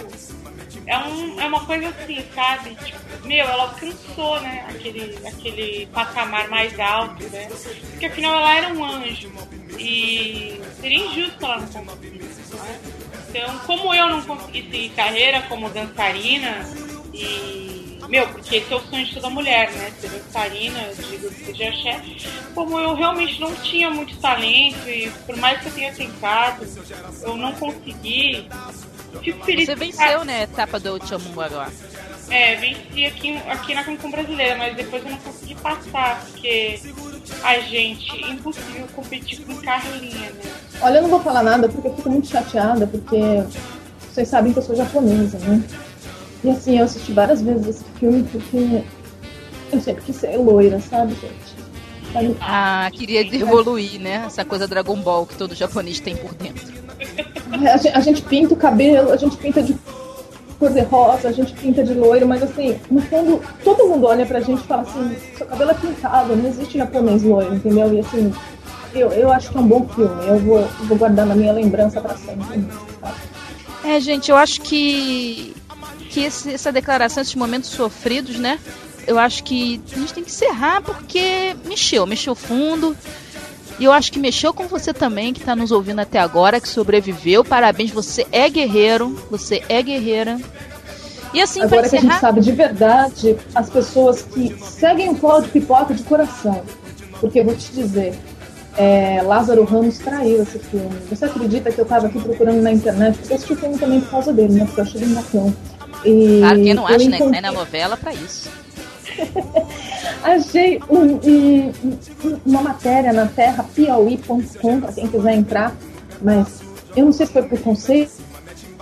Speaker 1: é, um, é uma coisa assim, sabe? Tipo, meu, ela alcançou, né, aquele, aquele patamar mais alto, né? Porque afinal ela era um anjo. E seria injusto ela não conseguir. Então, como eu não consegui seguir carreira como dançarina, e. Meu, porque esse é o sonho de toda mulher, né? Ser dançarina, eu digo que de axé. Como eu realmente não tinha muito talento, e por mais que eu tenha tentado, eu não consegui. Fico feliz
Speaker 3: Você venceu, né, etapa do Chamunguaguá.
Speaker 1: é, venci aqui, aqui na Cancún brasileira, mas depois eu não consegui passar, porque a gente, impossível competir com Carlinha, né?
Speaker 5: Olha, eu não vou falar nada porque eu fico muito chateada, porque vocês sabem que eu sou japonesa, né? E assim, eu assisti várias vezes esse filme porque eu sempre quis ser loira, sabe, gente? Sabe?
Speaker 3: Ah, queria evoluir, né? Essa coisa Dragon Ball que todo japonês tem por dentro.
Speaker 5: A gente, a gente pinta o cabelo, a gente pinta de cor de rosa, a gente pinta de loiro, mas assim, no fundo, todo mundo olha pra gente e fala assim, seu cabelo é pintado, não existe japonês loiro, entendeu? E assim, eu, eu acho que é um bom filme, eu vou, vou guardar na minha lembrança pra sempre.
Speaker 3: É, gente, eu acho que, que esse- essa declaração, esses momentos sofridos, né? Eu acho que a gente tem que encerrar porque mexeu, mexeu fundo. E eu acho que mexeu com você também, que tá nos ouvindo até agora, que sobreviveu. Parabéns, você é guerreiro, você é guerreira. E assim,
Speaker 5: Agora que a gente
Speaker 3: encerrar.
Speaker 5: sabe de verdade as pessoas que seguem o de pipoca de coração. Porque eu vou te dizer, é, Lázaro Ramos traiu esse filme. Você acredita que eu tava aqui procurando na internet? Porque eu assisti o filme também por causa dele, né? Porque eu achei ele bacana. E
Speaker 3: Claro, quem não acha, né? Que
Speaker 5: encontrei-
Speaker 3: sai na novela pra isso.
Speaker 5: Achei um- um- um- uma matéria na terra, piauí.com, para quem quiser entrar, mas eu não sei se foi preconceito,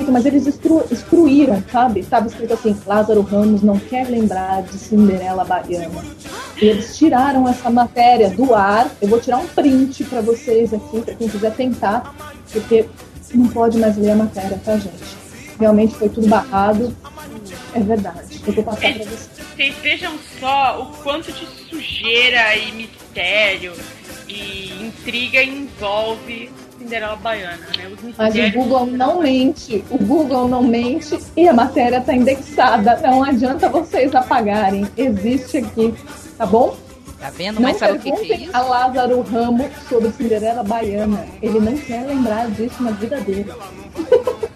Speaker 5: mas eles exclu- excluíram, sabe? Estava escrito assim, Lázaro Ramos não quer lembrar de Cinderela Baiana. E eles tiraram essa matéria do ar. Eu vou tirar um print para vocês aqui, para quem quiser tentar, porque não pode mais ler a matéria, tá, gente? Realmente foi tudo barrado. É verdade. Eu vou passar para vocês.
Speaker 1: Vocês vejam só o quanto de sujeira e mistério e intriga envolve Cinderela Baiana, né? Os
Speaker 5: Mas o. Google não mente, o Google não mente e a matéria está indexada. Não adianta vocês apagarem. Existe aqui, tá bom?
Speaker 3: Tá vendo?
Speaker 5: Não
Speaker 3: Mas sabe o que, que é isso?
Speaker 5: a Lázaro Ramos sobre Cinderela Baiana. Ele não quer lembrar disso na vida dele.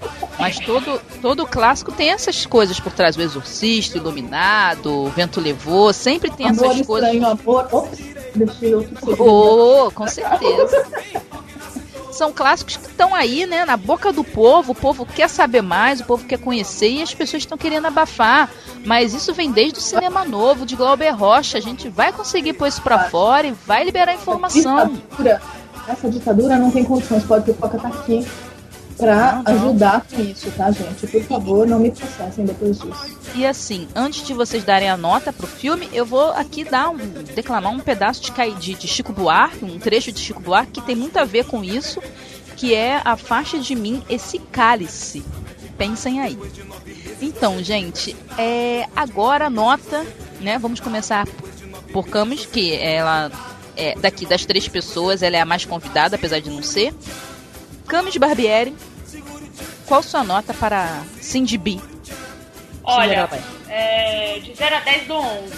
Speaker 3: Mas todo, todo clássico tem essas coisas por trás. O Exorcista, Iluminado, o Vento Levou, sempre tem
Speaker 5: amor
Speaker 3: essas coisas.
Speaker 5: estranho, amor. Ops, deixei outro.
Speaker 3: Oh, com certeza. São clássicos que estão aí, né, na boca do povo. O povo quer saber mais, o povo quer conhecer e as pessoas estão querendo abafar. Mas isso vem desde o cinema novo, de Glauber Rocha. A gente vai conseguir pôr isso pra fora e vai liberar informação.
Speaker 5: Ditadura, essa ditadura não tem condições. Pode pipoca tá aqui
Speaker 3: não.
Speaker 5: ajudar com isso, tá, gente? Por favor, não me processem depois disso.
Speaker 3: E assim, antes de vocês darem a nota pro filme, eu vou aqui dar um, declamar um pedaço de, de, de Chico Buarque, um trecho de Chico Buarque que tem muito a ver com isso, que é a faixa de mim, esse cálice. Pensem aí. Então, gente, é, agora a nota, né? Vamos começar por Camis, que ela é daqui das três pessoas, ela é a mais convidada, apesar de não ser. Camis Barbieri, qual sua nota para Cindy B?
Speaker 1: Olha, é, de 0 a 10 do 11.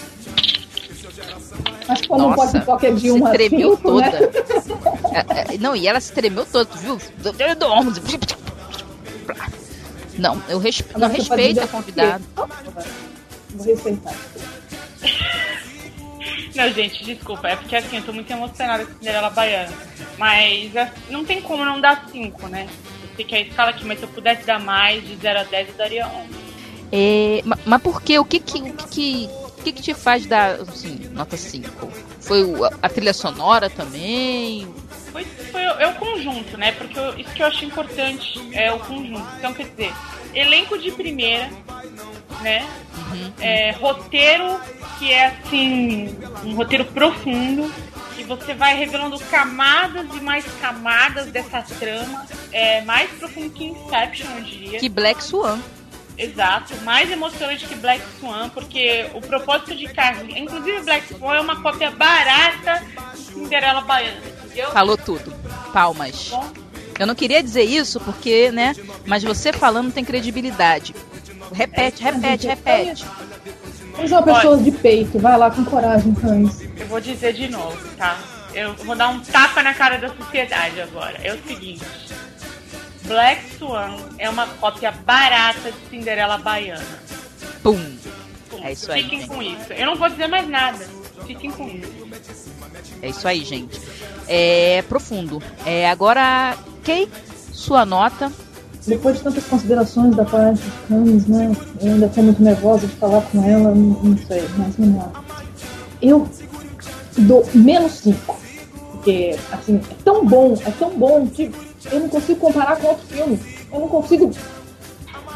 Speaker 5: Mas como
Speaker 3: Nossa,
Speaker 5: pode pipoca é de
Speaker 3: se
Speaker 5: 1 a
Speaker 3: tremeu
Speaker 5: 5,
Speaker 3: toda.
Speaker 5: né?
Speaker 3: É, é, não, e ela se tremeu toda, tu viu? Eu dormo. Não, eu res... não respeito a convidada.
Speaker 5: Vou respeitar.
Speaker 1: Não, gente, desculpa. É porque assim, eu tô muito emocionada com Cinderela Baiana. Mas é, não tem como não dar 5, né? Eu sei que é a escala aqui, mas se eu pudesse dar mais, de 0 a 10, eu daria 11.
Speaker 3: É, ma- mas por quê? O que que, o que, que, que que te faz dar, assim, nota 5? Foi a trilha sonora também?
Speaker 1: Foi, foi o- é o conjunto, né? Porque eu- isso que eu acho importante é o conjunto. Então, quer dizer, elenco de primeira, né?
Speaker 3: Uhum.
Speaker 1: É, roteiro que é assim, um roteiro profundo. E você vai revelando camadas e mais camadas dessa trama. É mais profundo que Inception, eu diria.
Speaker 3: Que Black Swan.
Speaker 1: Exato, mais emocionante que Black Swan, porque o propósito de Carly, inclusive Black Swan é uma cópia barata de Cinderela Baiana, entendeu?
Speaker 3: Falou tudo. Palmas.
Speaker 1: Bom,
Speaker 3: Eu não queria dizer isso porque, né? Mas você falando tem credibilidade. Repete, repete, repete.
Speaker 5: Mas é uma pessoa de peito, vai lá com coragem, cães.
Speaker 1: eu vou dizer de novo, tá? eu vou dar um tapa na cara da sociedade agora. É o seguinte. Black Swan é uma cópia barata de Cinderela Baiana.
Speaker 3: Pum. É isso aí.
Speaker 1: Fiquem com isso. Eu não vou dizer mais nada. Fiquem com isso.
Speaker 3: É isso aí, gente. É profundo. É, agora, Kay, sua nota.
Speaker 5: Depois de tantas considerações da parte de Camis, né? Eu ainda tô muito nervosa de falar com ela, não, não sei, mas vamos lá. Eu dou menos 5. Porque, assim, é tão bom, é tão bom que eu não consigo comparar com outro filme. Eu não consigo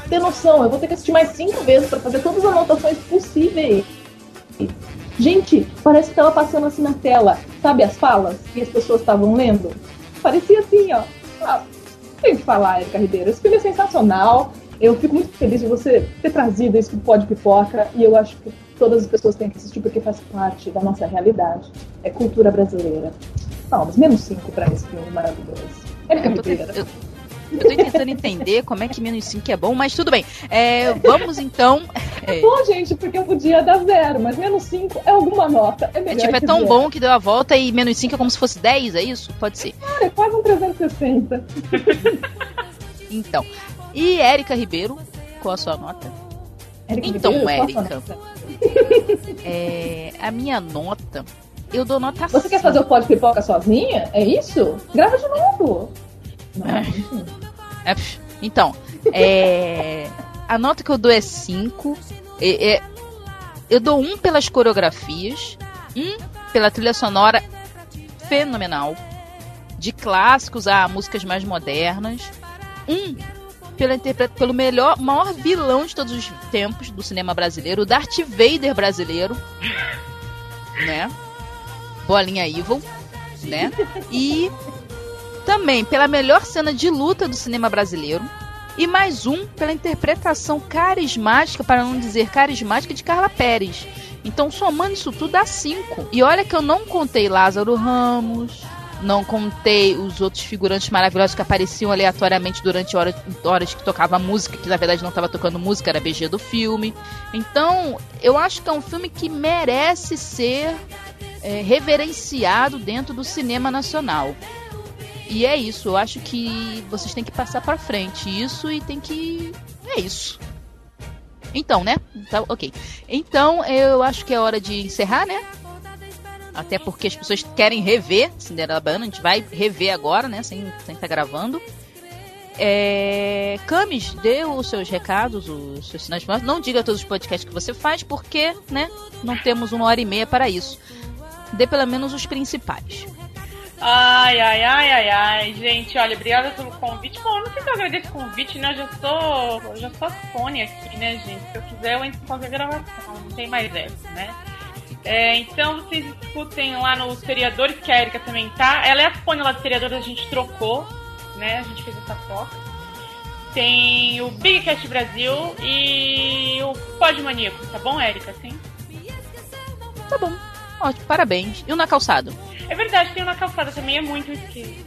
Speaker 5: ter noção. Eu vou ter que assistir mais cinco vezes pra fazer todas as anotações possíveis. Gente, parece que tava passando assim na tela. Sabe as falas que as pessoas estavam lendo? Parecia assim, ó. Ah, tem que falar, Erika Ribeiro. Esse filme é sensacional. Eu fico muito feliz de você ter trazido isso pro Pode Pipoca. E eu acho que todas as pessoas têm que assistir porque faz parte da nossa realidade. É cultura brasileira. Palmas, menos cinco pra esse filme maravilhoso.
Speaker 3: Eu tô, eu- eu tô tentando entender como é que menos 5 é bom, mas tudo bem. É, vamos então. É,
Speaker 5: Bom, gente, porque eu podia dar zero, mas menos cinco é alguma nota. É
Speaker 3: é, tipo, é tão
Speaker 5: zero.
Speaker 3: bom que deu a volta e menos 5 é como se fosse 10, é isso? Pode ser.
Speaker 5: Cara, é quase um 360.
Speaker 3: Então. E Érica Ribeiro, qual a sua nota?
Speaker 5: Erika
Speaker 3: Então,
Speaker 5: Ribeiro, qual a sua
Speaker 3: Erika.
Speaker 5: nota?
Speaker 3: É, a minha nota, eu dou nota
Speaker 5: Você quer fazer o pó de pipoca sozinha? É isso? Grava de novo.
Speaker 3: É, pff, então, é, a nota que eu dou é 5. É, é- eu dou um pelas coreografias, um pela trilha sonora fenomenal, de clássicos a músicas mais modernas, um pela interpre- pelo melhor, maior vilão de todos os tempos do cinema brasileiro, o Darth Vader brasileiro, né? Bolinha Evil, né? E também pela melhor cena de luta do cinema brasileiro. E mais um pela interpretação carismática, para não dizer carismática, de Carla Pérez. Então, somando isso tudo, dá cinco. E olha que eu não contei Lázaro Ramos, não contei os outros figurantes maravilhosos que apareciam aleatoriamente durante horas, horas que tocava música, que na verdade não estava tocando música, era BG do filme. Então, eu acho que é um filme que merece ser é, reverenciado dentro do cinema nacional. E é isso, eu acho que vocês têm que passar pra frente isso e tem que. É isso. Então, né? Tá, ok. Então, eu acho que é hora de encerrar, né? Até porque as pessoas querem rever Cinderela Baiana. A gente vai rever agora, né? Sem estar tá gravando. É... Camis, dê os seus recados, os seus sinais. Não diga todos os podcasts que você faz, porque, né? Não temos uma hora e meia para isso. Dê pelo menos os principais.
Speaker 1: Ai, ai, ai, ai, ai. Gente, olha, obrigada pelo convite. Bom, eu não sei se eu agradeço o convite, né? Eu já sou, eu já sou a Sony aqui, né, gente? Se eu quiser, eu entro em qualquer gravação. Não tem mais essa, né? É, então, vocês escutem lá no Seriadores, que a Erika também tá. Ela é a Sony lá do Seriadores, a gente trocou, né? A gente fez essa troca. Tem o Big Cat Brasil e o Pod Maníaco, tá bom, Erika? Sim?
Speaker 3: Tá bom. Ótimo, parabéns. E o na calçado?
Speaker 1: É verdade, tem o na calçada também, é muito esquisito.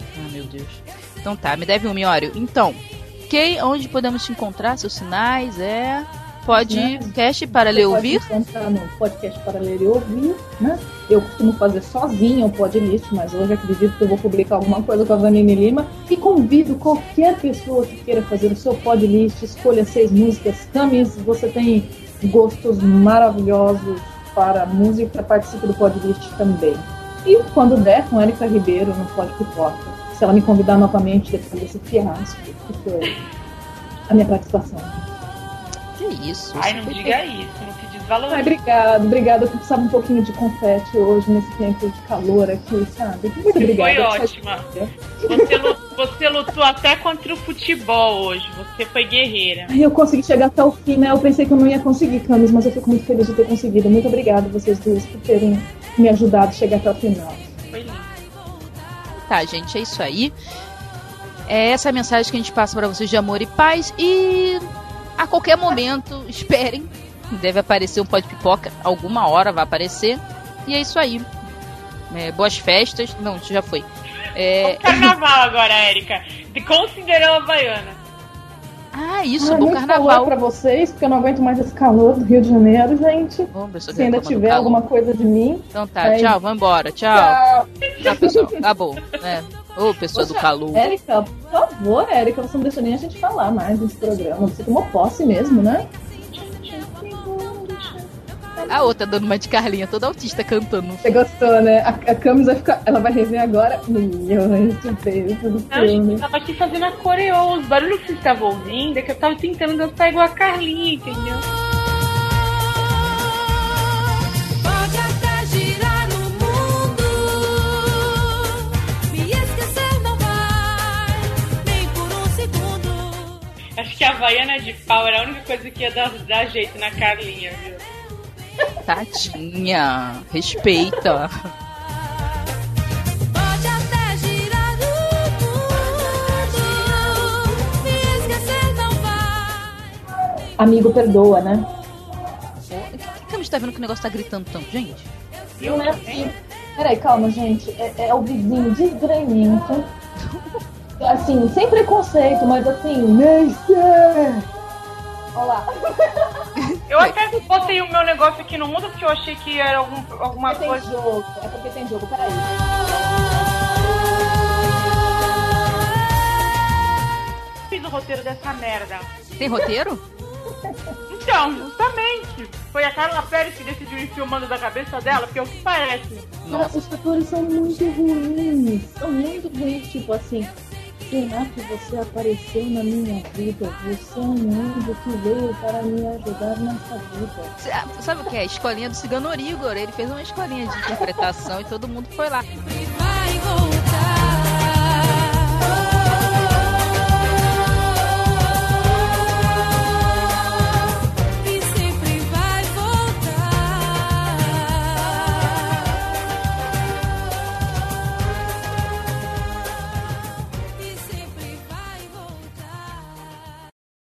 Speaker 3: Ah, meu Deus. Então tá, me deve um miório. Então, Kay, onde podemos te encontrar? Seus sinais é. Podcast para ler e ouvir?
Speaker 5: No podcast para ler e ouvir, né? Eu costumo fazer sozinha o podcast, mas hoje acredito que eu vou publicar alguma coisa com a Vanine Lima. E convido qualquer pessoa que queira fazer o seu podcast, escolha seis músicas. Camis, você tem gostos maravilhosos para música, participe do podcast também. E quando der, com Erika Ribeiro no Pode Pipoca. Se ela me convidar novamente depois desse fiasco, que foi a minha participação.
Speaker 3: Que isso?
Speaker 1: Ai, não diga isso, não
Speaker 5: Ai,
Speaker 1: desvalorize.
Speaker 5: obrigado, obrigado. Eu precisava um pouquinho de confete hoje, nesse tempo de calor aqui, sabe? Muito obrigada.
Speaker 1: Foi ótima. Você, lu- você lutou até contra o futebol hoje. Você foi guerreira.
Speaker 5: Ai, Eu consegui chegar até o fim, né? Eu pensei que eu não ia conseguir, Camis, mas eu fico muito feliz de ter conseguido. Muito obrigada vocês duas por terem me ajudado a chegar até o final.
Speaker 1: Foi lindo.
Speaker 3: Tá, gente, é isso aí. É essa a mensagem que a gente passa para vocês de amor e paz. E a qualquer momento, esperem. Deve aparecer um pó de pipoca. Alguma hora vai aparecer. E é isso aí. É, boas festas. Não, isso já foi. É,
Speaker 1: Carnaval agora, Érica. De com Cinderela Baiana.
Speaker 3: Ah, isso,
Speaker 5: Ah,
Speaker 3: bom
Speaker 5: muito
Speaker 3: carnaval.
Speaker 5: pra vocês, porque eu não aguento mais esse calor do Rio de Janeiro, gente.
Speaker 3: Que
Speaker 5: Se ainda
Speaker 3: do
Speaker 5: tiver alguma coisa de mim.
Speaker 3: Então tá,
Speaker 5: Aí.
Speaker 3: tchau, vambora, tchau.
Speaker 5: Tchau.
Speaker 3: Tchau, pessoal. Acabou. É. Ô, pessoa do
Speaker 5: Poxa,
Speaker 3: calor.
Speaker 5: Érica, por favor, Érica, você não deixa nem a gente falar mais nesse programa. Você tomou posse mesmo, né?
Speaker 3: A outra dando uma de Carlinha, toda autista cantando.
Speaker 5: Você gostou, né? A, a Camis vai ficar. Ela vai rever agora milhões de vezes do filme.
Speaker 1: eu tava aqui fazendo a coreô. Os barulhos que vocês estavam ouvindo é que eu tava tentando dançar igual a Carlinha, entendeu?
Speaker 7: Pode até girar o mundo, me esquecer não vai, nem por um segundo.
Speaker 1: Acho que a Havaiana de pau era a única coisa que ia dar, dar jeito na Carlinha, viu?
Speaker 3: Tadinha. Respeita.
Speaker 7: Pode até girar o mundo, me esquecer não vai.
Speaker 5: Amigo, perdoa, né?
Speaker 3: Por que que a Camis tá vendo que o negócio tá gritando tanto, gente?
Speaker 5: Não é assim. Peraí, calma, gente. É, é o vizinho desgranhento. Assim, sem preconceito, mas assim, Meister! Olha lá.
Speaker 1: Eu até botei o meu negócio aqui no mundo porque eu achei que era algum, alguma
Speaker 5: Tem
Speaker 1: coisa.
Speaker 5: jogo. É porque tem jogo, peraí.
Speaker 1: Fiz o roteiro dessa merda.
Speaker 3: Tem roteiro?
Speaker 1: Então, justamente. Foi a Carla Pérez que decidiu ir filmando da cabeça dela, porque é o que parece.
Speaker 5: Cara, os atores são muito ruins. São muito ruins, tipo assim. Será que você apareceu na minha vida? Você é um anjo que veio para me ajudar nessa vida.
Speaker 3: Ah, Sabe o que é? Escolinha do Cigano Igor. Ele fez uma escolinha de interpretação e todo mundo foi lá.